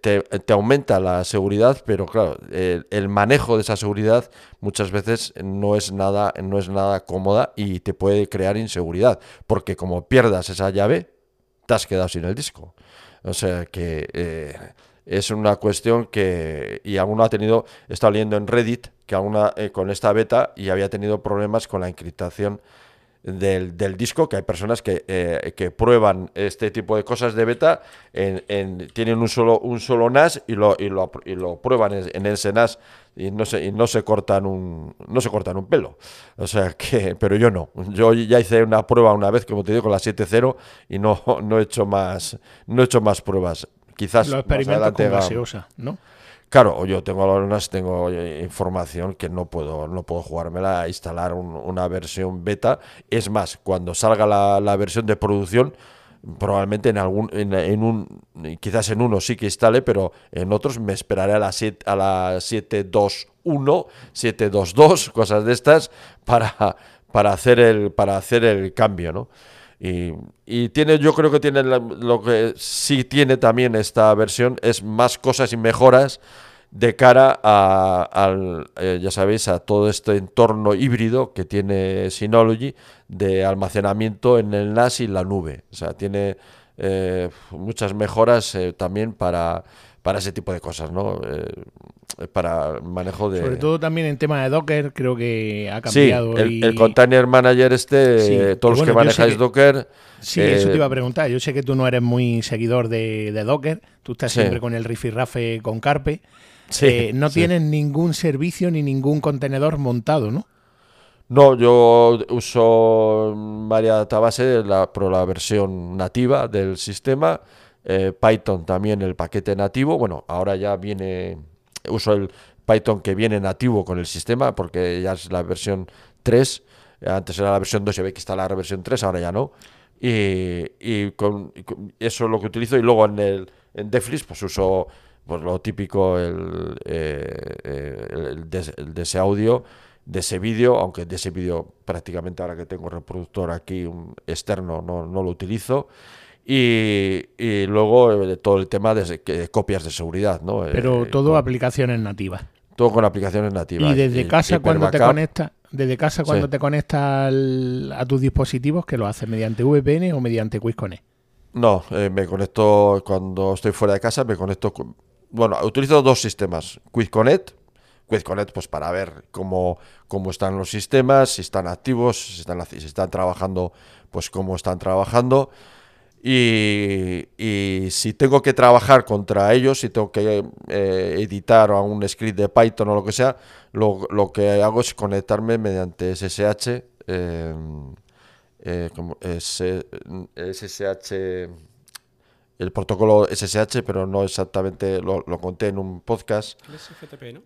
te, aumenta la seguridad, pero claro, el, manejo de esa seguridad muchas veces no es, nada, no es nada cómoda y te puede crear inseguridad, porque como pierdas esa llave, te has quedado sin el disco. O sea que eh, es una cuestión que, y alguno ha tenido, estado leyendo en Reddit, que alguna eh, con esta beta y había tenido problemas con la encriptación del, del, disco, que hay personas que, eh, que, prueban este tipo de cosas de beta, en, tienen un solo, un solo NAS y lo, y lo, y lo prueban en, ese NAS y no se, y no se cortan un no se cortan un pelo. O sea <laughs> que, pero yo no. Yo ya hice una prueba una vez, como te digo, con la 7.0 y no, <laughs> no he hecho más, no he hecho más pruebas. Quizás lo experimento con gaseosa, ¿no? Claro, yo tengo algunas, tengo información que no puedo, no puedo jugármela a instalar una versión beta. Es más, cuando salga la, versión de producción, probablemente en algún, en, un, quizás en uno sí que instale, pero en otros me esperaré a la, a la 721, 722, cosas de estas, para, para, hacer, el, para hacer el cambio, ¿no? Y, y, tiene, yo creo que tiene lo que sí tiene también esta versión es más cosas y mejoras de cara a, al, eh, ya sabéis, a todo este entorno híbrido que tiene Synology de almacenamiento en el NAS y la nube. O sea, tiene eh, muchas mejoras eh, también para, para ese tipo de cosas, ¿no? Para manejo de... Sobre todo también en tema de Docker, creo que ha cambiado. Sí, el, Container Manager este, todos los que manejáis Docker... Sí, eso te iba a preguntar. Yo sé que tú no eres muy seguidor de, Docker, tú estás siempre con el rifirrafe con Carpe. Eh, no tienen ningún servicio ni ningún contenedor montado, ¿no? No, yo uso Maria Database, la, pero la versión nativa del sistema. Eh, Python también el paquete nativo. Bueno, ahora ya viene, uso el Python que viene nativo con el sistema porque ya es la versión 3. Antes era la versión 2, se ve que está la versión 3, ahora ya no. Y, con, eso es lo que utilizo. Y luego en el en pues uso pues lo típico el, eh, eh, de, ese audio, de ese vídeo, aunque de ese vídeo prácticamente ahora que tengo reproductor aquí un externo no, no lo utilizo. Y, y luego eh, todo el tema de, copias de seguridad. ¿no? Pero todo aplicaciones nativas. Todo con aplicaciones nativas. Y desde casa cuando te conectas, desde casa cuando te conectas a tus dispositivos, que lo haces mediante VPN o mediante QuickConnect. No, me conecto cuando estoy fuera de casa, me conecto bueno, utilizo dos sistemas, QuickConnect, QuickConnect pues para ver cómo, cómo están los sistemas, si están activos, si están, si están trabajando, pues cómo están trabajando. Y, si tengo que trabajar contra ellos, si tengo que eh, editar a un script de Python o lo que sea, lo, lo que hago es conectarme mediante SSH, eh, eh, como SSH el protocolo SSH, pero no exactamente lo, conté en un podcast. Es FTP, ¿no?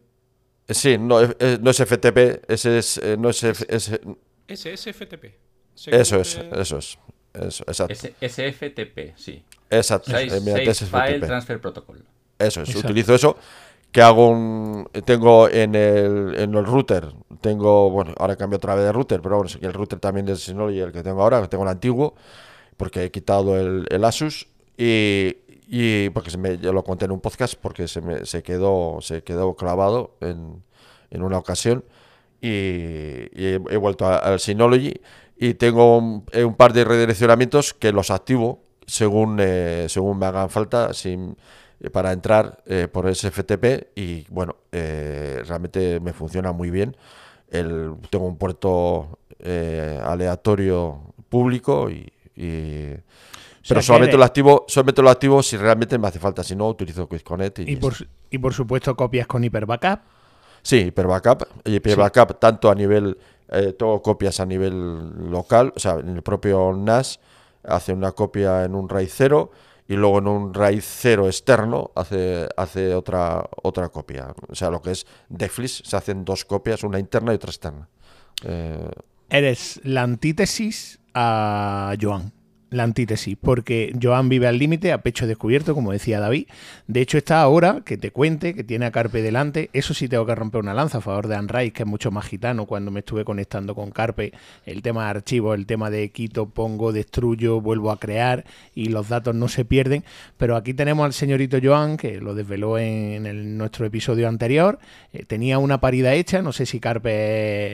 Eh, sí, no, no es FTP, ese es, eh, no es, es, SFTP. Eso es, eso es. Eso, exacto. SFTP, sí. Exacto. Safe, File Transfer Protocol. Eso es, utilizo eso. Que hago un. Tengo en el, en el router, tengo. Bueno, ahora cambio otra vez de router, pero bueno, el router también es Synology, el que tengo ahora, tengo el antiguo, porque he quitado el, el Asus y, porque se me, yo lo conté en un podcast porque se, me, se, quedó, se quedó clavado en, en una ocasión y, he, vuelto al Synology y tengo un, eh, un, par de redireccionamientos que los activo según, eh, según me hagan falta sin, eh, para entrar por ese FTP y bueno, realmente me funciona muy bien. El, tengo un puerto aleatorio público y pero solamente lo activo, solamente lo activo si realmente me hace falta, si no utilizo QuickConnect y, y por, y por supuesto copias con HyperBackup. Sí, HyperBackup, HyperBackup tanto a nivel eh, tengo copias a nivel local, o sea, en el propio NAS hace una copia en un RAID 0 y luego en un RAID 0 externo hace, hace otra, otra copia. O sea, lo que es Deflis, se hacen dos copias, una interna y otra externa. Eh, Eres la antítesis a Joan la antítesis, porque Joan vive al límite, a pecho descubierto, como decía David. De hecho, está ahora, que te cuente, que tiene a Carpe delante. Eso sí tengo que romper una lanza a favor de Anrais, que es mucho más gitano cuando me estuve conectando con Carpe. El tema de archivos, el tema de quito, pongo, destruyo, vuelvo a crear y los datos no se pierden. Pero aquí tenemos al señorito Joan, que lo desveló en, nuestro episodio anterior. Eh, tenía una paridad hecha, no sé si Carpe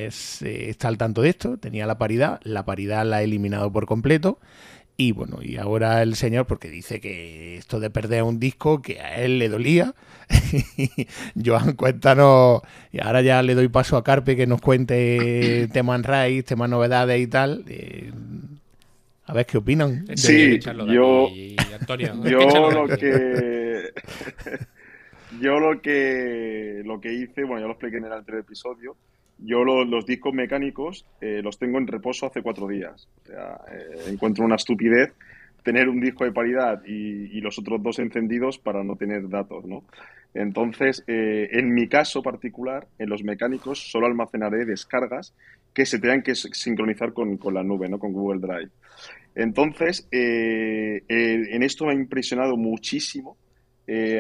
eh, está al tanto de esto. Tenía la paridad, la paridad la ha eliminado por completo. Y bueno, y ahora el señor, porque dice que esto de perder un disco, que a él le dolía. <laughs> Joan, cuéntanos, y ahora ya le doy paso a Carpe que nos cuente <clears throat> temas raíz, temas novedades y tal. Eh, a ver qué opinan. Sí, yo, <laughs> yo lo que <laughs> yo lo que lo que hice, bueno, ya lo expliqué en el anterior episodio, yo los discos mecánicos eh, los tengo en reposo hace cuatro días. O sea, eh, encuentro una estupidez tener un disco de paridad y, los otros dos encendidos para no tener datos, ¿no? Entonces, eh, en mi caso particular, en los mecánicos solo almacenaré descargas que se tengan que sincronizar con, la nube, ¿no? Con Google Drive. Entonces, en esto me ha impresionado muchísimo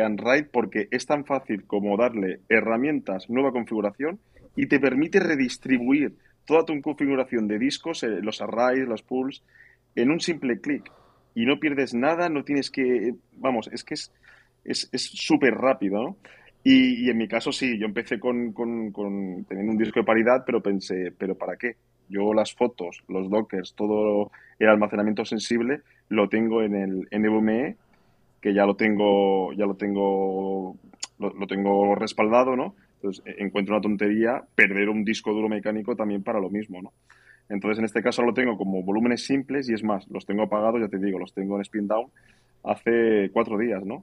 Android porque es tan fácil como darle herramientas, nueva configuración y te permite redistribuir toda tu configuración de discos, eh, los arrays, los pools, en un simple clic. Y no pierdes nada, no tienes que... Vamos, es que es súper es, rápido, ¿no? Y, en mi caso sí, yo empecé con, con, con, teniendo un disco de paridad, pero pensé, ¿pero para qué? Yo las fotos, los dockers, todo el almacenamiento sensible lo tengo en el NVMe, que ya lo tengo, ya lo tengo, lo tengo respaldado, ¿no? Entonces, e, encuentro una tontería perder un disco duro mecánico también para lo mismo, ¿no? Entonces, en este caso lo tengo como volúmenes simples y es más, los tengo apagados, ya te digo, los tengo en spin down hace cuatro días, ¿no?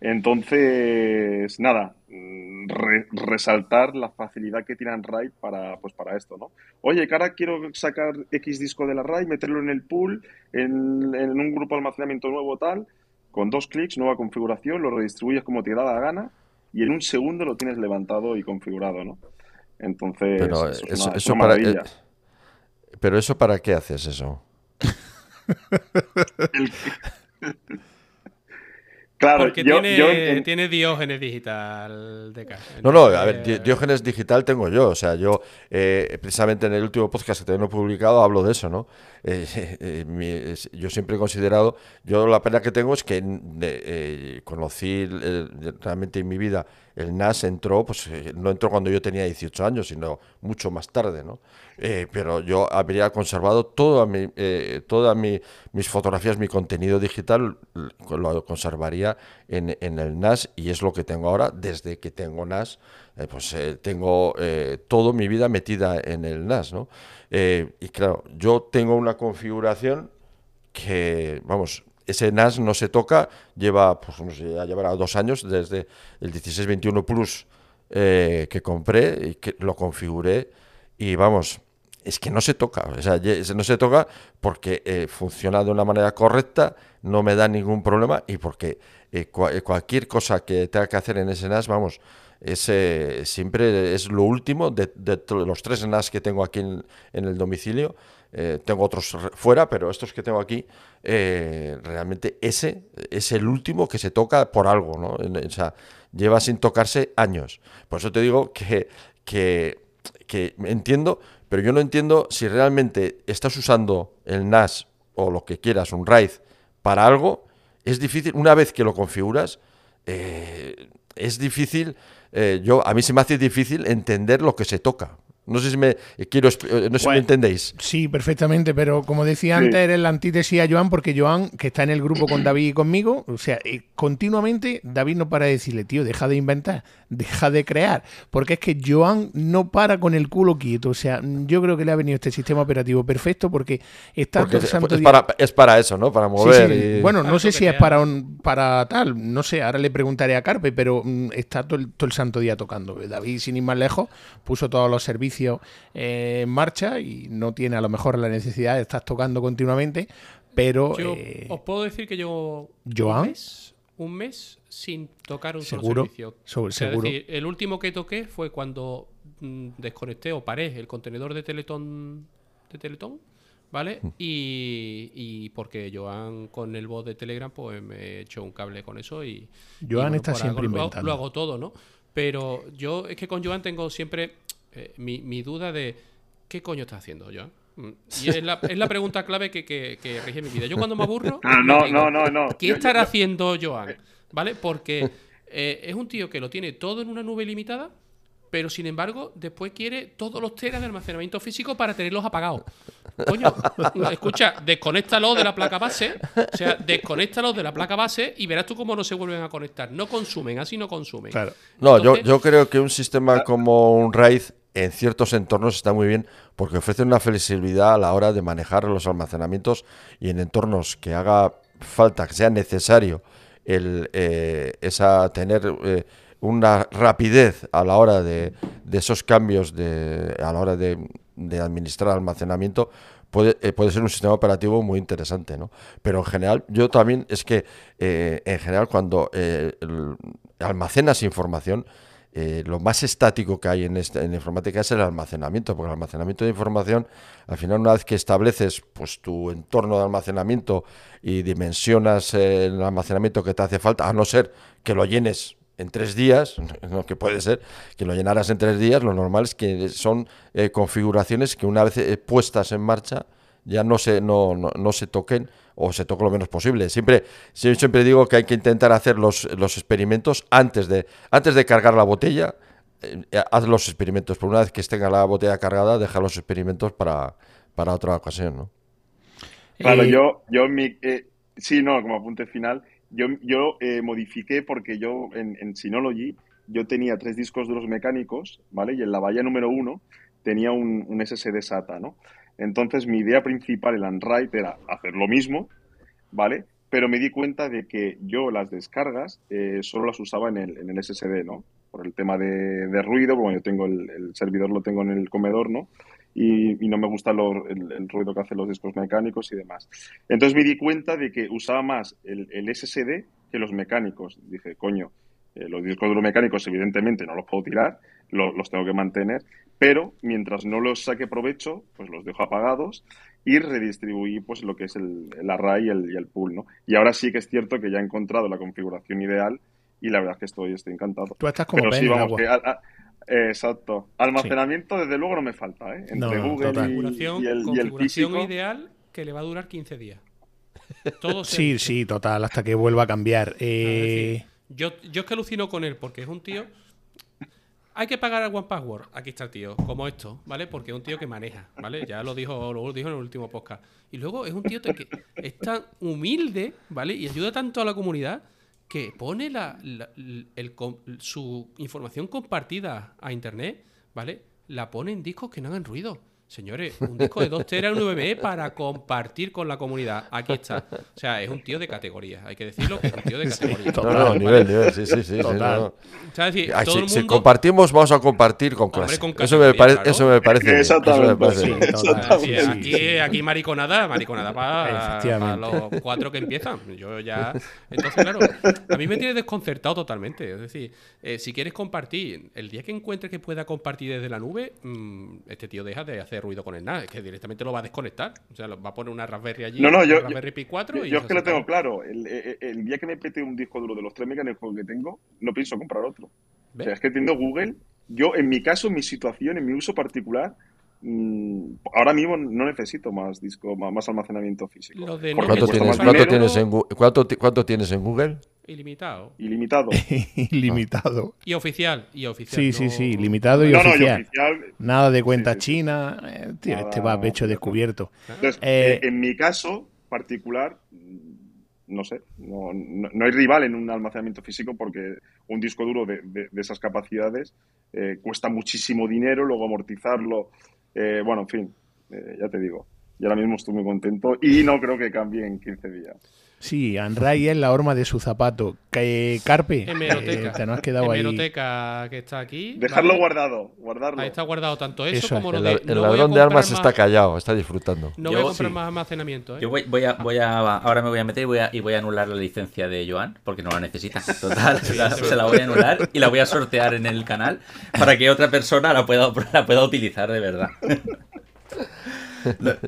Entonces, nada, mm, resaltar la facilidad que tiene RAID para, pues para esto, ¿no? Oye, que ahora quiero sacar X disco de la RAID, meterlo en el pool, en, en, un grupo de almacenamiento nuevo tal, con dos clics, nueva configuración, lo redistribuyes como te da la gana y en un segundo lo tienes levantado y configurado, ¿no? Entonces, pero eso, para, eh, pero eso para qué haces eso? <laughs> <laughs> Claro, Porque tiene, tiene, Diógenes digital de No, no, a ver, Diógenes digital tengo yo. O sea, yo eh, precisamente en el último podcast que tengo publicado hablo de eso, ¿no? Eh, <laughs> eh, yo siempre he considerado, yo la pena que tengo es que conocí realmente en mi vida el NAS entró, pues no entró cuando yo tenía 18 años, sino mucho más tarde, ¿no? Eh, pero yo habría conservado toda mi, eh, todas mis fotografías, mi contenido digital, lo conservaría en, el NAS y es lo que tengo ahora. Desde que tengo NAS, eh, pues tengo toda mi vida metida en el NAS, ¿no? y claro, yo tengo una configuración que, vamos, ese NAS no se toca, lleva, pues no ya llevará dos años desde el 1621 Plus que compré y que lo configuré y vamos, es que no se toca, o sea, no se toca porque eh, funciona de una manera correcta, no me da ningún problema y porque eh, eh, cualquier cosa que tenga que hacer en ese NAS, vamos, siempre es lo último de, los tres NAS que tengo aquí en, el domicilio. tengo otros fuera, pero estos que tengo aquí, realmente ese es el último que se toca por algo, ¿no? O sea, lleva sin tocarse años. Por eso te digo que, que entiendo pero yo no entiendo si realmente estás usando el NAS o lo que quieras, un RAID, para algo. Es difícil, una vez que lo configuras, eh, es difícil, eh, yo a mí se me hace difícil entender lo que se toca. No sé si me quiero eh, no sé si me entendéis. Sí, perfectamente, pero como decía antes, eres la antítesis a Joan, porque Joan, que está en el grupo con David y conmigo, o sea, eh, continuamente David no para de decirle, tío, deja de inventar, deja de crear, porque es que Joan no para con el culo quieto. O sea, yo creo que le ha venido este sistema operativo perfecto porque está todo el santo es, para, es para eso, ¿no? Para mover. Bueno, no sé si es para, para tal, no sé, ahora le preguntaré a Carpe, pero mm, está todo el, todo el santo día tocando. David, sin ir más lejos, puso todos los servicios eh, en marcha y no tiene a lo mejor la necesidad de estar tocando continuamente, pero... os puedo decir que yo... ¿Joan? Un mes, sin tocar un ¿Seguro? solo servicio. seguro. el último que toqué fue cuando mm, desconecté o paré el contenedor de Teletón, de Teletón ¿vale? Mm. Y, porque Joan con el bot de Telegram, pues me he hecho un cable con eso y... Joan está siempre inventando. Lo, hago todo, ¿no? Pero yo es que con Joan tengo siempre eh, mi, duda de ¿qué coño está haciendo Joan? Mm, y es la, es la pregunta clave que, que, que, rige mi vida. Yo cuando me aburro... <laughs> Ah, no, no, no, no, ¿Qué estará haciendo Joan? <laughs> ¿Vale? Porque eh, es un tío que lo tiene todo en una nube limitada pero sin embargo, después quiere todos los teras de almacenamiento físico para tenerlos apagados. Coño, <laughs> escucha, desconéctalo de la placa base, o sea, desconéctalo de la placa base y verás tú cómo no se vuelven a conectar. No consumen, así no consumen. Claro. No, yo, yo creo que un sistema como un RAID en ciertos entornos está muy bien porque ofrece una flexibilidad a la hora de manejar los almacenamientos y en entornos que haga falta, que sea necesario el, eh, esa tener... Eh, una rapidez a la hora de, de esos cambios, de, a la hora de, de administrar almacenamiento, puede, eh, ser un sistema operativo muy interesante, ¿no? Pero en general, yo también es que, eh, en general, cuando almacenas información, lo más estático que hay en, esta, informática es el almacenamiento, porque el almacenamiento de información, al final, una vez que estableces pues, tu entorno de almacenamiento y dimensionas el almacenamiento que te hace falta, a no ser que lo llenes en tres días, <laughs> lo que puede ser que lo llenaras en tres días, lo normal es que son eh, configuraciones que una vez eh, puestas en marcha ya no se, no, no, se toquen o se toque lo menos posible. Siempre, siempre digo que hay que intentar hacer los, los experimentos antes de, antes de cargar la botella, eh, haz los experimentos, pero una vez que esté la botella cargada, deja los experimentos para, para otra ocasión. ¿no? Claro, yo, yo mi, sí, no, como apunte final, yo, yo eh, modifiqué porque yo en, en, Synology yo tenía tres discos duros mecánicos, ¿vale? Y en la valla número uno tenía un, un SSD SATA, ¿no? Entonces mi idea principal en Android era hacer lo mismo, ¿vale? Pero me di cuenta de que yo las descargas eh, solo las usaba en el, en el SSD, ¿no? Por el tema de, de ruido, como yo tengo el, el, servidor, lo tengo en el comedor, ¿no? y, no me gusta el, ruido que hacen los discos mecánicos y demás. Entonces me di cuenta de que usaba más el, SSD que los mecánicos. Dije, coño, eh, los discos duros mecánicos evidentemente no los puedo tirar, los tengo que mantener, pero mientras no los saque provecho, pues los dejo apagados y redistribuí pues lo que es el, array y el, y el pool, ¿no? Y ahora sí que es cierto que ya he encontrado la configuración ideal y la verdad es que estoy, estoy encantado. Tú estás como Pero vamos, que Exacto. Almacenamiento, desde luego, no me falta, ¿eh? Entre Google y, el, configuración ideal que le va a durar 15 días. sí, sí, total, hasta que vuelva a cambiar. Eh, yo, yo es que alucino con él, porque es un tío. Hay que pagar al One Password. Aquí está el tío, como esto, ¿vale? Porque es un tío que maneja, ¿vale? Ya lo dijo, lo dijo en el último podcast. Y luego es un tío que es tan humilde, ¿vale? Y ayuda tanto a la comunidad que pone la, el, su información compartida a internet, ¿vale? La pone en discos que no hagan ruido. Señores, un disco de 2 teras un VME para compartir con la comunidad. Aquí está. O sea, es un tío de categoría. Hay que decirlo que es un tío de categoría. no, no, nivel, nivel, sí, sí, sí. Total. si, compartimos, vamos a compartir con clase. eso, me eso me parece. Exactamente. aquí, aquí mariconada, mariconada para, los cuatro que empiezan. Yo ya. Entonces, claro, a mí me tiene desconcertado totalmente. Es decir, eh, si quieres compartir, el día que encuentres que pueda compartir desde la nube, mmm, este tío deja de hacer ruido con el nada, es que directamente lo va a desconectar. O sea, va a poner una Raspberry allí, no, no, yo, Raspberry Pi 4 yo, es que lo tengo claro. El, día que me pete un disco duro de los tres mecánicos que tengo, no pienso comprar otro. O sea, es que teniendo Google, yo en mi caso, en mi situación, en mi uso particular, ahora mismo no necesito más disco, más, almacenamiento físico. ¿Cuánto, tienes, ¿cuánto, tienes en, ¿cuánto, ¿Cuánto tienes en Google? Ilimitado. Ilimitado. <laughs> Ilimitado. Y oficial. Y oficial. Sí, sí, sí. Limitado y, oficial. Nada de cuenta china. Eh, este va a pecho descubierto. Entonces, eh, en mi caso particular, no sé, no, no, hay rival en un almacenamiento físico porque un disco duro de, de, esas capacidades eh, cuesta muchísimo dinero, luego amortizarlo. Bueno, en fin, ya te digo. Y ahora mismo estoy muy contento y no creo que cambie en 15 días. Sí, Anray es la horma de su zapato. Carpe, hemeroteca. Eh, te nos has quedado hemeroteca que está aquí. Dejarlo guardado, guardarlo. Ahí está guardado tanto eso, como lo de. El, ladrón de armas está callado, está disfrutando. No voy a comprar más almacenamiento. ¿eh? Yo voy, voy, a, voy a. Ahora me voy a meter y voy a, y voy a anular la licencia de Joan, porque no la necesita. Total, se la voy a anular y la voy a sortear en el canal para que otra persona la pueda, la pueda utilizar de verdad. <laughs>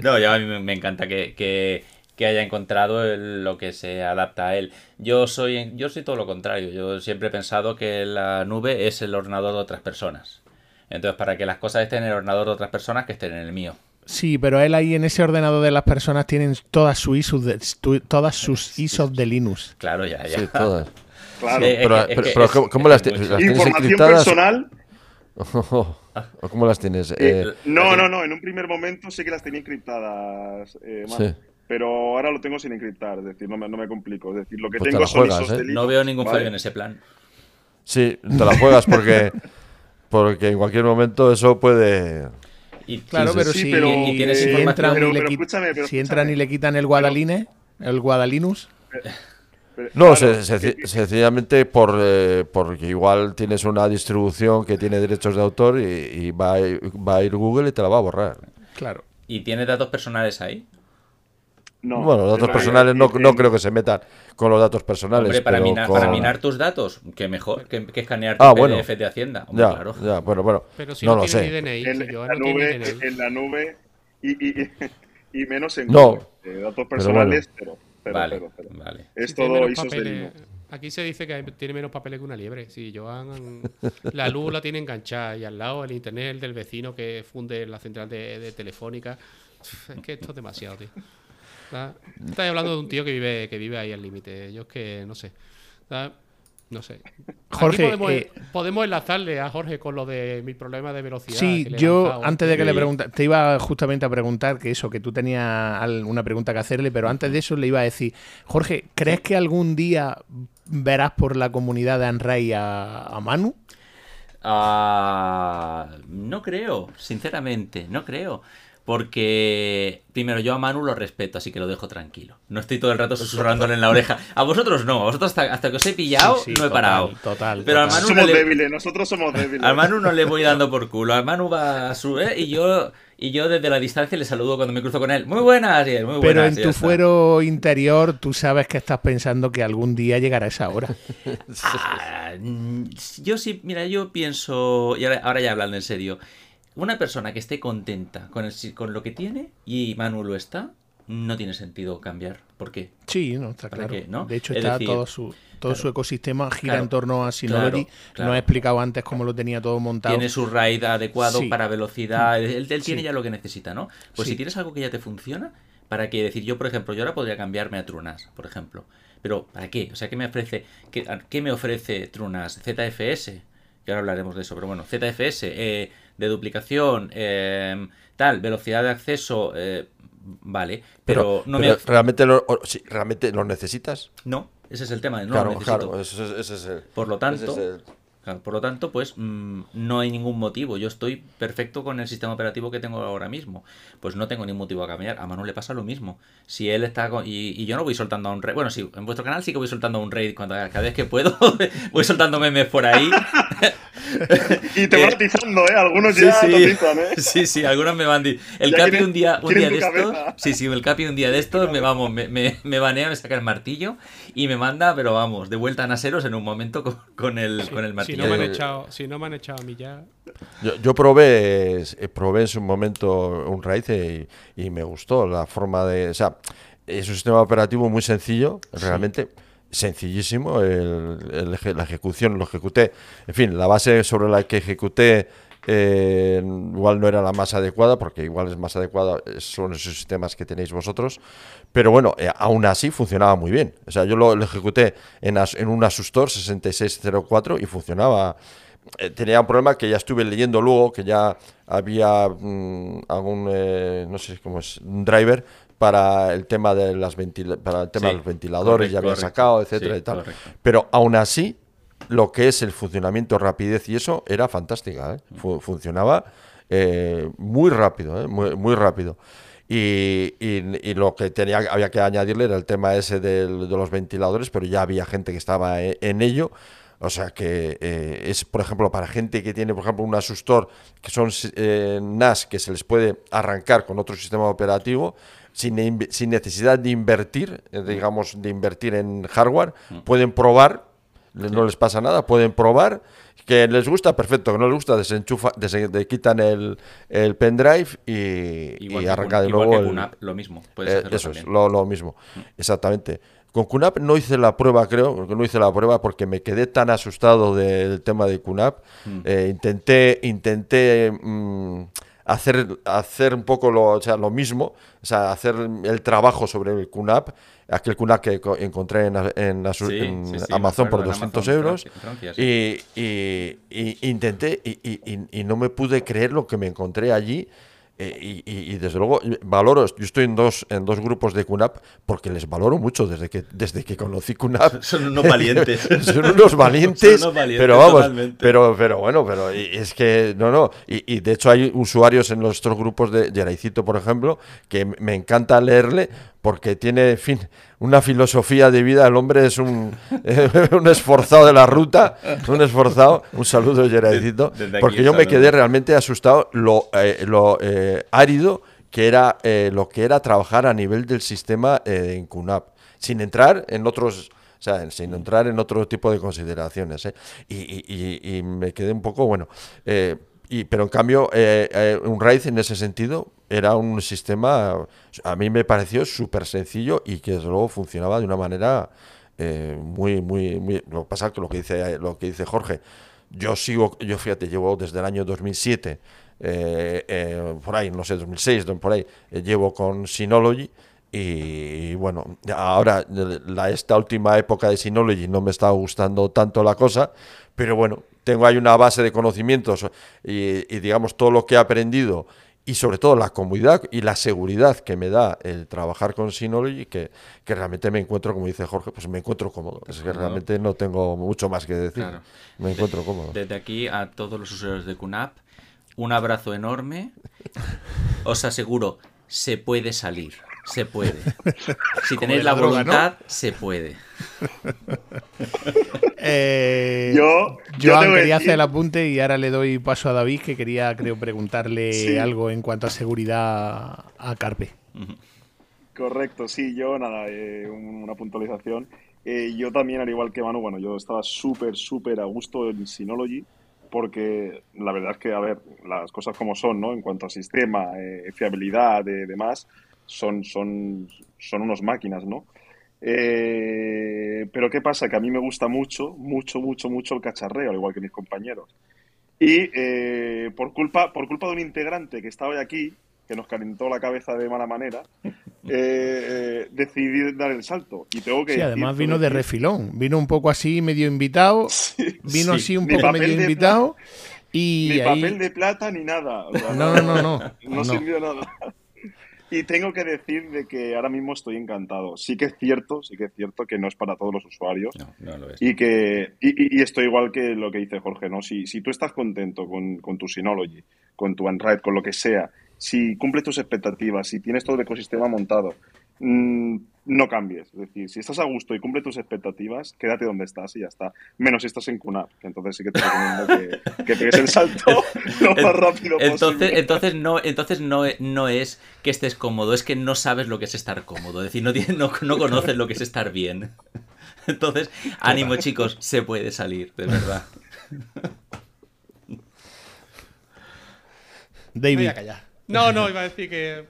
No, ya a mí me encanta que, que que haya encontrado lo que se adapta a él. Yo soy, yo soy todo lo contrario. Yo siempre he pensado que la nube es el ordenador de otras personas. Entonces, para que las cosas estén en el ordenador de otras personas, que estén en el mío. Sí, pero él ahí en ese ordenador de las personas tienen todas, sus ISOs de, todas sus ISOs de Linux. Claro, ya, ya. Sí, todas. Claro. pero, ¿cómo, las, tienes ¿Información personal? <laughs> ¿O cómo las tienes? Eh, eh, no, no, no. En un primer momento sí que las tenía encriptadas. Eh, sí pero ahora lo tengo sin encriptar, es decir, no me, no me complico. Es decir, lo que pues tengo son juegas, ¿eh? No veo ningún fallo en ese plan. Sí, te la juegas porque, <laughs> porque en cualquier momento eso puede... Y, claro, pero, si, entran, y, le quitan el Guadaline, el Guadalinus... No, sencillamente por, eh, porque igual tienes una distribución que tiene derechos de autor y, y va, va a ir Google y te la va a borrar. Claro. ¿Y tiene datos personales ahí? Bueno, los datos personales no, no, creo que se metan con los datos personales. para, minar, tus datos, que mejor que, escanear tu ah, PDF de Hacienda. ya, ya, bueno, bueno. Pero si no, lo sé. DNI, en, la nube, en la nube y, y, y menos en no, datos personales, pero, pero, vale, vale. Es todo Aquí se dice que tiene menos papeles que una liebre. Si Joan, la luz la tiene enganchada y al lado el internet del vecino que funde la central de, de telefónica. Es que esto es demasiado, tío. Estás hablando de un tío que vive, que vive ahí al límite. Yo es que no sé. No sé. Jorge, eh, podemos, enlazarle a Jorge con lo de mi problema de velocidad. Sí, yo antes de que le pregunte, te iba justamente a preguntar que eso, que tú tenías una pregunta que hacerle, pero antes de eso le iba a decir, Jorge, ¿crees que algún día verás por la comunidad de Anray a, Manu? Ah, no creo, sinceramente, no creo. Porque, primero, yo a Manu lo respeto, así que lo dejo tranquilo. No estoy todo el rato susurrándole en la oreja. A vosotros no, a vosotros hasta, que os he pillado no he parado. Total, Pero Manu somos débiles, nosotros somos débiles. Al Manu no le voy dando por culo. Al Manu va a su. ¿eh? Y yo. Y yo desde la distancia le saludo cuando me cruzo con él. Muy buenas, y muy buenas. Pero en tu fuero interior tú sabes que estás pensando que algún día llegará esa hora. <laughs> Ah, yo sí, mira, yo pienso, y ahora ya hablando en serio, una persona que esté contenta con, el, con lo que tiene y Manu lo está, no tiene sentido cambiar. ¿Por qué? Sí, no, está claro. De hecho, está todo su todo su ecosistema gira en torno a Synology. no he explicado antes cómo lo tenía todo montado. Tiene su RAID adecuado para velocidad. Él, tiene ya lo que necesita, ¿no? Pues si tienes algo que ya te funciona, ¿para qué? Decir, yo, por ejemplo, yo ahora podría cambiarme a Trunas, por ejemplo. Pero, ¿para qué? O sea, ¿qué me ofrece, qué, qué me ofrece Trunas? ZFS, que ahora hablaremos de eso, pero bueno, ZFS, eh, de duplicación, eh, tal, velocidad de acceso, eh, vale, pero, no me... ¿realmente lo, ¿Realmente lo necesitas? No, ese es el tema. No claro, claro, ese, es el, Por lo tanto, por lo tanto, pues mm, no hay ningún motivo. Yo estoy perfecto con el sistema operativo que tengo ahora mismo. Pues no tengo ningún motivo a cambiar. A Manu le pasa lo mismo. Si él está con... y, yo no voy soltando a un raid. Bueno, sí, en vuestro canal sí que voy soltando a un raid cuando, cada vez que puedo. <laughs> voy soltando memes por ahí. <laughs> y te vas tizando, ¿eh? Algunos ya sí, sí. ¿eh? <laughs> Sí, sí, algunos me van. El Capi un día, un día de estos. Sí, sí, el Capi un día de estos me vamos, me, me, me banea, me saca el martillo y me manda, pero vamos, de vuelta a Naseros en un momento con, el, con el martillo. Si no, me han echado, si no me han echado a mí ya. Yo, yo probé, eh, probé en su momento un raíz y, y, me gustó la forma de. O sea, es un sistema operativo muy sencillo, realmente sencillísimo. El, la ejecución lo ejecuté. En fin, la base sobre la que ejecuté eh, igual no era la más adecuada, porque igual es más adecuada, son esos sistemas que tenéis vosotros. Pero bueno, eh, aún así funcionaba muy bien. O sea, yo lo, ejecuté en, en un Asustor 6604 y funcionaba. Eh, tenía un problema que ya estuve leyendo luego, que ya había mm, algún, no sé cómo es, un driver para el tema de las para el tema de los ventiladores, ya había sacado, etcétera y tal. Pero aún así, lo que es el funcionamiento, rapidez y eso era fantástica. ¿eh? funcionaba eh, muy rápido, ¿eh? muy, muy rápido. Y, lo que tenía había que añadirle era el tema ese de los ventiladores, pero ya había gente que estaba e, en, ello. O sea que eh, es, por ejemplo, para gente que tiene, por ejemplo, un asustor, que son eh, NAS que se les puede arrancar con otro sistema operativo, sin, sin necesidad de invertir, eh, digamos, de invertir en hardware, mm. pueden probar, no les pasa nada, pueden probar que les gusta, perfecto. Que no les gusta, desenchufa, de quitan el, el pendrive y, y arranca de nuevo. lo mismo. Eh, eso es, lo, mismo. Mm. Exactamente. Con QNAP no hice la prueba, creo, no hice la prueba porque me quedé tan asustado del tema de QNAP. Mm. Eh, intenté, intenté mm, hacer, hacer un poco lo, o sea, lo mismo, o sea, hacer el trabajo sobre el QNAP aquel cuna que encontré en, Amazon por 200 euros. y, intenté y, no me pude creer lo que me encontré allí eh, y, desde luego valoro, yo estoy en dos, en dos grupos de QNAP porque les valoro mucho desde que, desde que conocí QNAP. <laughs> <laughs> Son unos valientes. son unos valientes, pero vamos, pero, pero bueno, pero es que no, no. Y, de hecho hay usuarios en nuestros grupos de Yeraicito, por ejemplo, que me encanta leerle porque tiene, en fin, una filosofía de vida. El hombre es un, <laughs> un esforzado de la ruta, un esforzado. Un saludo, Gerardito, porque yo me quedé realmente asustado lo, eh, lo eh, árido que era eh, lo que era trabajar a nivel del sistema en QNAP, sin entrar en otros. O sea, sin entrar en otro tipo de consideraciones. Y, y, y, me quedé un poco, bueno, y, pero en cambio, un RAID en ese sentido era un sistema, a mí me pareció súper sencillo y que desde luego funcionaba de una manera eh, muy, muy, muy... Lo que pasa que lo que dice, lo que dice Jorge, yo sigo, yo fíjate, llevo desde el año 2007, eh, eh, por ahí, no sé, 2006, por ahí, llevo con Synology y bueno, ahora la, esta última época de Synology no me está gustando tanto la cosa, pero bueno, tengo ahí una base de conocimientos y, y digamos todo lo que he aprendido y sobre todo la comodidad y la seguridad que me da el trabajar con Synology, que, que realmente me encuentro, como dice Jorge, pues me encuentro cómodo. Es que realmente no tengo mucho más que decir. Me encuentro cómodo. Desde aquí a todos los usuarios de QNAP, un abrazo enorme. Os aseguro, se puede salir. Se puede. <laughs> Si tenéis la, voluntad, se puede. <laughs> Eh, yo yo quería hacer el apunte y ahora le doy paso a David, que quería, creo, preguntarle algo en cuanto a seguridad a Carpe. Correcto, sí, yo nada, eh, una puntualización. Eh, yo también, al igual que Manu, bueno, yo estaba súper, súper a gusto en Synology porque la verdad es que, a ver, las cosas como son, ¿no? En cuanto a sistema, fiabilidad, y demás, son, son, son unos máquinas, ¿no? Eh, pero ¿qué pasa? Que a mí me gusta mucho, mucho, mucho, mucho el cacharreo, al igual que mis compañeros. Y eh, por, culpa, por culpa de un integrante que estaba hoy aquí, que nos calentó la cabeza de mala manera, <laughs> eh, decidí dar el salto. Y tengo que. Sí, además vino de refilón. Vino un poco así, medio invitado. <laughs> vino así un poco medio invitado. Y ni papel de plata ni nada. no, no, no, no. <laughs> No sirvió nada. Y tengo que decir de que ahora mismo estoy encantado. Sí que es cierto, sí que es cierto que no es para todos los usuarios. No, no lo es. Y que y, estoy igual que lo que dice Jorge, ¿no? Si, si tú estás contento con, con tu Synology, con tu Android, con lo que sea, si cumple tus expectativas, si tienes todo el ecosistema montado, Mm, no cambies. Es decir, si estás a gusto y cumple tus expectativas, quédate donde estás y ya está. Menos si estás en CUNAP, que entonces sí que te recomiendo que, pegues el salto <laughs> lo más rápido entonces, posible. Entonces, no, entonces no, no es que estés cómodo, es que no sabes lo que es estar cómodo. Es decir, no, no, no conoces lo que es estar bien. <laughs> Entonces, ánimo chicos, se puede salir, de verdad. David. No, no, iba a decir que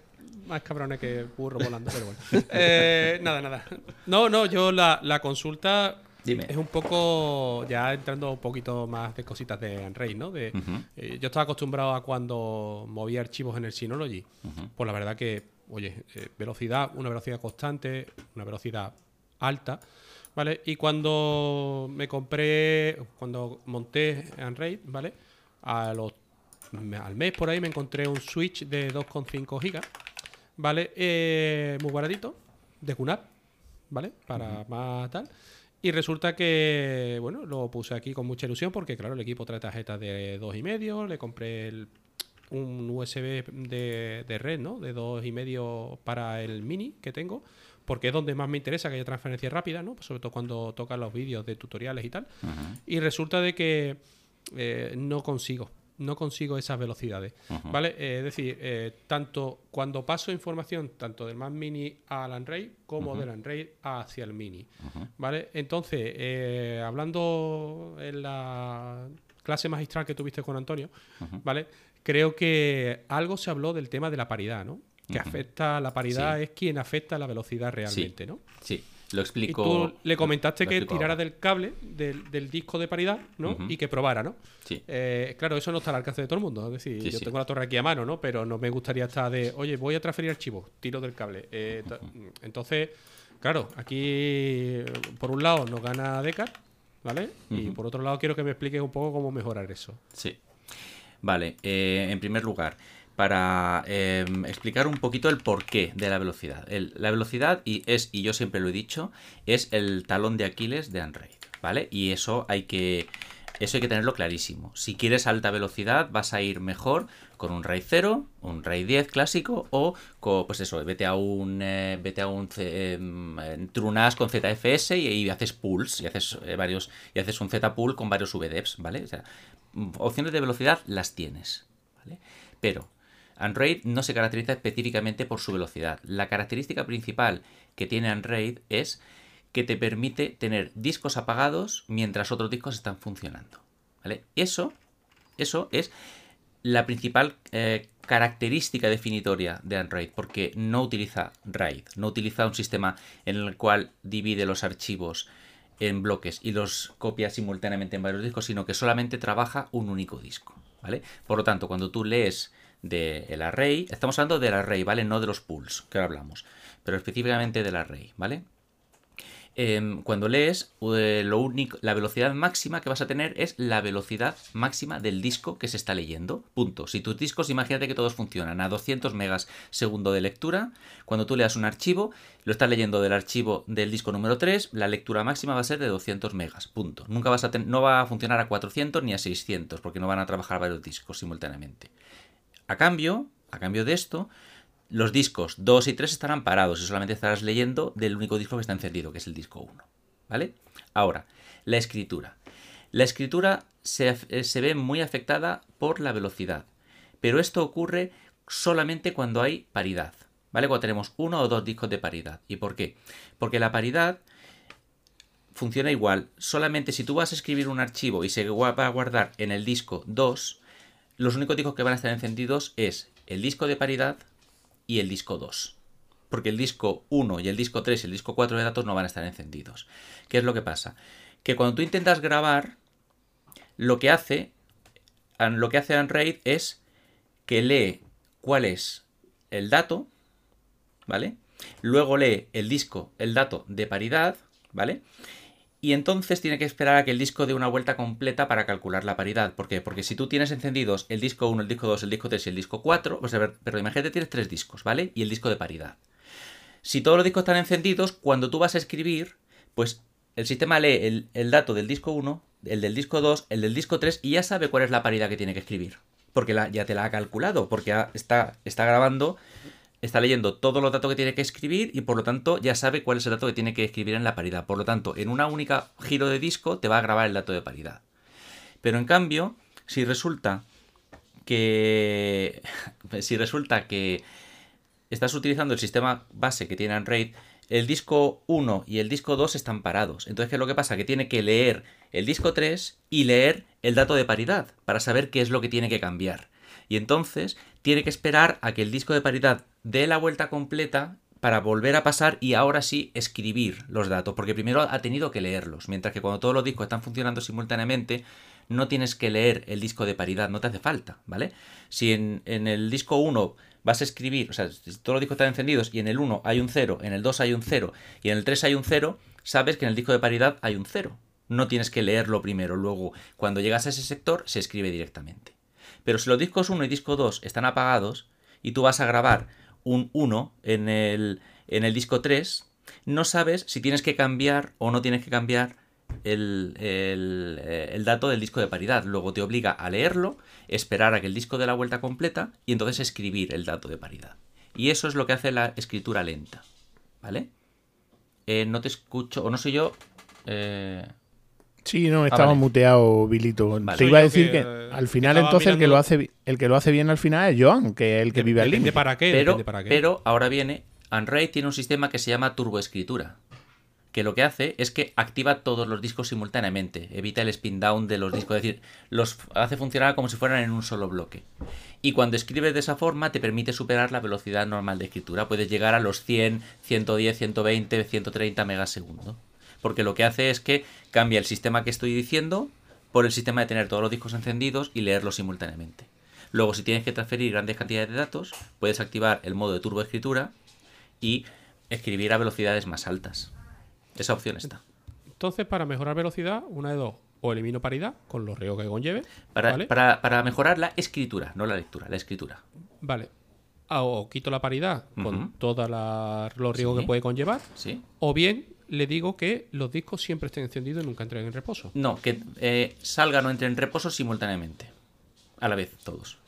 más cabrones que burro volando, pero bueno. <laughs> Eh, nada, nada. No, no, yo la, consulta es un poco, ya entrando un poquito más de cositas de Unreal, ¿no? De, eh, yo estaba acostumbrado a cuando movía archivos en el Synology. Pues la verdad que, oye, eh, velocidad, una velocidad constante, una velocidad alta, ¿vale? Y cuando me compré, cuando monté Unreal, ¿vale? A los, al mes por ahí me encontré un switch de 2,5 gigas ¿vale? Eh, muy baratito, de QNAP, ¿vale? Para más tal. Y resulta que, bueno, lo puse aquí con mucha ilusión porque, claro, el equipo trae tarjetas de dos y medio, le compré el, un USB de, de red, ¿no? De dos y medio para el mini que tengo porque es donde más me interesa que haya transferencia rápida, ¿no? sobre todo cuando toca los vídeos de tutoriales y tal. Y resulta de que eh, no consigo no consigo esas velocidades. ¿Vale? Eh, es decir, eh, tanto cuando paso información tanto del Mac Mini al Android como del Android hacia el Mini. ¿Vale? Entonces, eh, hablando en la clase magistral que tuviste con Antonio, ¿vale? Creo que algo se habló del tema de la paridad, ¿no? Que afecta, la paridad es quien afecta la velocidad realmente, ¿no? Sí. Lo explico. Y tú le comentaste que tirara del cable, del, disco de paridad, ¿no? Y que probara, ¿no? Sí. Eh, claro, eso no está al alcance de todo el mundo. Es decir, yo tengo la torre aquí a mano, ¿no? Pero no me gustaría estar de, oye, voy a transferir archivos, tiro del cable. Eh, entonces, claro, aquí por un lado nos gana Decar, ¿vale? Y por otro lado quiero que me expliques un poco cómo mejorar eso. Sí. Vale, eh, en primer lugar, para em, explicar un poquito el porqué de la velocidad. la velocidad, y es, y yo siempre lo he dicho, es el talón de Aquiles de Android, ¿vale? Y eso hay que. Eso hay que tenerlo clarísimo. Si quieres alta velocidad, vas a ir mejor con un RAID 0, un RAID 10 clásico o con, pues eso, vete a un eh, vete a un em, trunas con ZFS y, haces pools y haces eh, varios y haces un Z pool con varios VDEPs, ¿vale? O sea, opciones de velocidad las tienes, ¿vale? Pero Android no se caracteriza específicamente por su velocidad. La característica principal que tiene Android es que te permite tener discos apagados mientras otros discos están funcionando. ¿vale? Eso, eso es la principal eh, característica definitoria de Android, porque no utiliza RAID, no utiliza un sistema en el cual divide los archivos en bloques y los copia simultáneamente en varios discos, sino que solamente trabaja un único disco. ¿vale? Por lo tanto, cuando tú lees del array. Estamos hablando del array, ¿vale? No de los pools, que ahora hablamos. Pero específicamente del array, ¿vale? Em, cuando lees, eh, lo único, la velocidad máxima que vas a tener es la velocidad máxima del disco que se está leyendo. Punto. Si tus discos, imagínate que todos funcionan a 200 megas segundo de lectura, cuando tú leas un archivo, lo estás leyendo del archivo del disco número 3, la lectura máxima va a ser de 200 megas. Punto. Nunca vas a no va a funcionar a 400 ni a 600 porque no van a trabajar varios discos simultáneamente. A cambio, a cambio de esto, los discos 2 y 3 estarán parados y solamente estarás leyendo del único disco que está encendido, que es el disco 1. ¿Vale? Ahora, la escritura. La escritura se, eh, se, ve muy afectada por la velocidad, pero esto ocurre solamente cuando hay paridad. ¿Vale? Cuando tenemos uno o dos discos de paridad. ¿Y por qué? Porque la paridad funciona igual. Solamente si tú vas a escribir un archivo y se va a guardar en el disco 2, los únicos discos que van a estar encendidos es el disco de paridad y el disco 2. Porque el disco 1 y el disco 3 y el disco 4 de datos no van a estar encendidos. ¿Qué es lo que pasa? Que cuando tú intentas grabar, lo que hace, lo que hace Android es que lee cuál es el dato, ¿vale? Luego lee el disco, el dato de paridad, ¿vale? Y entonces tiene que esperar a que el disco dé una vuelta completa para calcular la paridad. ¿Por qué? Porque si tú tienes encendidos el disco 1, el disco 2, el disco 3 y el disco 4, pues a ver, pero imagínate tienes tres discos, ¿vale? Y el disco de paridad. Si todos los discos están encendidos, cuando tú vas a escribir, pues el sistema lee el, dato del disco 1, el del disco 2, el del disco 3 y ya sabe cuál es la paridad que tiene que escribir. Porque ya te la ha calculado, porque está, está grabando está leyendo todos los datos que tiene que escribir y por lo tanto ya sabe cuál es el dato que tiene que escribir en la paridad. Por lo tanto, en una única giro de disco te va a grabar el dato de paridad. Pero en cambio, si resulta que <laughs> si resulta que estás utilizando el sistema base que tiene Android, el disco 1 y el disco 2 están parados. Entonces, ¿qué es lo que pasa? Que tiene que leer el disco 3 y leer el dato de paridad para saber qué es lo que tiene que cambiar. Y entonces tiene que esperar a que el disco de paridad dé la vuelta completa para volver a pasar y ahora sí escribir los datos, porque primero ha tenido que leerlos, mientras que cuando todos los discos están funcionando simultáneamente, no tienes que leer el disco de paridad, no te hace falta, ¿vale? Si en, el disco 1 vas a escribir, o sea, si todos los discos están encendidos y en el 1 hay un 0, en el 2 hay un 0 y en el 3 hay un 0, sabes que en el disco de paridad hay un 0. No tienes que leerlo primero, luego cuando llegas a ese sector se escribe directamente. Pero si los discos 1 y disco 2 están apagados y tú vas a grabar un 1 en el, en el disco 3, no sabes si tienes que cambiar o no tienes que cambiar el, eh, el, dato del disco de paridad. Luego te obliga a leerlo, esperar a que el disco dé la vuelta completa y entonces escribir el dato de paridad. Y eso es lo que hace la escritura lenta. ¿Vale? Eh, no te escucho, o no sé yo. Eh... Sí, no, ah, estaba muteado, Bilito. Te iba a decir que, al final, entonces, el que, lo hace, el que lo hace bien al final es Joan, que es el que vive al límite. Para qué, pero, para qué. pero ahora viene. Unraid tiene un sistema que se llama turboescritura que lo que hace es que activa todos los discos simultáneamente, evita el spin down de los discos, es decir, los hace funcionar como si fueran en un solo bloque. Y cuando escribes de esa forma te permite superar la velocidad normal de escritura, puedes llegar a los 100, 110, 120, 130 megasegundos. Porque lo que hace es que cambia el sistema que estoy diciendo por el sistema de tener todos los discos encendidos y leerlos simultáneamente. Luego, si tienes que transferir grandes cantidades de datos, puedes activar el modo de turboescritura y escribir a velocidades más altas. Esa opción está. Entonces, para mejorar velocidad, una de dos. O elimino paridad con los riesgos que conlleve. Para, para, mejorar la escritura, no la lectura, la escritura. Vale. Ah, o quito la paridad con todos los riesgos que puede conllevar. Sí. O bien le digo que los discos siempre estén encendidos y nunca entren en reposo. No, que eh, salgan o entren en reposo simultáneamente. A la vez, todos.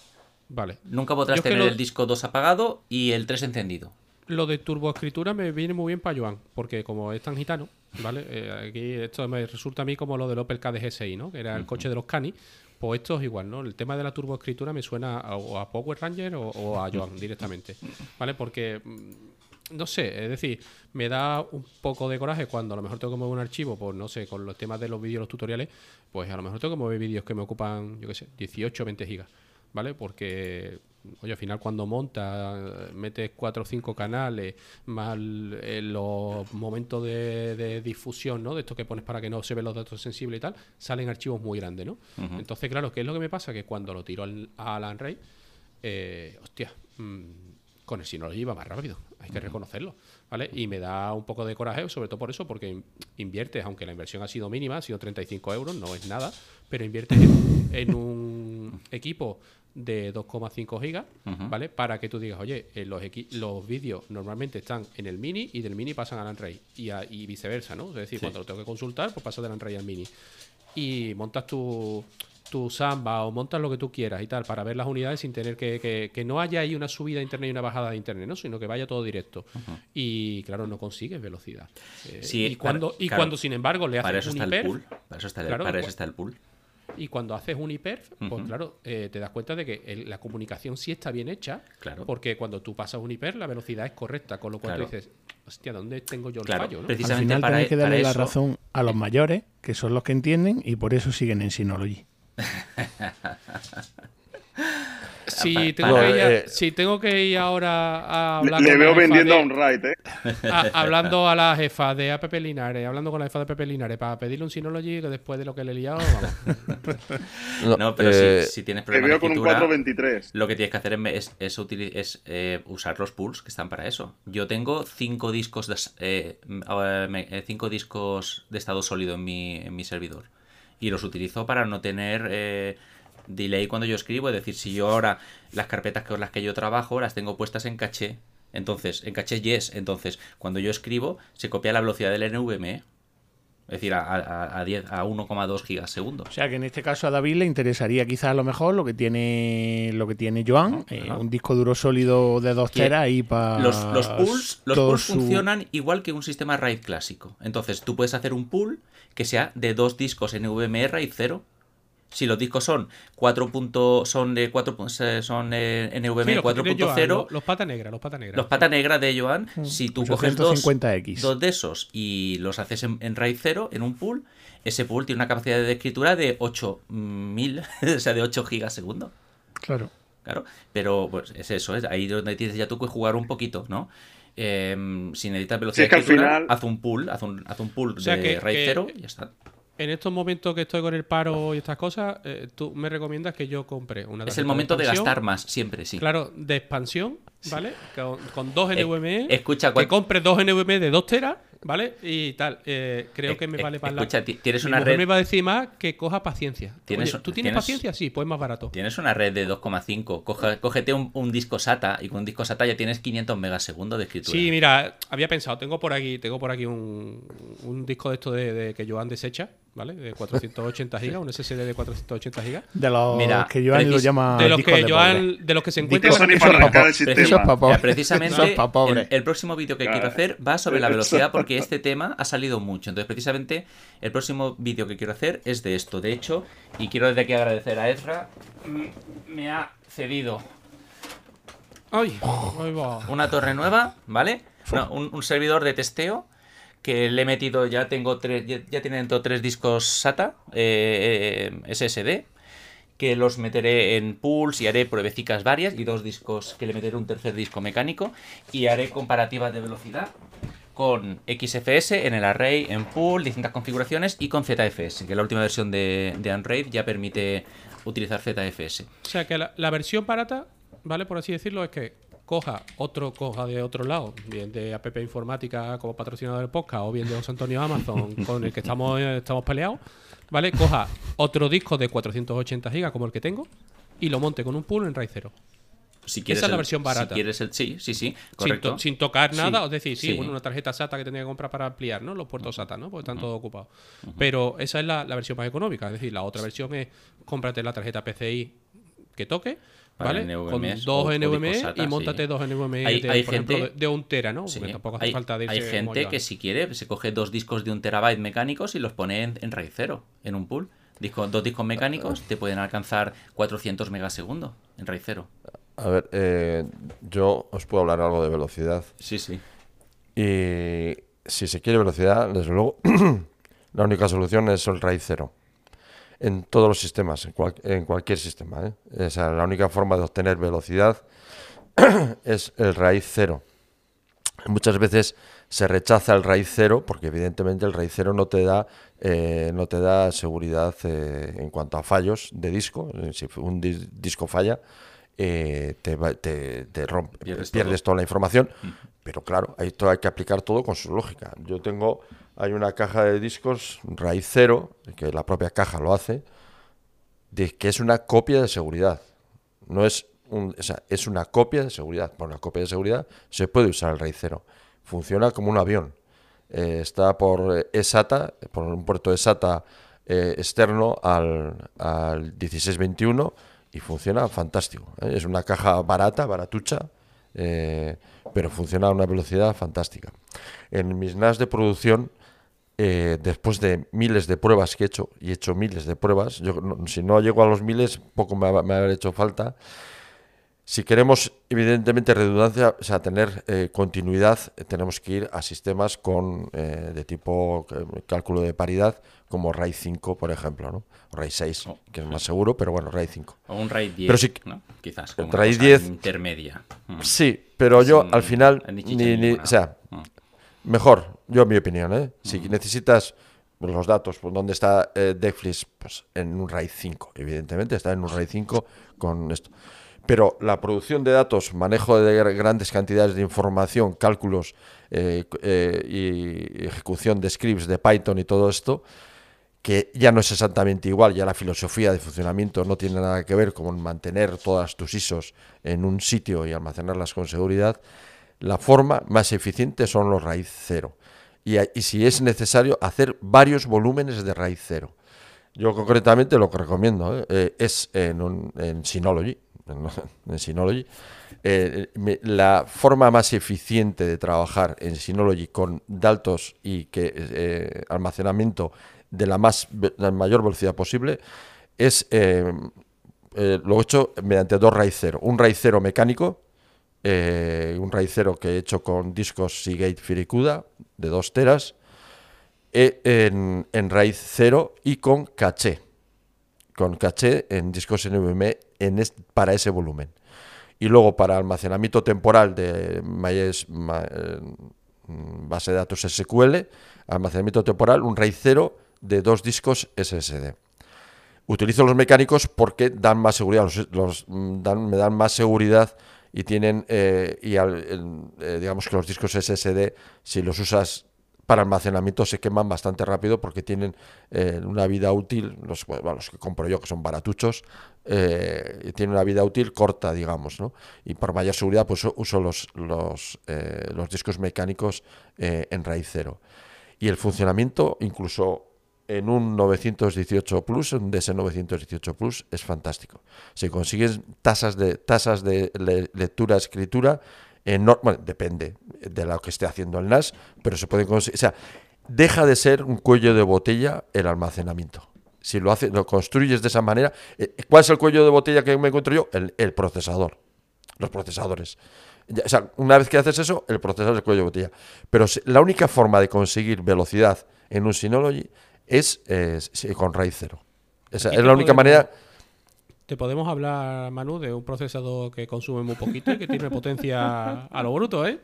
Vale. Nunca podrás tener el disco 2 apagado y el 3 encendido lo de turboescritura me viene muy bien para Joan, porque como es tan gitano, ¿vale? Eh, aquí esto me resulta a mí como lo del Opel KDG6, ¿no? Que era el coche de los Cani. Pues esto es igual, ¿no? El tema de la turboescritura me suena a, a Power Ranger o, a Joan directamente, ¿vale? Porque mm, no sé, es decir, me da un poco de coraje cuando a lo mejor tengo que mover un archivo, pues no sé, con los temas de los vídeos, los tutoriales, pues a lo mejor tengo que mover vídeos que me ocupan, yo qué sé, 18 o 20 gigas, ¿vale? Porque Oye, al final cuando monta, metes cuatro o cinco canales, más los momentos de, difusión, ¿no? De esto que pones para que no se vean los datos sensibles y tal, salen archivos muy grandes, ¿no? Entonces, claro, ¿qué es lo que me pasa? Que cuando lo tiro al, a Alan Ray, eh, hostia, mm, con el Synology va más rápido, hay que reconocerlo, ¿vale? Y me da un poco de coraje, sobre todo por eso, porque inviertes, aunque la inversión ha sido mínima, ha sido 35 euros, no es nada, pero inviertes en un equipo de 2,5 gigas, ¿vale? Para que tú digas, oye, eh, los, los vídeos normalmente están en el mini y del mini pasan al Android y, y viceversa, ¿no? Es decir, cuando lo tengo que consultar, pues paso del Android al mini. Y montas tu, tu Samba o montas lo que tú quieras y tal para ver las unidades sin tener que, que, no haya ahí una subida de internet y una bajada de internet, ¿no? Sino que vaya todo directo. Y claro, no consigues velocidad. Eh, sí, y cuando, y cuando sin embargo le haces un hiper, Para eso está el, para eso está el pool. Y cuando haces un hiper, pues claro, eh, te das cuenta de que la comunicación sí está bien hecha. Claro. Porque cuando tú pasas un hiper, la velocidad es correcta. Con lo cual tú dices, hostia, ¿dónde tengo yo el fallo? Precisamente Al final para, que darle la razón a los mayores, que son los que entienden, y por eso siguen en Synology. Si tengo, que ir eh, si tengo que ir ahora a hablar Le, veo vendiendo a un right, ¿eh? hablando a la jefa de APP Linares, hablando con la jefa de APP Linares para pedirle un Synology que después de lo que le he liado, vamos. <laughs> no, pero eh, si, tienes problemas veo con un 423. Lo que tienes que hacer es, es, es eh, usar los pools que están para eso. Yo tengo cinco discos de, cinco discos de estado sólido en mi, en mi servidor. Y los utilizo para no tener delay cuando yo escribo, es decir, si yo ahora las carpetas con las que yo trabajo las tengo puestas en caché, entonces, en caché yes, entonces cuando yo escribo se copia la velocidad del NVMe, es decir, a, a, a 1,2 gigas segundo. O sea que en este caso a David le interesaría quizás a lo mejor lo que tiene lo que tiene Joan, eh, un disco duro sólido de 2 teras y para... Los, los pools, los pools funcionan igual que un sistema RAID clásico. Entonces tú puedes hacer un pool que sea de dos discos NVMe RAID 0 si los discos son 4. son de 4 son NVMe 4.0 los, pata negra los pata negra. los pata negra de Joan mm. si tú coges dos, dos, de esos y los haces en, RAID 0 en un pool ese pool tiene una capacidad de escritura de 8000 <laughs> o sea de 8 gigas segundo claro. Claro pero pues es eso es ahí donde tienes ya tú que jugar un poquito no eh, si necesitas velocidad de escritura, haz un pool haz un, haz un pool de RAID 0 y ya está en estos momentos que estoy con el paro y estas cosas, eh, tú me recomiendas que yo compre una Es el momento de, gastar más, siempre, sí. Claro, de expansión, ¿vale? Con, dos eh, NVMe. escucha, que compre dos NVMe de 2 teras, ¿vale? Y tal. Eh, creo que me vale para la. Escucha, tienes una red. me va a decir más que coja paciencia. ¿Tienes, ¿Tú tienes, paciencia? Sí, pues más barato. Tienes una red de 2,5. Cógete un, disco SATA y con un disco SATA ya tienes 500 megasegundos de escritura. Sí, mira, había pensado, tengo por aquí, tengo por aquí un, disco de esto de, que Joan desecha ¿vale? De 480 gigas, un SSD de 480 gigas. De los que Joan lo llama de los que Joan, de los que se encuentran precisamente el, el, próximo vídeo que quiero hacer va sobre la velocidad porque este tema ha salido mucho. Entonces, precisamente el próximo vídeo que quiero hacer es de esto. De hecho, y quiero desde aquí agradecer a Ezra, me ha cedido Ay, una torre nueva, ¿vale? un servidor de testeo que le he metido, ya tengo tres, ya, tiene dentro tres discos SATA eh, eh SSD, que los meteré en pools y haré pruebecicas varias y dos discos que le meteré un tercer disco mecánico y haré comparativas de velocidad con XFS en el array, en pool, distintas configuraciones y con ZFS, que la última versión de, de Unraid ya permite utilizar ZFS. O sea que la versión barata, ¿vale? Por así decirlo, es que coja otro coja de otro lado, bien de APP Informática como patrocinador del podcast o bien de José Antonio Amazon <laughs> con el que estamos, estamos peleados, ¿vale? Coja otro disco de 480 GB como el que tengo y lo monte con un pool en RAID 0. Si quieres Esa es la versión barata. Si quieres el, sí, sí, sí, correcto. Sin, tocar nada, es decir, sí, Bueno, una tarjeta SATA que tenía que comprar para ampliar, ¿no? Los puertos SATA, ¿no? Porque están todos ocupados. Pero esa es la, la, versión más económica, es decir, la otra versión es cómprate la tarjeta PCI que toque ¿vale? Con dos NVMe y montate dos NVMe hay, de, gente, de, un tera, ¿no? tampoco hace hay, falta Hay gente que si quiere se coge dos discos de un terabyte mecánicos y los pone en, raíz cero, en un pool. Disco, dos discos mecánicos te pueden alcanzar 400 megasegundos en raíz cero. A ver, eh, yo os puedo hablar algo de velocidad. Sí, sí. Y si se quiere velocidad, desde luego, <clears throat> la única solución es el raíz cero en todos los sistemas, en, cualquier sistema. ¿eh? la única forma de obtener velocidad <clears throat> es el raíz cero. Muchas veces se rechaza el raíz cero porque evidentemente el raíz cero no te da eh, no te da seguridad eh, en cuanto a fallos de disco. Si un disco falla, te, te, rompe, pierdes, toda la información. Pero claro, esto hay que aplicar todo con su lógica. Yo tengo hay una caja de discos raíz cero, que la propia caja lo hace, de que es una copia de seguridad. No es un, o sea, es una copia de seguridad. Por una copia de seguridad se puede usar el raíz cero. Funciona como un avión. Eh, está por ESATA, por un puerto de SATA eh, externo al, al 1621 y funciona fantástico. ¿eh? Es una caja barata, baratucha, pero funciona a una velocidad fantástica. En mis NAS de producción eh, después de miles de pruebas que he hecho, y he hecho miles de pruebas, yo, si no llego a los miles, poco me, me ha hecho falta. Si queremos, evidentemente, redundancia, o sea, tener eh, continuidad, eh, tenemos que ir a sistemas con de tipo cálculo de paridad, como RAID 5, por ejemplo, ¿no? O RAID 6, que es más seguro, pero bueno, RAID 5. O un RAID 10, pero sí, ¿no? Quizás, como RAID 10, intermedia. Mm. Sí, pero yo al final, ni, ni, o sea. Mejor, yo en mi opinión, ¿eh? Si necesitas los datos, pues dónde está eh, Netflix, pues en un RAID 5, evidentemente está en un RAID 5 con esto. Pero la producción de datos, manejo de grandes cantidades de información, cálculos eh, eh, y ejecución de scripts de Python y todo esto, que ya no es exactamente igual, ya la filosofía de funcionamiento no tiene nada que ver con mantener todas tus ISOs en un sitio y almacenarlas con seguridad, la forma más eficiente son los raíz cero. Y, si es necesario, hacer varios volúmenes de raíz cero. Yo concretamente lo que recomiendo ¿eh? Eh, es en, en Synology. En, <laughs> Synology eh, la forma más eficiente de trabajar en Synology con datos y que almacenamiento de la, más, la mayor velocidad posible es lo hecho mediante dos raíz cero. Un raíz cero mecánico eh, un raicero que he hecho con discos Seagate Firicuda de 2 teras e en, en, raíz 0 y con caché, con caché en discos NVMe en para ese volumen. Y luego para almacenamiento temporal de eh, base de datos SQL, almacenamiento temporal, un RAID 0 de dos discos SSD. Utilizo los mecánicos porque dan más seguridad, mm, me dan más seguridad y tienen, eh, y eh, digamos que los discos SSD, si los usas para almacenamiento se queman bastante rápido porque tienen eh, una vida útil, los, los, que compro yo que son baratuchos, tienen una vida útil corta, digamos, ¿no? Y por mayor seguridad pues uso los, los, los discos mecánicos en raíz cero. Y el funcionamiento incluso en un 918 Plus, un DS918 Plus, es fantástico. Si consigues tasas de, tasas de lectura, escritura, bueno, depende de lo que esté haciendo el NAS, pero se puede conseguir. O sea, deja de ser un cuello de botella el almacenamiento. Si lo, hace, lo construyes de esa manera, eh, ¿cuál es el cuello de botella que me encuentro yo? El, procesador, los procesadores. O sea, una vez que haces eso, el procesador es el cuello de botella. Pero la única forma de conseguir velocidad en un Synology es, con RAID 0. Esa es la única manera te podemos hablar, Manu, de un procesador que consume muy poquito y que tiene potencia a lo bruto, ¿eh?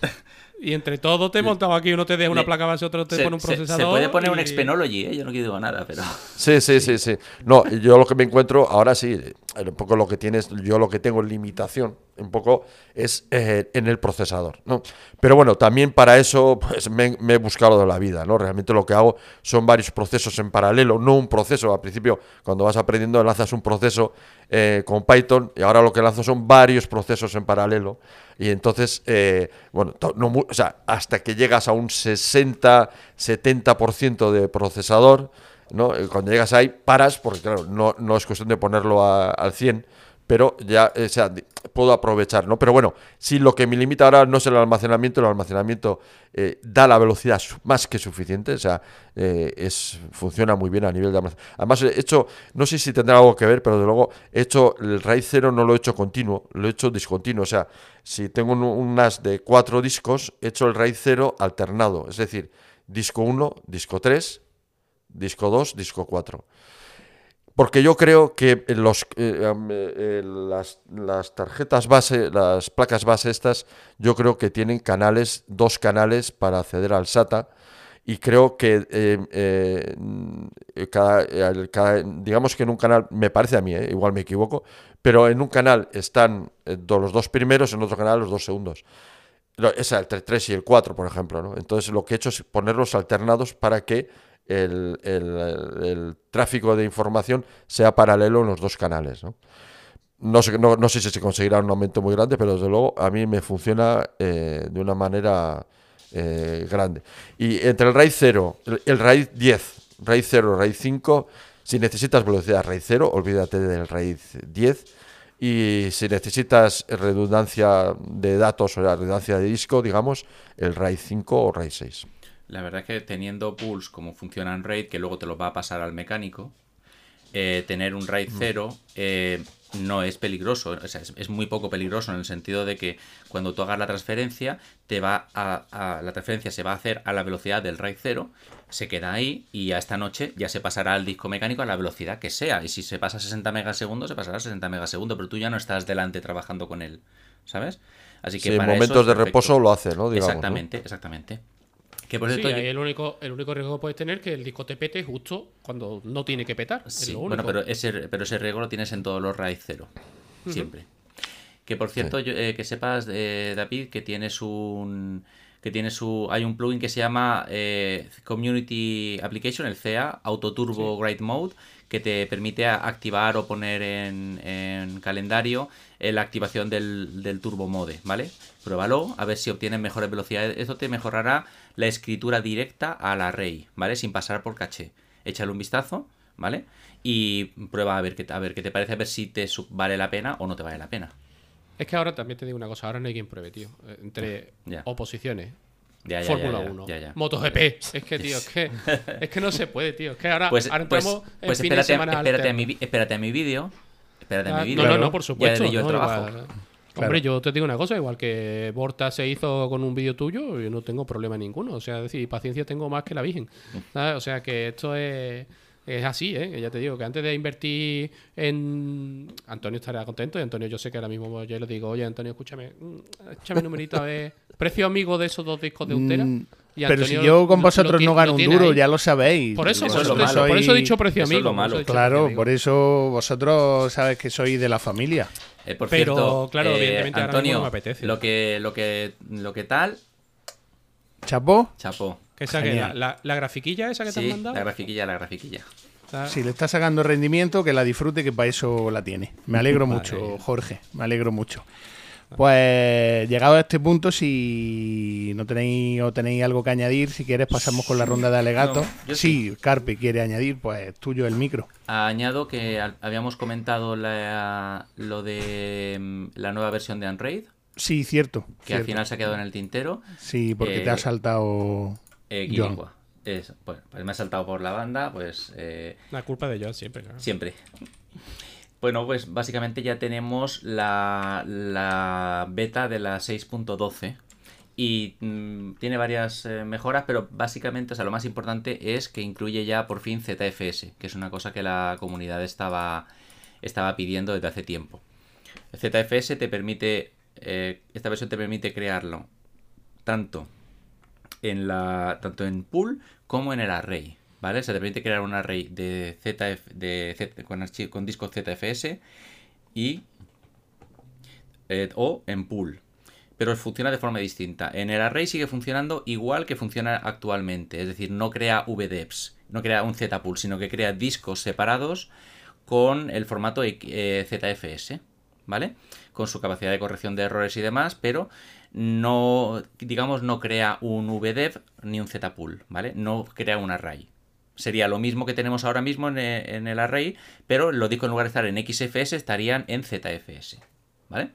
<laughs> Y entre todo te he montado aquí, uno te deja una placa base, otro te pone un procesador. Se, puede poner un Expenology, ¿eh? yo no digo nada, pero. Sí, sí, sí, sí. No, yo lo que me encuentro ahora sí, un poco lo que tienes, yo lo que tengo en limitación, un poco es eh, en el procesador, ¿no? Pero bueno, también para eso pues me, he buscado de la vida, ¿no? Realmente lo que hago son varios procesos en paralelo, no un proceso. Al principio, cuando vas aprendiendo, lanzas un proceso eh, con Python y ahora lo que lanzo son varios procesos en paralelo. Y entonces, eh, bueno, no, o sea, hasta que llegas a un 60-70% de procesador, ¿no? Cuando llegas ahí, paras, porque claro, no, no es cuestión de ponerlo al 100, pero ya, o sea, puedo aprovechar, ¿no? Pero bueno, si lo que me limita ahora no es el almacenamiento, el almacenamiento eh, da la velocidad más que suficiente, o sea, eh, es, funciona muy bien a nivel de almacenamiento. Además, he hecho, no sé si tendrá algo que ver, pero de luego he hecho el RAID 0 no lo he hecho continuo, lo he hecho discontinuo, o sea, si tengo un, NAS de cuatro discos, he hecho el RAID 0 alternado, es decir, disco 1, disco 3, disco 2, disco 4. Porque yo creo que los, eh, eh, las, tarjetas base, las placas base estas, yo creo que tienen canales, dos canales para acceder al SATA. Y creo que eh, digamos que en un canal, me parece a mí, igual me equivoco, pero en un canal están los dos primeros, en otro canal los dos segundos. Esa, el 3 y el 4, por ejemplo. ¿no? Entonces lo que he hecho es ponerlos alternados para que el, tráfico de información sea paralelo en los dos canales. ¿no? sé, no, sé si se conseguirá un aumento muy grande, pero desde luego a mí me funciona eh, de una manera eh, grande. Y entre el RAID 0, el, RAID 10, RAID 0, RAID 5, si necesitas velocidad RAID 0, olvídate del RAID 10. Y si necesitas redundancia de datos o redundancia de disco, digamos, el RAID 5 o RAID 6. La verdad es que teniendo pools como funciona en RAID, que luego te lo va a pasar al mecánico, eh, tener un RAID 0 eh, no es peligroso, es, muy poco peligroso en el sentido de que cuando tú hagas la transferencia, te va a, la transferencia se va a hacer a la velocidad del RAID 0, se queda ahí y a esta noche ya se pasará al disco mecánico a la velocidad que sea. Y si se pasa a 60 megasegundos, se pasará a 60 megasegundos, pero tú ya no estás delante trabajando con él, ¿sabes? Así que en momentos de reposo lo hace, ¿no? exactamente, exactamente. Que por cierto, sí, el único, el único riesgo que puedes tener es que el disco te pete justo cuando no tiene que petar. Sí, bueno, pero ese, pero ese riesgo lo tienes en todos los RAID 0. Siempre. Que por cierto, eh, que sepas, eh, David, que tienes un. Que tiene su. Hay un plugin que se llama eh, Community Application, el CA, Auto Turbo Grade Mode, que te permite activar o poner en, calendario eh, la activación del, Turbo Mode, ¿vale? Pruébalo, a ver si obtienes mejores velocidades. Esto te mejorará la escritura directa al array, ¿vale? Sin pasar por caché. Échale un vistazo, ¿vale? Y prueba a ver qué, a ver qué te parece, a ver si te vale la pena o no te vale la pena. Es que ahora también te digo una cosa, ahora no hay quien pruebe, tío. Eh, entre oposiciones, Fórmula 1, MotoGP. Es que, tío, es que, <laughs> es que no se puede, tío. Es que ahora, pues, ahora pues, entramos pues, en espérate, espérate, a mi, espérate a mi vídeo. Espérate a mi ah, vídeo. No, no, no, por supuesto. yo trabajo. Hombre, yo te digo una cosa, igual que Borta se hizo con un vídeo tuyo, yo no tengo problema ninguno. O sea, decir, paciencia tengo más que la Virgen. O sea, que esto es es así, ¿eh? Ya te digo que antes de invertir en. Antonio estará contento y Antonio, yo sé que ahora mismo yo le digo, oye, Antonio, escúchame, mm, échame un numerito a ver. Precio amigo de esos dos discos de Utera. Mm, pero si yo con vosotros no gano un duro, ya lo sabéis. Por eso, por, eso, he dicho precio amigo. claro, por eso vosotros sabes que soy de la familia. Eh, por pero, claro, eh, evidentemente Antonio, no me apetece. Lo que, lo que, lo que tal. ¿Chapo? Chapo. ¿Qué la, la, grafiquilla esa que te han mandado? La grafiquilla, la grafiquilla. Si le está sacando rendimiento, que la disfrute, que para eso la tiene. Me alegro mucho, Jorge. Me alegro mucho. Pues llegado a este punto, si no tenéis o tenéis algo que añadir, si quieres pasamos con la ronda de alegatos. sí, Carpe quiere añadir, pues tuyo el micro. Añado que habíamos comentado lo de mm, la nueva versión de Unraid. Sí, cierto. Que al final se ha quedado en el tintero. Sí, porque te ha eh, saltado. Eh, es, bueno, pues me ha saltado por la banda, pues... Eh, la culpa de John siempre, Siempre. Bueno, pues básicamente ya tenemos la, beta de la 6.12 y mm, tiene varias eh, mejoras, pero básicamente, o sea, lo más importante es que incluye ya por fin ZFS, que es una cosa que la comunidad estaba, estaba pidiendo desde hace tiempo. ZFS te permite, eh, esta versión te permite crearlo tanto en la, tanto en pool como en el array. ¿Vale? Se te permite crear un array de ZF, de con, disco ZFS y eh, o en pool. Pero funciona de forma distinta. En el array sigue funcionando igual que funciona actualmente. Es decir, no crea VDEPs, no crea un Z-pool, sino que crea discos separados con el formato eh, ZFS. ¿Vale? Con su capacidad de corrección de errores y demás, pero no, digamos, no crea un VDEV ni un Z-pool, ¿vale? No crea un array. Sería lo mismo que tenemos ahora mismo en el, array, pero los discos en lugar de estar en XFS estarían en ZFS, ¿vale?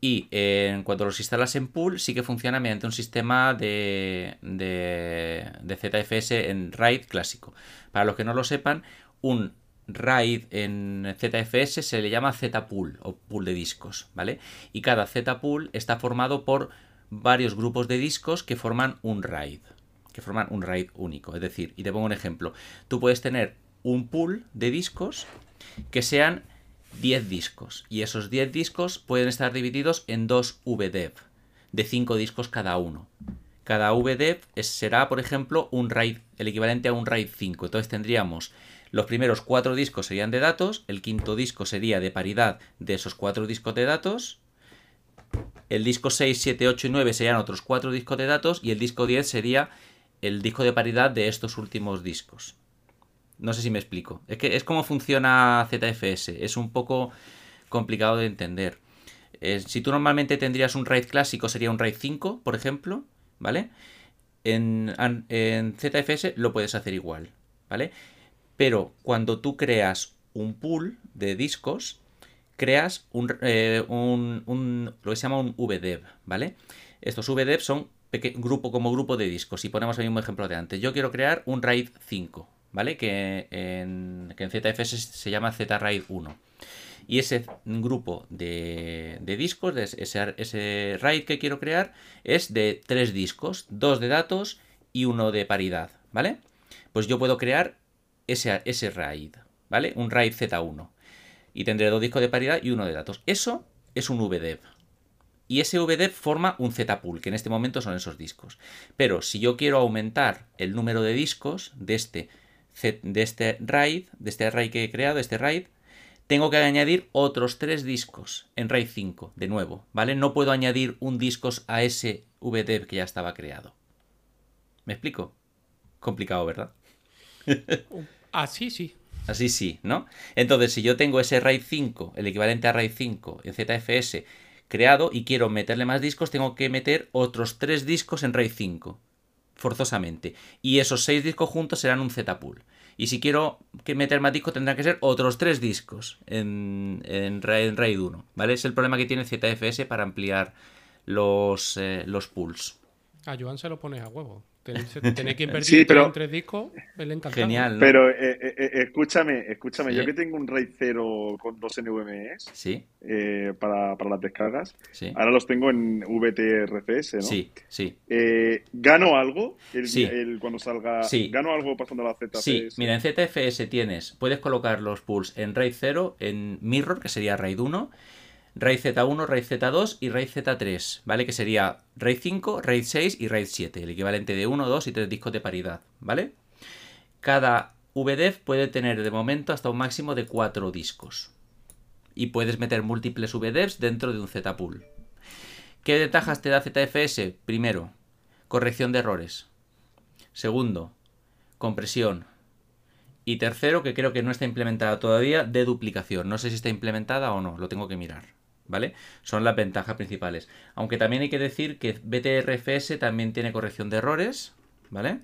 Y en cuanto los instalas en pool, sí que funciona mediante un sistema de, de, de ZFS en RAID clásico. Para los que no lo sepan, un RAID en ZFS se le llama Z-Pool o pool de discos, ¿vale? Y cada Z-Pool está formado por varios grupos de discos que forman un RAID, que forman un RAID único. Es decir, y te pongo un ejemplo, tú puedes tener un pool de discos que sean 10 discos y esos 10 discos pueden estar divididos en dos VDEV de 5 discos cada uno. Cada VDEV será, por ejemplo, un RAID, el equivalente a un RAID 5. Entonces tendríamos los primeros cuatro discos serían de datos, el quinto disco sería de paridad de esos cuatro discos de datos, el disco 6, 7, 8 y 9 serían otros cuatro discos de datos y el disco 10 sería el disco de paridad de estos últimos discos. No sé si me explico. Es que es como funciona ZFS. Es un poco complicado de entender. Eh, si tú normalmente tendrías un RAID clásico, sería un RAID 5, por ejemplo, ¿vale? En, en ZFS lo puedes hacer igual, ¿vale? Pero cuando tú creas un pool de discos, creas eh, un, lo que se llama un VDEV, ¿vale? Estos VDEV son grupo como grupo de discos. Y ponemos el mismo ejemplo de antes. Yo quiero crear un RAID 5, ¿vale? Que en, que en ZFS se llama ZRAID 1. Y ese grupo de, discos, de ese, ese, RAID que quiero crear, es de tres discos, dos de datos y uno de paridad, ¿vale? Pues yo puedo crear ese, RAID, ¿vale? Un RAID Z1. Y tendré dos discos de paridad y uno de datos. Eso es un VDEV. Y ese VDEV forma un Z-pool, que en este momento son esos discos. Pero si yo quiero aumentar el número de discos de este, de este RAID, de este RAID que he creado, este RAID, tengo que añadir otros tres discos en RAID 5, de nuevo, ¿vale? No puedo añadir un disco a ese VDEV que ya estaba creado. ¿Me explico? Complicado, ¿verdad? <laughs> Así sí. Así sí, ¿no? Entonces, si yo tengo ese RAID 5, el equivalente a RAID 5 en ZFS creado y quiero meterle más discos, tengo que meter otros tres discos en RAID 5, forzosamente. Y esos seis discos juntos serán un Z-Pool. Y si quiero que meter más discos, tendrán que ser otros tres discos en, en, RAID 1, ¿vale? Es el problema que tiene ZFS para ampliar los, eh, los pools. A Joan se lo pones a huevo. Tenéis <laughs> que invertir en tres discos, Genial. Pero eh, eh, eh, escúchame, escúchame, yo que tengo un RAID 0 con dos NVMEs ¿Sí? para, las descargas, ahora los tengo en VTRFS, ¿no? Sí, sí. ¿Gano algo cuando salga? ¿Gano algo pasando a la ZFS? Sí, mira, en ZFS tienes, puedes colocar los pools en RAID 0, en Mirror, que sería RAID 1, RAID Z1, RAID Z2 y RAID Z3, ¿vale? Que sería RAID 5, RAID 6 y RAID 7, el equivalente de 1, 2 y 3 discos de paridad, ¿vale? Cada VDEV puede tener de momento hasta un máximo de 4 discos. Y puedes meter múltiples VDEVs dentro de un Z-Pool. ¿Qué ventajas te da ZFS? Primero, corrección de errores. Segundo, compresión. Y tercero, que creo que no está implementada todavía, de duplicación. No sé si está implementada o no, lo tengo que mirar. ¿Vale? Son las ventajas principales. Aunque también hay que decir que BTRFS también tiene corrección de errores, ¿vale?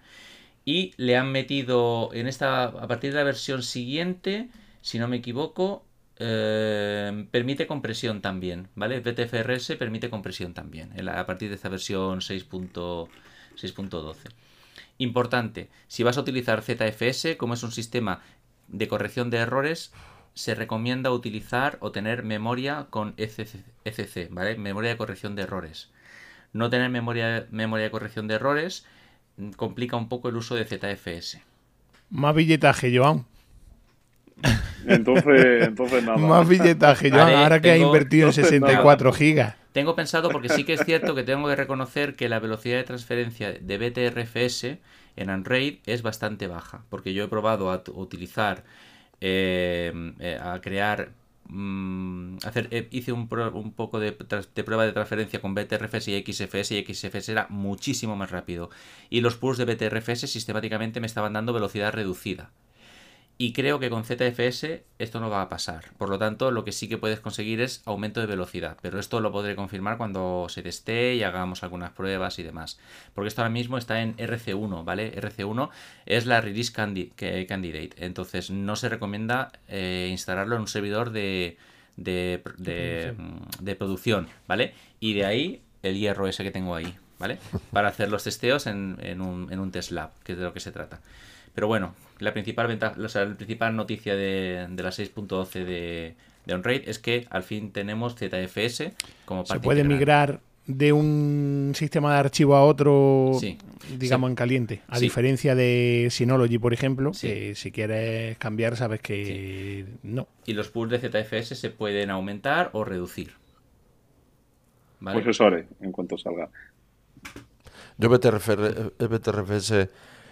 Y le han metido en esta, a partir de la versión siguiente, si no me equivoco, eh, permite compresión también, ¿vale? BTFRS permite compresión también, a partir de esta versión 6.12. Importante, si vas a utilizar ZFS, como es un sistema de corrección de errores, se recomienda utilizar o tener memoria con ECC, ¿vale? Memoria de corrección de errores. No tener memoria, memoria de corrección de errores mm, complica un poco el uso de ZFS. Más billetaje, Joan. Entonces, entonces nada. Más billetaje, Joan, ahora que ha invertido en 64 gigas. Tengo pensado, porque sí que es cierto que tengo que reconocer que la velocidad de transferencia de BTRFS en Android es bastante baja, porque yo he probado a utilizar eh, a crear mm, hacer, eh, hice un, un poco de, de, prueba de transferencia con BTRFS y XFS y XFS era muchísimo más rápido. Y los pools de BTRFS sistemáticamente me estaban dando velocidad reducida. Y creo que con ZFS esto no va a pasar. Por lo tanto, lo que sí que puedes conseguir es aumento de velocidad. Pero esto lo podré confirmar cuando se teste y hagamos algunas pruebas y demás. Porque esto ahora mismo está en RC1, ¿vale? RC1 es la Release Candidate. Entonces no se recomienda eh, instalarlo en un servidor de, de, producción, ¿vale? Y de ahí el hierro ese que tengo ahí, ¿vale? Para hacer los testeos en, en, un, en un test lab, que es de lo que se trata. Pero bueno, la principal, ventaja, o sea, la principal noticia de, de la 6.12 de, de OnRaid es que al fin tenemos ZFS como parte Se puede migrar de un sistema de archivo a otro, digamos, en caliente. A diferencia de Synology, por ejemplo, que si quieres cambiar sabes que no. Y los pools de ZFS se pueden aumentar o reducir. ¿Vale? Profesores, en cuanto salga. Yo BTRFS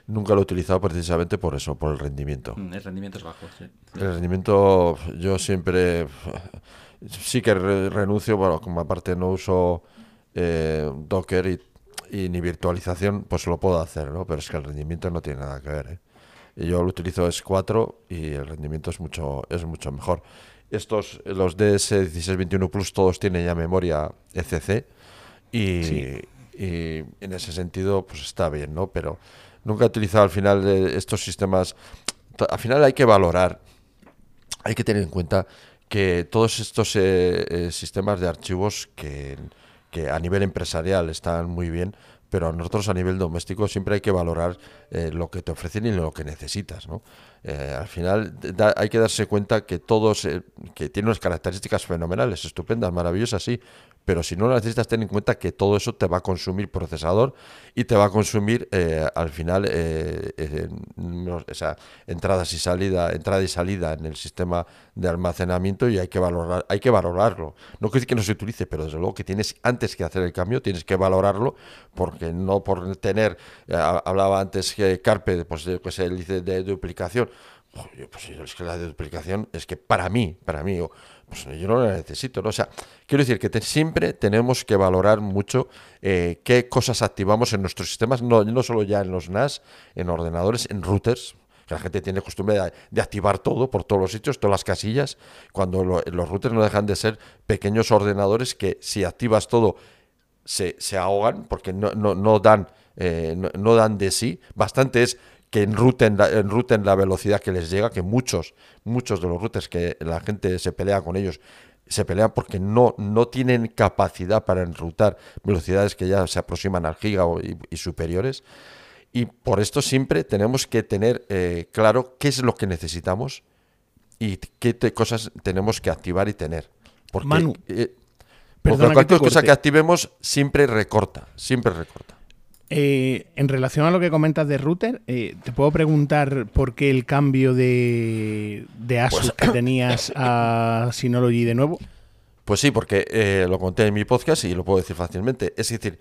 Nunca lo he utilizado precisamente por eso, por el rendimiento. Mm, el rendimiento es bajo, sí. El rendimiento, yo siempre <sighs> sí que renuncio, bueno, como aparte no uso eh, Docker y, ni virtualización, pues lo puedo hacer, ¿no? Pero es que el rendimiento no tiene nada que ver, ¿eh? yo lo utilizo S4 y el rendimiento es mucho, es mucho mejor. Estos, los DS1621 Plus, todos tienen ya memoria ECC y, y en ese sentido, pues está bien, ¿no? Pero nunca he utilizado al final estos sistemas. Al final hay que valorar, hay que tener en cuenta que todos estos eh, eh, sistemas de archivos que, a nivel empresarial están muy bien, pero a nosotros a nivel doméstico siempre hay que valorar eh, lo que te ofrecen y lo que necesitas. ¿no? al final hay que darse cuenta que todos, que tienen unas características fenomenales, estupendas, maravillosas, sí, pero si no lo necesitas, ten en cuenta que todo eso te va a consumir procesador y te va a consumir eh, al final eh, eh entradas y salida, entrada y salida en el sistema de almacenamiento y hay que valorar, hay que valorarlo. No quiere decir que no se utilice, pero desde luego que tienes antes que hacer el cambio, tienes que valorarlo, porque no por tener, eh, hablaba antes que Carpe, pues, pues el dice de duplicación. Pues es que la duplicación es que para mí, para mí, pues yo no la necesito, ¿no? O sea, quiero decir que siempre tenemos que valorar mucho eh, qué cosas activamos en nuestros sistemas, no, no solo ya en los NAS, en ordenadores, en routers, que la gente tiene costumbre de, activar todo por todos los sitios, todas las casillas, cuando los routers no dejan de ser pequeños ordenadores que si activas todo se, se ahogan porque no, no, no dan, eh, no, dan de sí. Bastante es que enruten la, enruten la velocidad que les llega, que muchos, muchos de los routers que la gente se pelea con ellos, se pelean porque no, no tienen capacidad para enrutar velocidades que ya se aproximan al giga y, superiores. Y por esto siempre tenemos que tener eh, claro qué es lo que necesitamos y qué cosas tenemos que activar y tener. Porque, Manu, eh, cualquier cosa que activemos siempre recorta, siempre recorta. Eh, en relación a lo que comentas de router, eh, ¿te puedo preguntar por qué el cambio de, de Asus pues que tenías <coughs> a Synology de nuevo? Pues sí, porque eh, lo conté en mi podcast y lo puedo decir fácilmente. Es decir,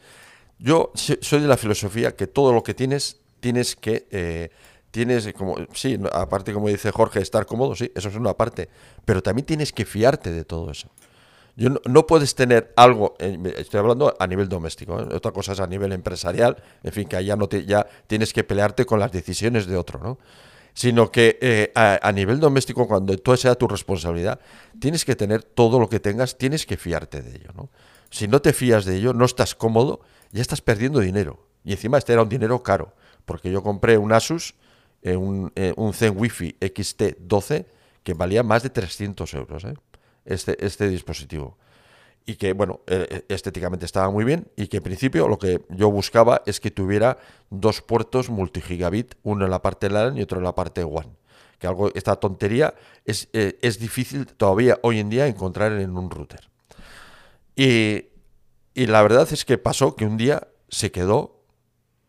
yo soy de la filosofía que todo lo que tienes, tienes que... tienes como, sí, aparte como dice Jorge, estar cómodo, sí, eso es una parte, pero también tienes que fiarte de todo eso. Yo no, puedes tener algo, estoy hablando a nivel doméstico, ¿eh? otra cosa es a nivel empresarial, en fin, que allá no te, ya tienes que pelearte con las decisiones de otro, ¿no? sino que eh, a, nivel doméstico, cuando todo sea tu responsabilidad, tienes que tener todo lo que tengas, tienes que fiarte de ello, ¿no? Si no te fías de ello, no estás cómodo, ya estás perdiendo dinero. Y encima este era un dinero caro, porque yo compré un Asus, eh, un, eh, un Zen Wi-Fi XT12, que valía más de 300 euros, este, este dispositivo y que, bueno, eh, eh, estéticamente estaba muy bien y que en principio lo que yo buscaba es que tuviera dos puertos multigigabit, uno en la parte LAN y otro en la parte WAN. Que algo, esta tontería es, eh, es difícil todavía hoy en día encontrar en un router. Y, y la verdad es que pasó que un día se quedó,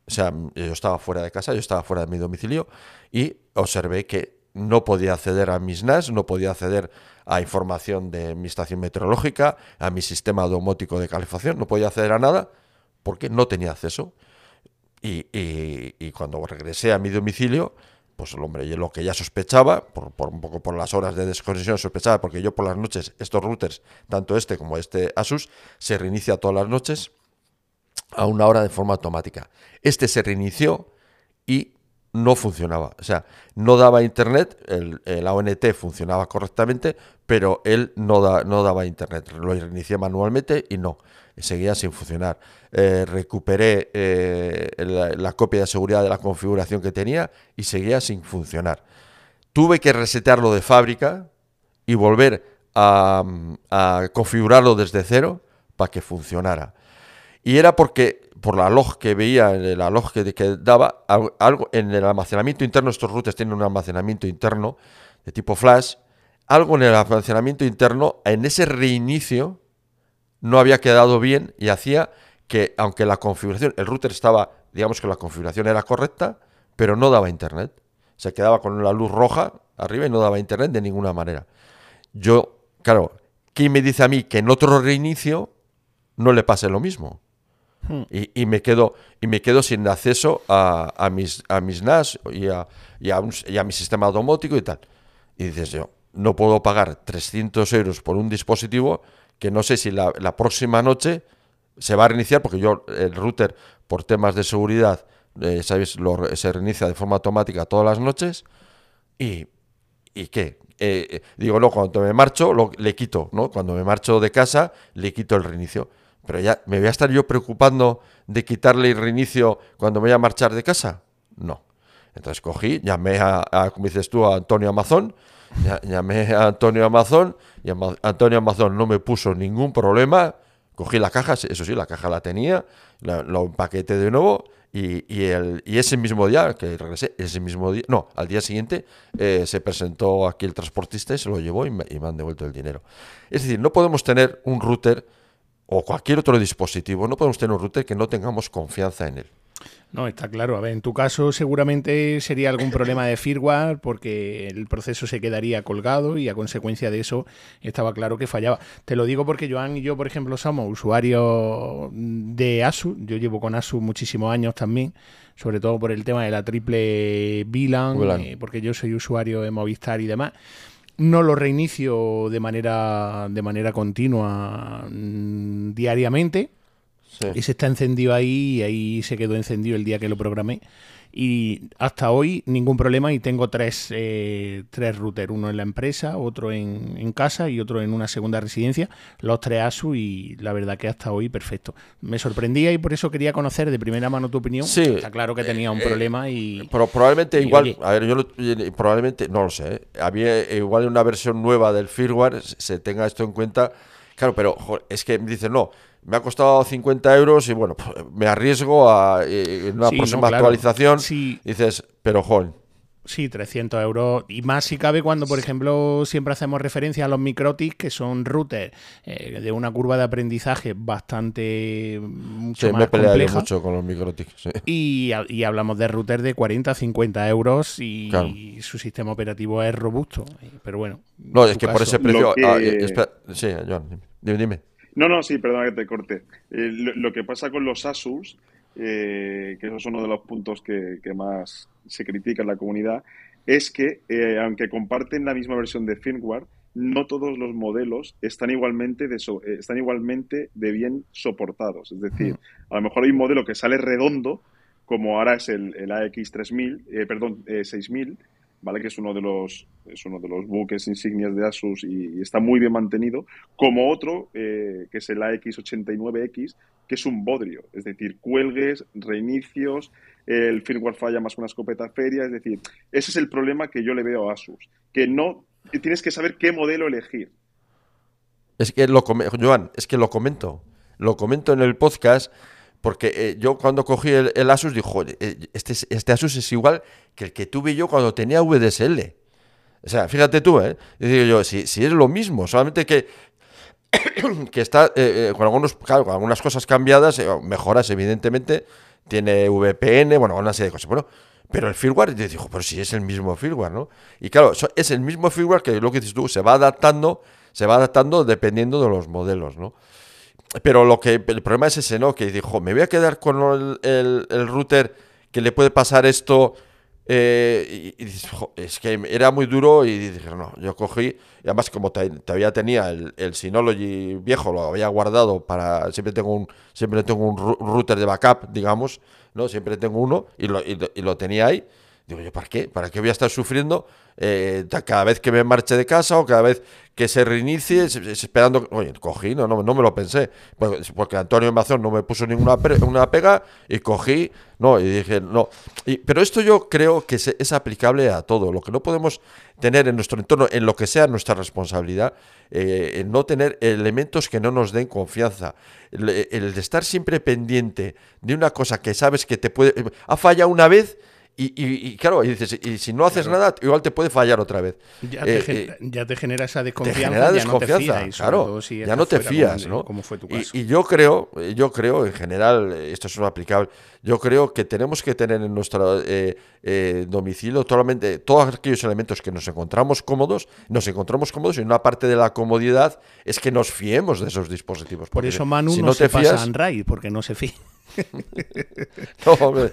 o sea, yo estaba fuera de casa, yo estaba fuera de mi domicilio y observé que no podía acceder a mis NAS, no podía acceder a información de mi estación meteorológica, a mi sistema domótico de calefacción, no podía acceder a nada porque no tenía acceso. Y, cuando regresé a mi domicilio, pues el hombre, lo que ya sospechaba, por, por, un poco por las horas de desconexión sospechaba, porque yo por las noches, estos routers, tanto este como este Asus, se reinicia todas las noches a una hora de forma automática. Este se reinició y no funcionaba. O sea, no daba internet, el, el AONT funcionaba correctamente, pero él no, da, no daba internet. Lo reinicié manualmente y no, seguía sin funcionar. Eh, recuperé eh, la, copia de seguridad de la configuración que tenía y seguía sin funcionar. Tuve que resetearlo de fábrica y volver a, configurarlo desde cero para que funcionara. Y era porque por la log que veía, la log que, que, daba, algo en el almacenamiento interno, estos routers tienen un almacenamiento interno de tipo flash, algo en el almacenamiento interno, en ese reinicio, no había quedado bien y hacía que, aunque la configuración, el router estaba, digamos que la configuración era correcta, pero no daba internet. Se quedaba con la luz roja arriba y no daba internet de ninguna manera. Yo, claro, ¿quién me dice a mí que en otro reinicio no le pase lo mismo? Hmm. Y, me quedo, y me quedo sin acceso a, mis, a mis NAS y a, y, a mi sistema domótico y tal. Y dices yo, no puedo pagar 300 euros por un dispositivo que no sé si la, próxima noche se va a reiniciar, porque yo el router, por temas de seguridad, eh, ¿sabéis? se reinicia de forma automática todas las noches. ¿Y, y qué? Eh, eh, digo, no, cuando me marcho, lo, le quito, ¿no? Cuando me marcho de casa, le quito el reinicio. Pero ya, ¿me voy a estar yo preocupando de quitarle el reinicio cuando me voy a marchar de casa? No. Entonces cogí, llamé a, como dices tú, a Antonio Amazon, llamé a Antonio Amazon y Antonio Amazon no me puso ningún problema. Cogí la caja, eso sí, la caja la tenía, lo empaqueté de nuevo y, y, el, y, ese mismo día, que regresé, ese mismo día, no, al día siguiente eh, se presentó aquí el transportista y se lo llevó y me, y me han devuelto el dinero. Es decir, no podemos tener un router o cualquier otro dispositivo, no podemos tener un router que no tengamos confianza en él. No, está claro. A ver, en tu caso seguramente sería algún problema de firmware porque el proceso se quedaría colgado y a consecuencia de eso estaba claro que fallaba. Te lo digo porque Joan y yo, por ejemplo, somos usuarios de ASUS. Yo llevo con ASUS muchísimos años también, sobre todo por el tema de la triple VLAN, eh, porque yo soy usuario de Movistar y demás no lo reinicio de manera, de manera continua mm, diariamente. Y se está encendido ahí y ahí se quedó encendido el día que lo programé. Y hasta hoy ningún problema y tengo tres, eh, tres routers, uno en la empresa, otro en, en, casa y otro en una segunda residencia, los tres ASU y la verdad que hasta hoy perfecto. Me sorprendía y por eso quería conocer de primera mano tu opinión. Sí, Está claro que tenía un eh, problema y... Pero probablemente igual, a ver, yo probablemente, no lo sé, ¿eh? había igual una versión nueva del firmware se tenga esto en cuenta. Claro, pero es que me dicen, no, me ha costado 50 euros y bueno, pues, me arriesgo a eh, en una próxima actualización. Dices, pero joder. Sí, 300 euros. Y más si cabe cuando, por ejemplo, siempre hacemos referencia a los microtics, que son routers eh, de una curva de aprendizaje bastante mucho sí, me he mucho con los microtics. Y, hablamos de routers de 40, 50 euros y, su sistema operativo es robusto. Pero bueno. No, es que por ese precio. Ah, eh, sí, Joan, dime. dime. No, no, sí, perdona que te corte. Eh, lo, que pasa con los Asus, eh, que eso es uno de los puntos que, más se critica en la comunidad, es que eh, aunque comparten la misma versión de firmware, no todos los modelos están igualmente de, están igualmente de bien soportados. Es decir, a lo mejor hay un modelo que sale redondo, como ahora es el, el AX3000, perdón, 6000, ¿vale? Que es uno de los, es uno de los buques insignias de Asus y, está muy bien mantenido, como otro, eh, que es el AX89X, que es un bodrio, es decir, cuelgues, reinicios, el firmware falla más una escopeta feria, es decir, ese es el problema que yo le veo a Asus, que no, tienes que saber qué modelo elegir. Es que lo, Joan, es que lo comento, lo comento en el podcast porque eh, yo cuando cogí el, Asus dijo, eh, este, este Asus es igual que el que tuve yo cuando tenía VDSL. O sea, fíjate tú, ¿eh? digo yo, si, si es lo mismo, solamente que, <coughs> que está eh, con, algunos, claro, con algunas cosas cambiadas, mejoras evidentemente, tiene VPN, bueno, una serie de cosas. Bueno, pero el firmware, yo digo, pero si es el mismo firmware, ¿no? Y claro, es el mismo firmware que lo que dices tú, se va adaptando, se va adaptando dependiendo de los modelos, ¿no? Pero lo que el problema es ese, ¿no? Que dijo, me voy a quedar con el, router que le puede pasar esto. Eh, y, es que era muy duro y dije, no, yo cogí, y además como todavía tenía el, Synology viejo, lo había guardado para, siempre tengo un, siempre tengo un router de backup, digamos, ¿no? Siempre tengo uno y lo, y lo tenía ahí. Digo yo, ¿para qué? ¿Para qué voy a estar sufriendo eh, cada vez que me marche de casa o cada vez que se reinicie, esperando... Oye, cogí, no, no, me lo pensé, porque, Antonio Mazón no me puso ninguna una pega y cogí, no, y dije, no. Y, pero esto yo creo que es, aplicable a todo. Lo que no podemos tener en nuestro entorno, en lo que sea nuestra responsabilidad, eh, no tener elementos que no nos den confianza. El, el de estar siempre pendiente de una cosa que sabes que te puede... Ha fallado una vez y, claro, y dices, y si no haces nada, igual te puede fallar otra vez. Ya te, eh, eh, genera esa desconfianza. desconfianza, claro. ya no te fías, ¿no? Y, yo creo, yo creo, en general, esto es aplicable, yo creo que tenemos que tener en nuestro eh, domicilio totalmente todos aquellos elementos que nos encontramos cómodos, nos encontramos cómodos y una parte de la comodidad es que nos fiemos de esos dispositivos. Por eso Manu no, se pasa a Android, porque no se fía. <laughs> no, hombre,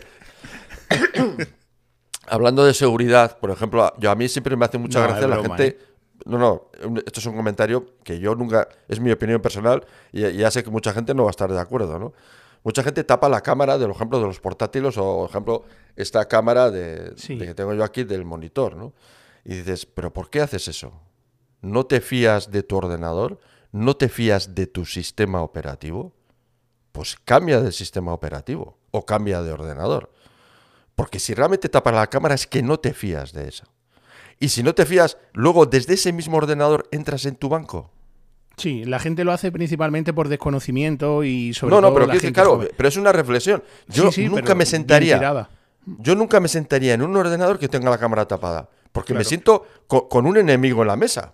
<coughs> Hablando de seguridad, por ejemplo, yo a mí siempre me hace mucha gracia la gente. ¿eh? No, no, esto es un comentario que yo nunca, es mi opinión personal y ya sé que mucha gente no va a estar de acuerdo, ¿no? Mucha gente tapa la cámara, por ejemplo, de los portátiles o, por ejemplo, esta cámara de, que tengo yo aquí del monitor, ¿no? Y dices, ¿pero por qué haces eso? ¿No te fías de tu ordenador? ¿No te fías de tu sistema operativo? Pues cambia de sistema operativo o cambia de ordenador. Porque si realmente tapas la cámara es que no te fías de eso. Y si no te fías, luego desde ese mismo ordenador entras en tu banco. Sí, la gente lo hace principalmente por desconocimiento y sobre todo. No, no, pero, claro, pero es una reflexión. Yo nunca me sentaría. Yo nunca me sentaría en un ordenador que tenga la cámara tapada. Porque me siento con, un enemigo en la mesa.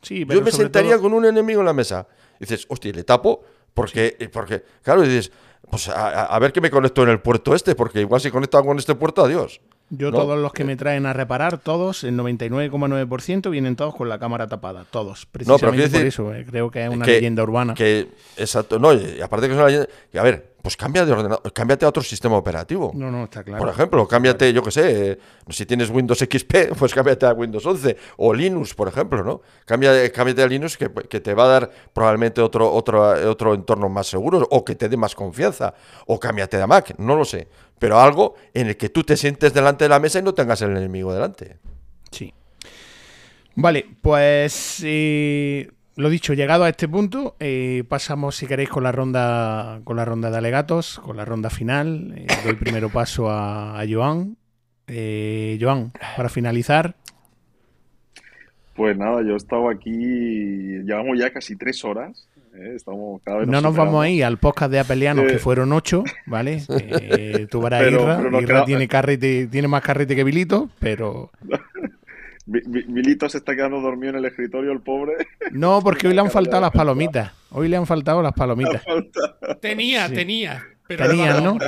Sí, pero yo me sentaría con un enemigo en la mesa. dices, hostia, le tapo porque, porque claro, dices, pues a, ver qué me conecto en el puerto este, porque igual si conecto con este puerto, adiós. Yo todos los que me traen a reparar, todos, el 99,9% vienen todos con la cámara tapada, todos. Precisamente por eso, eh, creo que es una leyenda urbana. Que, exacto, no, y aparte que es una leyenda, que a ver, pues cambia de ordenador, cámbiate a otro sistema operativo. No, no, está claro. Por ejemplo, cámbiate, yo qué sé, eh, si tienes Windows XP, <laughs> pues cámbiate a Windows 11 o Linux, por ejemplo, ¿no? Cambia, cámbiate a Linux que, te va a dar probablemente otro, otro, otro entorno más seguro o que te dé más confianza. O cámbiate a Mac, no lo sé. Pero algo en el que tú te sientes delante de la mesa y no tengas el enemigo delante. Sí. Vale, pues eh, lo dicho, llegado a este punto, eh, pasamos, si queréis, con la ronda con la ronda de alegatos, con la ronda final. Eh, doy primero paso a, Joan. Eh, Joan, para finalizar. Pues nada, yo he estado aquí, llevamos ya casi tres horas. Estamos cada vez no nos vamos ahí al podcast de Apelianos, que fueron ocho, ¿vale? tú verás Irra, Irra tiene, carrete, tiene más carrete que Vilito, pero... <laughs> Milito se está quedando dormido en el escritorio, el pobre. No, porque hoy le han faltado las palomitas. Hoy le han faltado las palomitas. Tenía, tenía. Pero tenía, ¿no?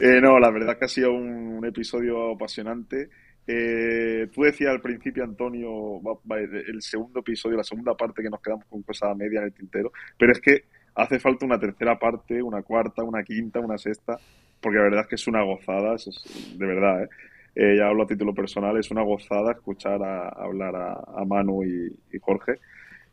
Eh, no, la verdad que ha sido un, episodio apasionante. Eh, tú decías al principio, Antonio, el segundo episodio, la segunda parte que nos quedamos con cosa media en el tintero, pero es que hace falta una tercera parte, una cuarta, una quinta, una sexta, porque la verdad es que es una gozada, de verdad, ¿eh? Eh, ya hablo a título personal, es una gozada escuchar a, hablar a, Manu y, Jorge.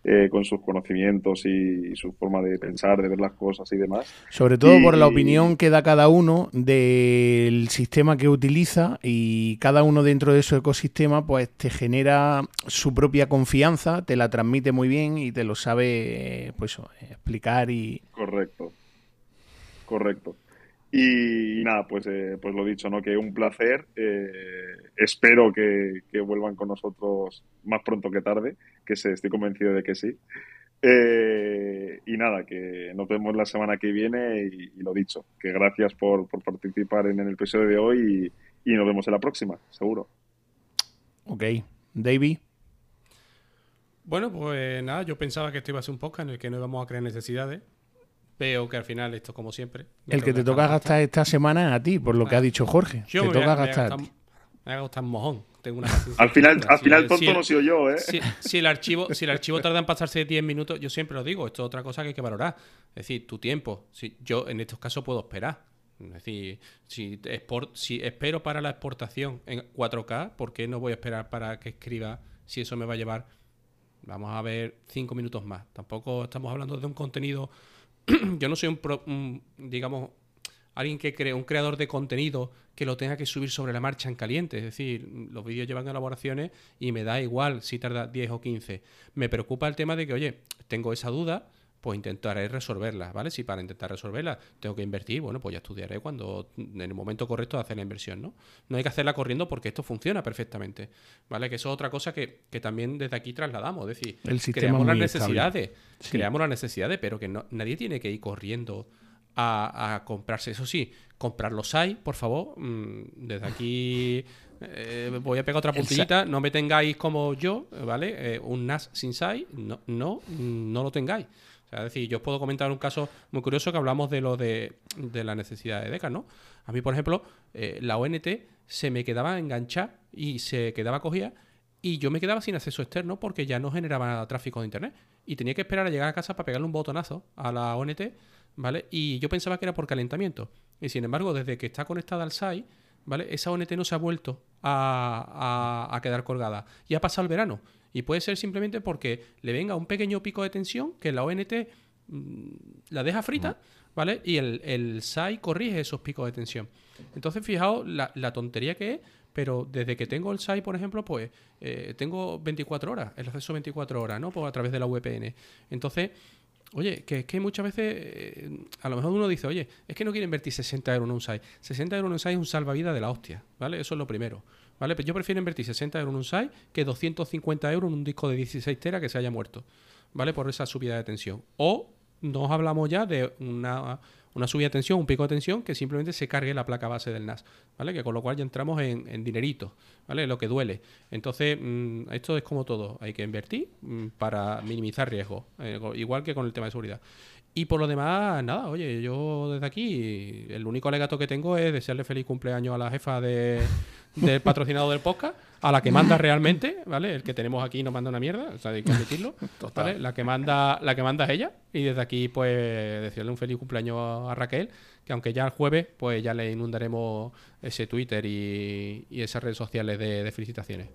Eh, con sus conocimientos y, su forma de pensar, de ver las cosas y demás. Sobre todo por la opinión que da cada uno del sistema que utiliza y cada uno dentro de su ecosistema pues te genera su propia confianza, te la transmite muy bien y te lo sabe pues explicar y... Correcto, correcto. Y, nada, pues, eh, pues lo dicho, ¿no? Que un placer. Eh, espero que, vuelvan con nosotros más pronto que tarde, que se, estoy convencido de que sí. Eh, y nada, que nos vemos la semana que viene y, lo dicho, que gracias por, participar en, el episodio de hoy y, y, nos vemos en la próxima, seguro. Ok, Davey. Bueno, pues nada, yo pensaba que esto iba a ser un podcast en el que no íbamos a crear necesidades, Veo que al final esto, como siempre. El que te toca gastar esta semana es a ti, por lo que ha dicho Jorge. Yo te toca gastar. Me ha gastado un mojón. Tengo una al final, al final tonto no soy yo, ¿eh? Si, el archivo, si el archivo tarda en pasarse 10 minutos, yo siempre lo digo, esto es otra cosa que hay que valorar. Es decir, tu tiempo. Si, yo en estos casos puedo esperar. Es decir, si, si espero para la exportación en 4K, ¿por qué no voy a esperar para que escriba si eso me va a llevar, vamos a ver, 5 minutos más? Tampoco estamos hablando de un contenido <clears throat> yo no soy un, digamos, alguien que cree, un creador de contenido que lo tenga que subir sobre la marcha en caliente. Es decir, los vídeos llevan elaboraciones y me da igual si tarda 10 o 15. Me preocupa el tema de que, oye, tengo esa duda, pues intentaré resolverla, ¿vale? Si para intentar resolverla tengo que invertir, bueno, pues ya estudiaré cuando, en el momento correcto de hacer la inversión, ¿no? No hay que hacerla corriendo porque esto funciona perfectamente, ¿vale? Que eso es otra cosa que, también desde aquí trasladamos, es decir, creamos las necesidades, creamos las necesidades, pero que no, nadie tiene que ir corriendo a, comprarse. Eso sí, comprarlos hay, por favor, mm, desde aquí... Eh, voy a pegar otra puntillita, no me tengáis como yo, ¿vale? Eh, un NAS sin SAI, no, no, no lo tengáis es decir, yo os puedo comentar un caso muy curioso que hablamos de lo de, la necesidad de DECA, ¿no? A mí, por ejemplo, eh, la ONT se me quedaba enganchada y se quedaba cogida y yo me quedaba sin acceso externo porque ya no generaba tráfico de internet. Y tenía que esperar a llegar a casa para pegarle un botonazo a la ONT, ¿vale? Y yo pensaba que era por calentamiento. Y sin embargo, desde que está conectada al SAI, ¿vale? Esa ONT no se ha vuelto a, a quedar colgada. Y ha pasado el verano. Y puede ser simplemente porque le venga un pequeño pico de tensión que la ONT mm, la deja frita, ¿vale? Y el, el, SAI corrige esos picos de tensión. Entonces, fijaos la, tontería que es, pero desde que tengo el SAI, por ejemplo, pues eh, tengo 24 horas, el acceso 24 horas, ¿no? Pues a través de la VPN. Entonces, Oye, que es que muchas veces, eh, a lo mejor uno dice, oye, es que no quiere invertir 60 euros en un SAI. 60 euros en un SAI es un salvavidas de la hostia, ¿vale? Eso es lo primero. ¿Vale? Pero yo prefiero invertir 60 euros en un SAI que 250 euros en un disco de 16 teras que se haya muerto, ¿vale? Por esa subida de tensión. O nos hablamos ya de una, subida de tensión, un pico de tensión que simplemente se cargue la placa base del NAS, ¿vale? Que con lo cual ya entramos en, en dinerito, ¿vale? Lo que duele. Entonces, mm, esto es como todo, hay que invertir mm, para minimizar riesgos, eh, igual que con el tema de seguridad. Y por lo demás, nada, oye, yo desde aquí, el único alegato que tengo es desearle feliz cumpleaños a la jefa de, del patrocinado del podcast, a la que manda realmente, ¿vale? El que tenemos aquí no manda una mierda, o sea, hay que admitirlo, <laughs> ¿vale? La que manda, la que manda es ella, y desde aquí, pues, desearle un feliz cumpleaños a Raquel, que aunque ya el jueves, pues ya le inundaremos ese Twitter y, esas redes sociales de felicitaciones.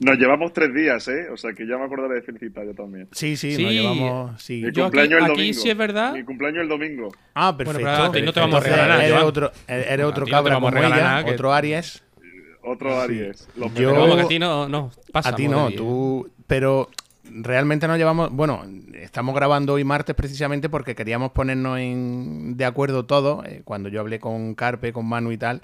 Nos llevamos tres días, ¿eh? O sea que ya me acordaré de felicitar yo también. Sí, sí, nos llevamos. Sí. Mi cumpleaños aquí, el domingo. sí es verdad. Mi cumpleaños el domingo. Ah, perfecto. Bueno, pero no te vamos a regalar nada. Eres otro, eres otro cabra como ella, otro Aries. Otro Aries. Yo, vamos, que a ti no, no pasa. A ti no, tú. Pero realmente nos llevamos. Bueno, estamos grabando hoy martes precisamente porque queríamos ponernos en, de acuerdo todos. Eh, cuando yo hablé con Carpe, con Manu y tal,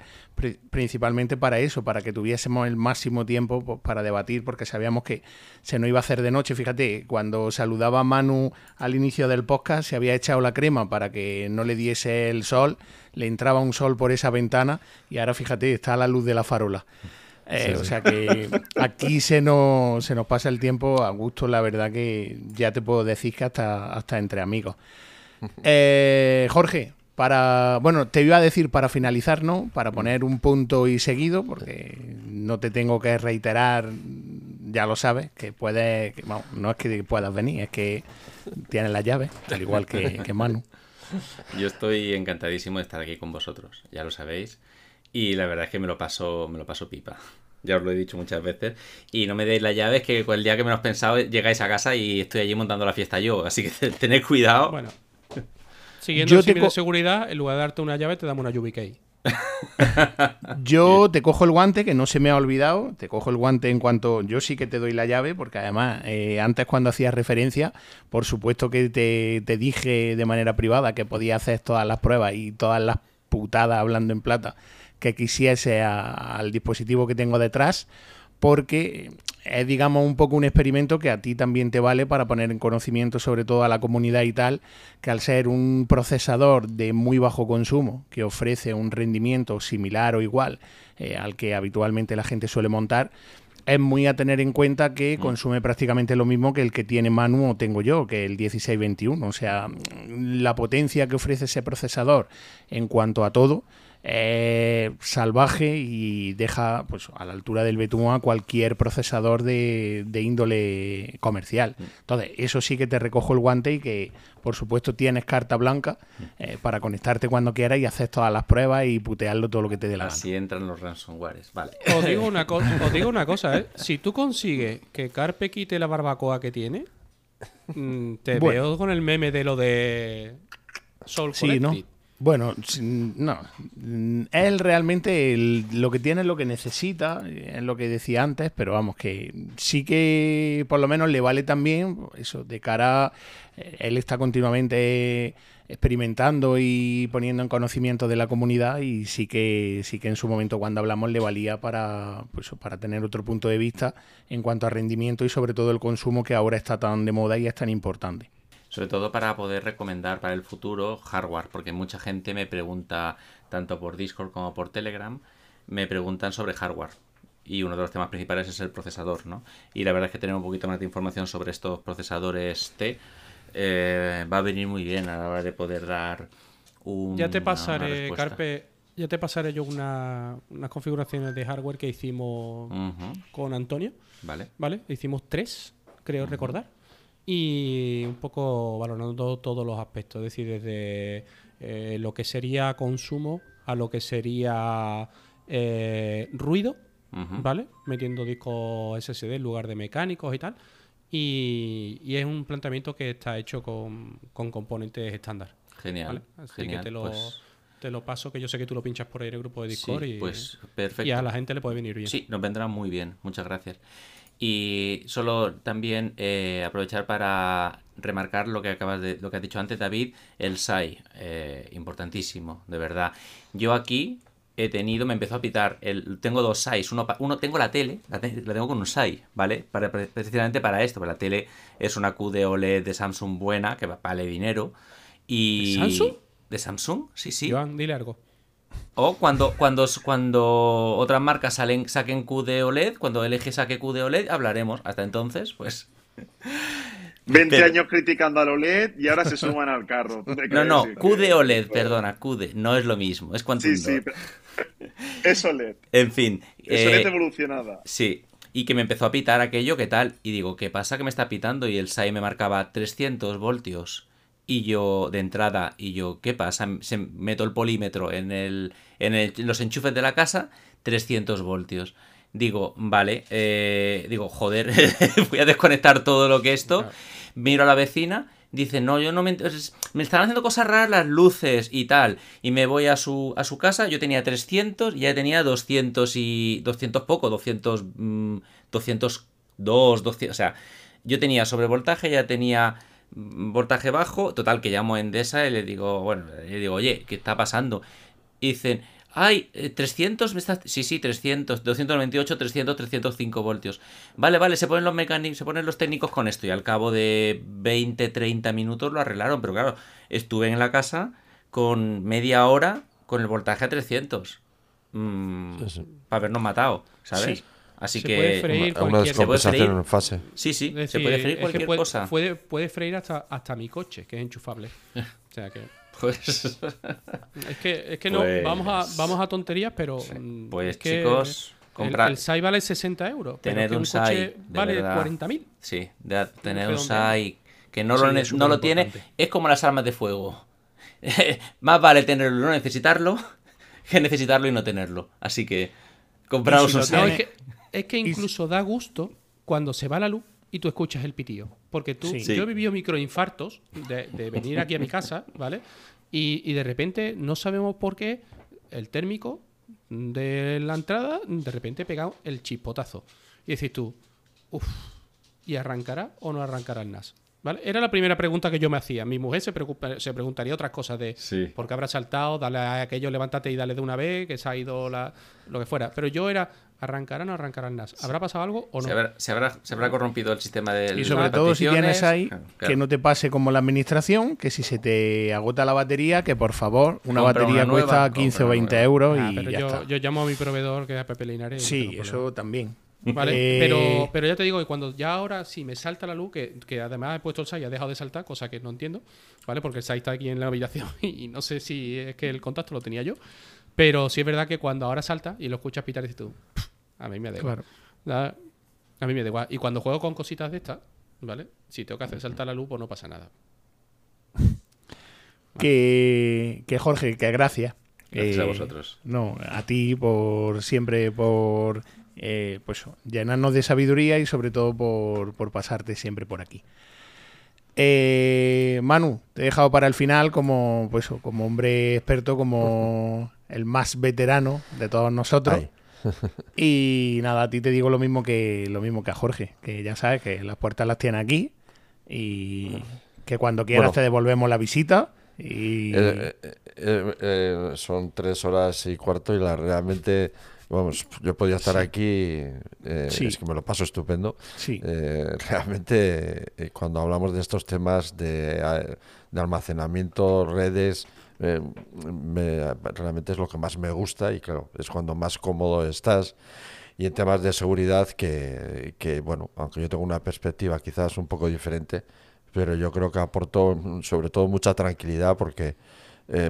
principalmente para eso, para que tuviésemos el máximo tiempo pues, para debatir, porque sabíamos que se nos iba a hacer de noche. Fíjate, cuando saludaba a Manu al inicio del podcast, se había echado la crema para que no le diese el sol, le entraba un sol por esa ventana y ahora fíjate, está a la luz de la farola. Eh, o sea que <laughs> aquí se nos, se nos pasa el tiempo a gusto, la verdad que ya te puedo decir que hasta, hasta entre amigos. <laughs> Eh, Jorge, para, bueno, te iba a decir para finalizar, ¿no? Para poner un punto y seguido, porque no te tengo que reiterar, ya lo sabes, que puedes, no es que puedas venir, es que tienes la llave, al igual que, <laughs> que Manu. Yo estoy encantadísimo de estar aquí con vosotros, ya lo sabéis. Y la verdad es que me lo paso, me lo paso pipa. Ya os lo he dicho muchas veces. Y no me deis las llaves que el día que menos pensado llegáis a casa y estoy allí montando la fiesta yo. Así que <laughs> tened cuidado. Bueno, siguiendo el de seguridad, en lugar de darte una llave, te damos una YubiKey. <laughs> yo te cojo el guante, que no se me ha olvidado. Te cojo el guante en cuanto. Yo sí que te doy la llave, porque además, eh, antes cuando hacías referencia, por supuesto que te, te dije de manera privada que podía hacer todas las pruebas y todas las putadas hablando en plata que quisiese al dispositivo que tengo detrás, porque es, digamos, un poco un experimento que a ti también te vale para poner en conocimiento, sobre todo a la comunidad y tal, que al ser un procesador de muy bajo consumo, que ofrece un rendimiento similar o igual eh, al que habitualmente la gente suele montar, es muy a tener en cuenta que mm. consume prácticamente lo mismo que el que tiene Manu o tengo yo, que el 1621. O sea, la potencia que ofrece ese procesador en cuanto a todo eh, salvaje y deja pues a la altura del betún a cualquier procesador de, índole comercial. Mm. Entonces, eso sí que te recojo el guante y que, por supuesto, tienes carta blanca mm. eh, para conectarte cuando quieras y hacer todas las pruebas y putearlo todo lo que te dé la Así entran los ransomwares, vale. Os digo una, <laughs> os digo una cosa, ¿eh? Si tú consigues que Carpe quite la barbacoa que tiene, mm, te veo con el meme de lo de Soul sí, ¿no? Bueno, no. Él realmente lo que tiene es lo que necesita, es lo que decía antes, pero vamos, que sí que por lo menos le vale también eso, de cara. Eh, él está continuamente experimentando y poniendo en conocimiento de la comunidad y sí que sí que en su momento cuando hablamos le valía para pues, para tener otro punto de vista en cuanto a rendimiento y sobre todo el consumo que ahora está tan de moda y es tan importante sobre todo para poder recomendar para el futuro hardware, porque mucha gente me pregunta, tanto por Discord como por Telegram, me preguntan sobre hardware. Y uno de los temas principales es el procesador, ¿no? Y la verdad es que tener un poquito más de información sobre estos procesadores T eh, va a venir muy bien a la hora de poder dar un. Ya te pasaré, Carpe, ya te pasaré yo una, unas configuraciones de hardware que hicimos con Antonio. Vale. Vale, hicimos tres, creo recordar y un poco valorando todos los aspectos, es decir, desde eh, lo que sería consumo a lo que sería eh, ruido, ¿vale? Metiendo discos SSD en lugar de mecánicos y tal. Y, es un planteamiento que está hecho con, componentes estándar. Genial. Así que te lo, pues te lo paso, que yo sé que tú lo pinchas por ahí en el grupo de Discord y, pues, perfecto. y a la gente le puede venir bien. Sí, nos vendrá muy bien. Muchas gracias. Y solo también eh, aprovechar para remarcar lo que acabas de, lo que has dicho antes, David, el SAI, eh, importantísimo, de verdad. Yo aquí he tenido, me empezó a pitar, el, tengo dos SAIs, uno, uno tengo la tele, la, tengo con un SAI, ¿vale? Para, precisamente para esto, la tele es una QD OLED de Samsung buena, que vale dinero. Y... ¿De Samsung? ¿De Samsung? Sí, sí. Iván, dile algo. O cuando, cuando, cuando otras marcas salen, saquen QD OLED, cuando LG saque QD OLED, hablaremos. Hasta entonces, pues. 20 años criticando al OLED y ahora se suman al carro. No, no, QD OLED, perdona, QD, no es lo mismo, es Quantum Sí, sí, es OLED. En fin. Es OLED eh, evolucionada. Sí, y que me empezó a pitar aquello, ¿qué tal? Y digo, ¿qué pasa que me está pitando? Y el SAI me marcaba 300 voltios. Y yo, de entrada, y yo, ¿qué pasa? Se meto el polímetro en, el, en los enchufes de la casa, 300 voltios. Digo, vale, eh, digo, joder, <laughs> voy a desconectar todo lo que esto. Miro a la vecina, dice, no, yo no me... Me están haciendo cosas raras las luces y tal. Y me voy a su, a su casa, yo tenía 300 y ya tenía 200 y... 200 poco, 200... 202, 200... O sea, yo tenía sobrevoltaje, ya tenía voltaje bajo, total que llamo a Endesa y le digo, bueno, le digo, oye, ¿qué está pasando? Y dicen, ay, 300, ¿me estás? Sí, sí, 300, 298, 300, 305 voltios. Vale, vale, se ponen los mecánicos, se ponen los técnicos con esto y al cabo de 20, 30 minutos lo arreglaron, pero claro, estuve en la casa con media hora con el voltaje a 300. Mm, para habernos matado, ¿sabes? Así que puede freír cualquier... se puede freír. en fase. Sí, sí, se puede freír cualquier cosa. Puede, puede, freír hasta, hasta mi coche, que es enchufable. o sea que. <laughs> Pues. es que, es que no, pues vamos a, vamos a tonterías, pero. Mm, pues chicos. Comprar... El, SAI vale 60 euros. Tener un, SAI. vale 40.000. Sí, tener un SAI que no, lo, no lo tiene. Es como las armas de fuego. <laughs> Más vale tenerlo y no necesitarlo <laughs> que necesitarlo y no tenerlo. Así que Compraos un es, que, incluso da gusto cuando se va la luz y tú escuchas el pitío. Porque tú, yo he vivido microinfartos de, de venir aquí a mi casa, ¿vale? Y, y, de repente no sabemos por qué el térmico de la entrada de repente pega el chispotazo. Y decís tú, uff, ¿y arrancará o no arrancará el NAS? ¿Vale? Era la primera pregunta que yo me hacía. Mi mujer se, se preguntaría otras cosas de por qué habrá saltado, dale a aquello, levántate y dale de una vez, que se ha ido la, lo que fuera. Pero yo era, ¿arrancará o no arrancará el NAS? ¿Habrá pasado algo o no? Se habrá, se habrá, corrompido el sistema de Y sobre todo si tienes ahí que no te pase como la administración, que si se te agota la batería, que por favor, una batería cuesta 15 o 20 euros y ah, ya yo, está. yo llamo a mi proveedor que es Pepe Linares. Sí, eso también. Vale, eh, pero, pero ya te digo que cuando ya ahora sí me salta la luz, que, que además he puesto el SAI y ha dejado de saltar, cosa que no entiendo, ¿vale? Porque el SAI está aquí en la habitación <laughs> y, no sé si es que el contacto lo tenía yo. Pero sí es verdad que cuando ahora salta y lo escuchas pitar, dices tú, a mí me da igual. A mí me da igual. Y cuando juego con cositas de estas, ¿vale? Si tengo que hacer saltar la luz, pues no pasa nada. <laughs> Que, que Jorge, que gracias. Gracias a vosotros. No, a ti por siempre, por eh, pues llenarnos de sabiduría y sobre todo por, pasarte siempre por aquí. Eh, Manu, te he dejado para el final como, pues, como hombre experto, como <laughs> el más veterano de todos nosotros. <laughs> y nada, a ti te digo lo mismo que lo mismo que a Jorge, que ya sabes que las puertas las tiene aquí y que cuando quieras te devolvemos la visita. Y... Eh, son tres horas y cuarto y la realmente Vamos, yo podía estar aquí, eh, es que me lo paso estupendo. Eh, <laughs> realmente, eh, cuando hablamos de estos temas de, almacenamiento, redes, realmente es lo que más me gusta y claro, es cuando más cómodo estás. Y en temas de seguridad, que, que bueno, aunque yo tengo una perspectiva quizás un poco diferente, pero yo creo que aporto sobre todo mucha tranquilidad porque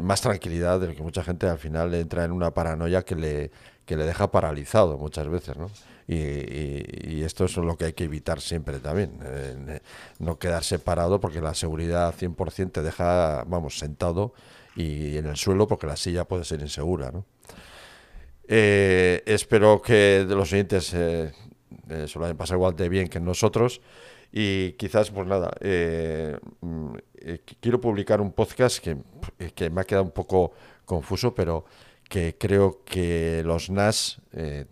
más tranquilidad de lo que mucha gente al final entra en una paranoia que le, que le deja paralizado muchas veces, ¿no? Y, esto es lo que hay que evitar siempre también, eh, no quedarse parado porque la seguridad 100% te deja, vamos, sentado y en el suelo porque la silla puede ser insegura, ¿no? Eh, espero que de los siguientes eh, se lo hayan pasado igual de bien que nosotros y quizás, pues nada, mm, quiero publicar un podcast que me ha quedado un poco confuso, pero que creo que los NAS, eh,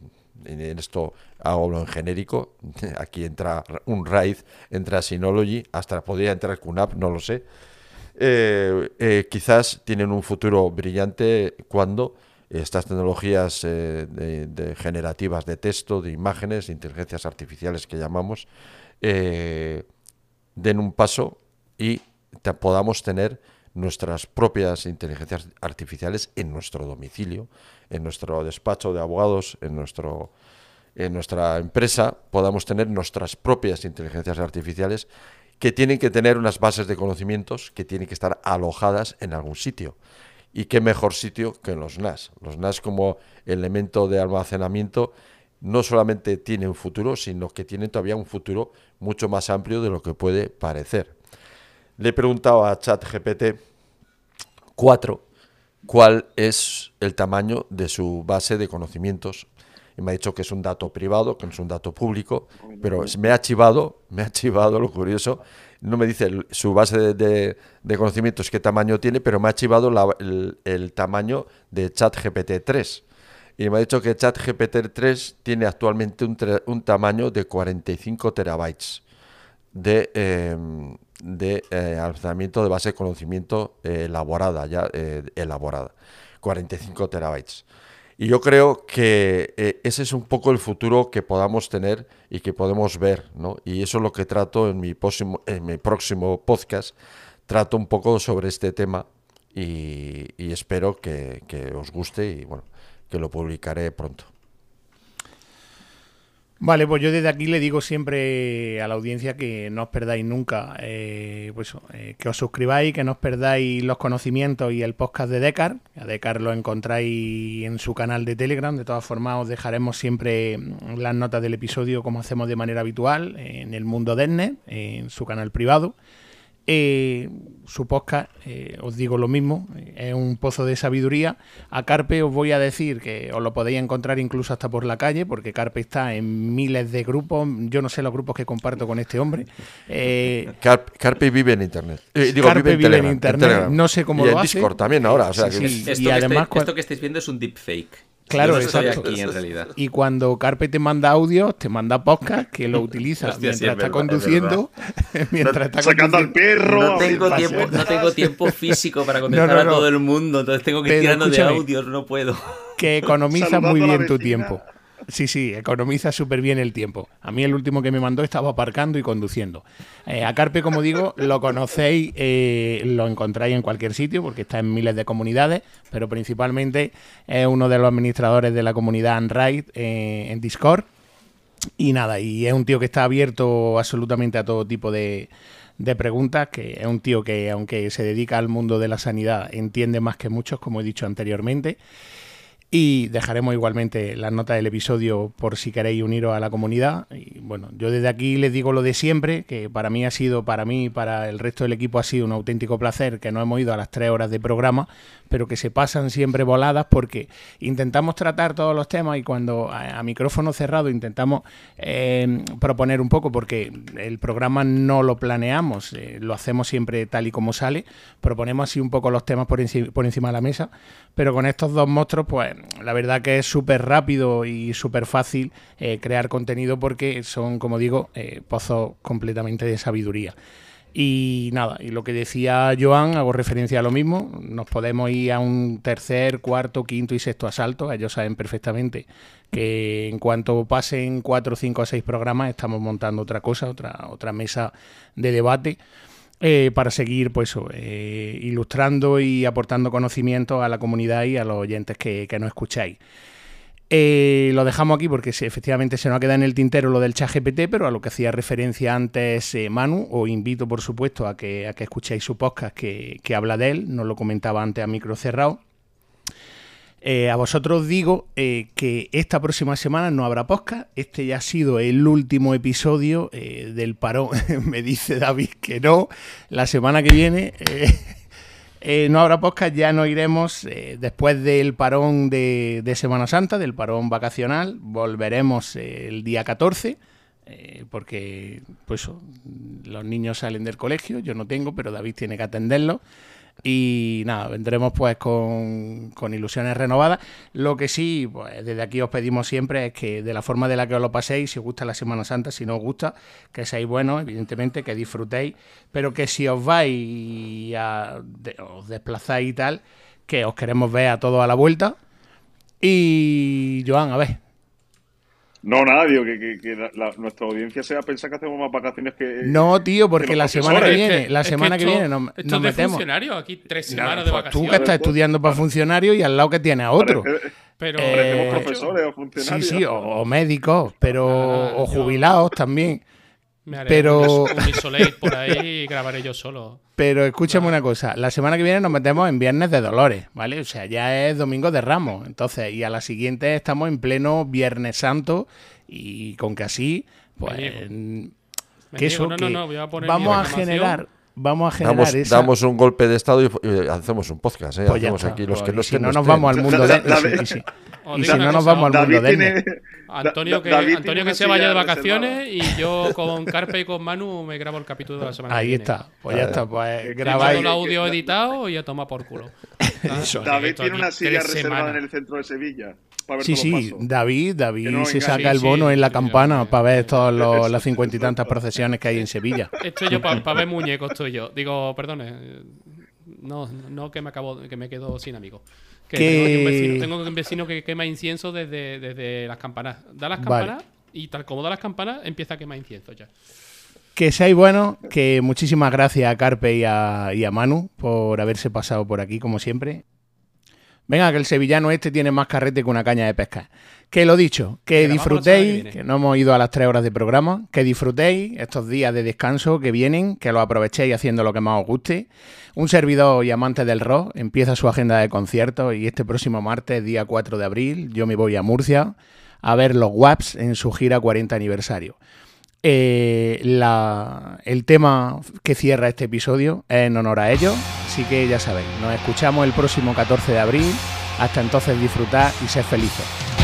en esto hablo en genérico, <laughs> aquí entra un RAID, entra Synology, hasta podría entrar QNAP, no lo sé. Eh, eh, quizás tienen un futuro brillante cuando estas tecnologías de, generativas de texto, de imágenes, de inteligencias artificiales que llamamos, den un paso y podamos tener nuestras propias inteligencias artificiales en nuestro domicilio, en nuestro despacho de abogados, en, nuestro, en nuestra empresa, podamos tener nuestras propias inteligencias artificiales que tienen que tener unas bases de conocimientos que tienen que estar alojadas en algún sitio. ¿Y qué mejor sitio que en los NAS? Los NAS como elemento de almacenamiento no solamente tienen futuro, sino que tienen todavía un futuro mucho más amplio de lo que puede parecer. Le he preguntado a ChatGPT 4 cuál es el tamaño de su base de conocimientos. Y me ha dicho que es un dato privado, que no es un dato público, pero me ha chivado, me ha chivado lo curioso. No me dice su base de, conocimientos qué tamaño tiene, pero me ha chivado el, tamaño de ChatGPT 3. Y me ha dicho que ChatGPT 3 tiene actualmente un, un tamaño de 45 terabytes de, em, de eh, almacenamiento de base de conocimiento eh, elaborada, ya eh, elaborada, 45 terabytes. Y yo creo que ese es un poco el futuro que podamos tener y que podemos ver, ¿no? Y eso es lo que trato en mi próximo, en mi próximo podcast. Trato un poco sobre este tema y, espero que, que os guste y bueno, que lo publicaré pronto. Vale, pues yo desde aquí le digo siempre a la audiencia que no os perdáis nunca, eh, pues, eh, que os suscribáis, que no os perdáis los conocimientos y el podcast de Decar. A Decar lo encontráis en su canal de Telegram. De todas formas, os dejaremos siempre las notas del episodio como hacemos de manera habitual en el mundo de en su canal privado. Eh, su podcast, eh, os digo lo mismo, es un pozo de sabiduría. A Carpe os voy a decir que os lo podéis encontrar incluso hasta por la calle, porque Carpe está en miles de grupos. Yo no sé los grupos que comparto con este hombre. Eh, Carpe, vive en Internet. Eh, Carpe vive, en, Internet. No sé cómo y lo en Discord también ahora. esto, y además, esto que estáis viendo es un deepfake. Claro, exacto. Y cuando Carpe te manda audio, te manda podcast que lo <laughs> utilizas mientras está conduciendo, <laughs> mientras está sacando al perro. No tengo, tiempo, no tengo tiempo físico para <laughs> contestar a todo el mundo, entonces tengo que ir tirando de audios, no puedo. Que economiza muy bien tu tiempo. Sí, sí, economiza súper bien el tiempo. A mí el último que me mandó estaba aparcando y conduciendo. Eh, a Carpe, como digo, lo conocéis, eh, lo encontráis en cualquier sitio porque está en miles de comunidades, pero principalmente es uno de los administradores de la comunidad Android eh, en Discord. Y nada, y es un tío que está abierto absolutamente a todo tipo de, de preguntas, que es un tío que aunque se dedica al mundo de la sanidad, entiende más que muchos, como he dicho anteriormente. Y dejaremos igualmente las notas del episodio por si queréis uniros a la comunidad. Y bueno, yo desde aquí les digo lo de siempre, que para mí ha sido, para mí para el resto del equipo ha sido un auténtico placer que no hemos ido a las tres horas de programa, pero que se pasan siempre voladas porque intentamos tratar todos los temas y cuando a, micrófono cerrado intentamos eh, proponer un poco, porque el programa no lo planeamos, eh, lo hacemos siempre tal y como sale, proponemos así un poco los temas por, por encima de la mesa, pero con estos dos monstruos, pues la verdad que es súper rápido y súper fácil eh, crear contenido porque son, como digo, eh, pozos completamente de sabiduría. Y nada, y lo que decía Joan, hago referencia a lo mismo, nos podemos ir a un tercer, cuarto, quinto y sexto asalto, ellos saben perfectamente que en cuanto pasen cuatro, cinco o seis programas estamos montando otra cosa, otra, otra mesa de debate eh, para seguir pues eh, ilustrando y aportando conocimiento a la comunidad y a los oyentes que, que nos escucháis. Eh, lo dejamos aquí porque efectivamente se nos ha quedado en el tintero lo del chat GPT, pero a lo que hacía referencia antes Manu, os invito por supuesto a que, a que escuchéis su podcast que, que habla de él, nos lo comentaba antes a micro cerrado. Eh, a vosotros digo eh, que esta próxima semana no habrá podcast. Este ya ha sido el último episodio eh, del parón. <laughs> Me dice David que no. La semana que viene <laughs> no habrá podcast. Ya nos iremos después del parón de, Semana Santa, del parón vacacional. Volveremos el día 14. porque pues los niños salen del colegio, yo no tengo, pero David tiene que atenderlo. Y nada, vendremos pues con, ilusiones renovadas. Lo que sí, pues desde aquí os pedimos siempre es que de la forma de la que os lo paséis, si os gusta la Semana Santa, si no os gusta, que seáis buenos, evidentemente, que disfrutéis, pero que si os vais a, os desplazáis y tal, que os queremos ver a todos a la vuelta. Y Joan, a ver, no, nada, digo que, nuestra audiencia sea pensar que hacemos más vacaciones que. No, tío, porque la semana que viene, la semana que, viene nos, nos de metemos. funcionario aquí tres semanas de vacaciones. Pues tú que estás estudiando para funcionario y al lado que tienes a otro. pero eh, profesores o funcionarios. Sí, sí, o, médicos, pero o jubilados también. Me haré pero... un, un por ahí y grabaré yo solo. Pero escúchame una cosa, la semana que viene nos metemos en Viernes de Dolores, ¿vale? O sea, ya es Domingo de Ramos, entonces, y a la siguiente estamos en pleno Viernes Santo y con que así, pues... que eso, vamos a generar vamos a generar damos, damos un golpe de estado y, hacemos un podcast. ¿eh? Pues hacemos aquí los que no si no nos vamos al mundo <laughs> de y, si no nos vamos al mundo de Antonio que, Antonio que se vaya de vacaciones y yo con Carpe y con Manu me grabo el capítulo de la semana Ahí que está, pues ya está, pues grabáis. el audio editado y ya toma por culo. <laughs> David tiene una silla reservada en el centro de Sevilla. sí, sí, David, David se saca el bono en la campana para ver todas las cincuenta y tantas procesiones que hay en Sevilla. <laughs> Estoy yo para ver muñecos, estoy yo. Digo, perdone, no, no que me acabo, que me quedo sin amigos. Que tengo, un vecino, que quema incienso desde, desde las campanas. Da las campanas y tal como da las campanas empieza a quemar incienso ya. Que seáis buenos, que muchísimas gracias a Carpe y a, y a Manu por haberse pasado por aquí, como siempre. Venga, que el sevillano este tiene más carrete que una caña de pesca. Que lo dicho, que disfrutéis, que, no hemos ido a las tres horas de programa, que disfrutéis estos días de descanso que vienen, que lo aprovechéis haciendo lo que más os guste. Un servidor y amante del rock empieza su agenda de conciertos y este próximo martes, día 4 de abril, yo me voy a Murcia a ver los WAPs en su gira 40 aniversario. Eh, el tema que cierra este episodio es en honor a ellos, así que ya sabéis, nos escuchamos el próximo 14 de abril. Hasta entonces disfrutad y sed felices.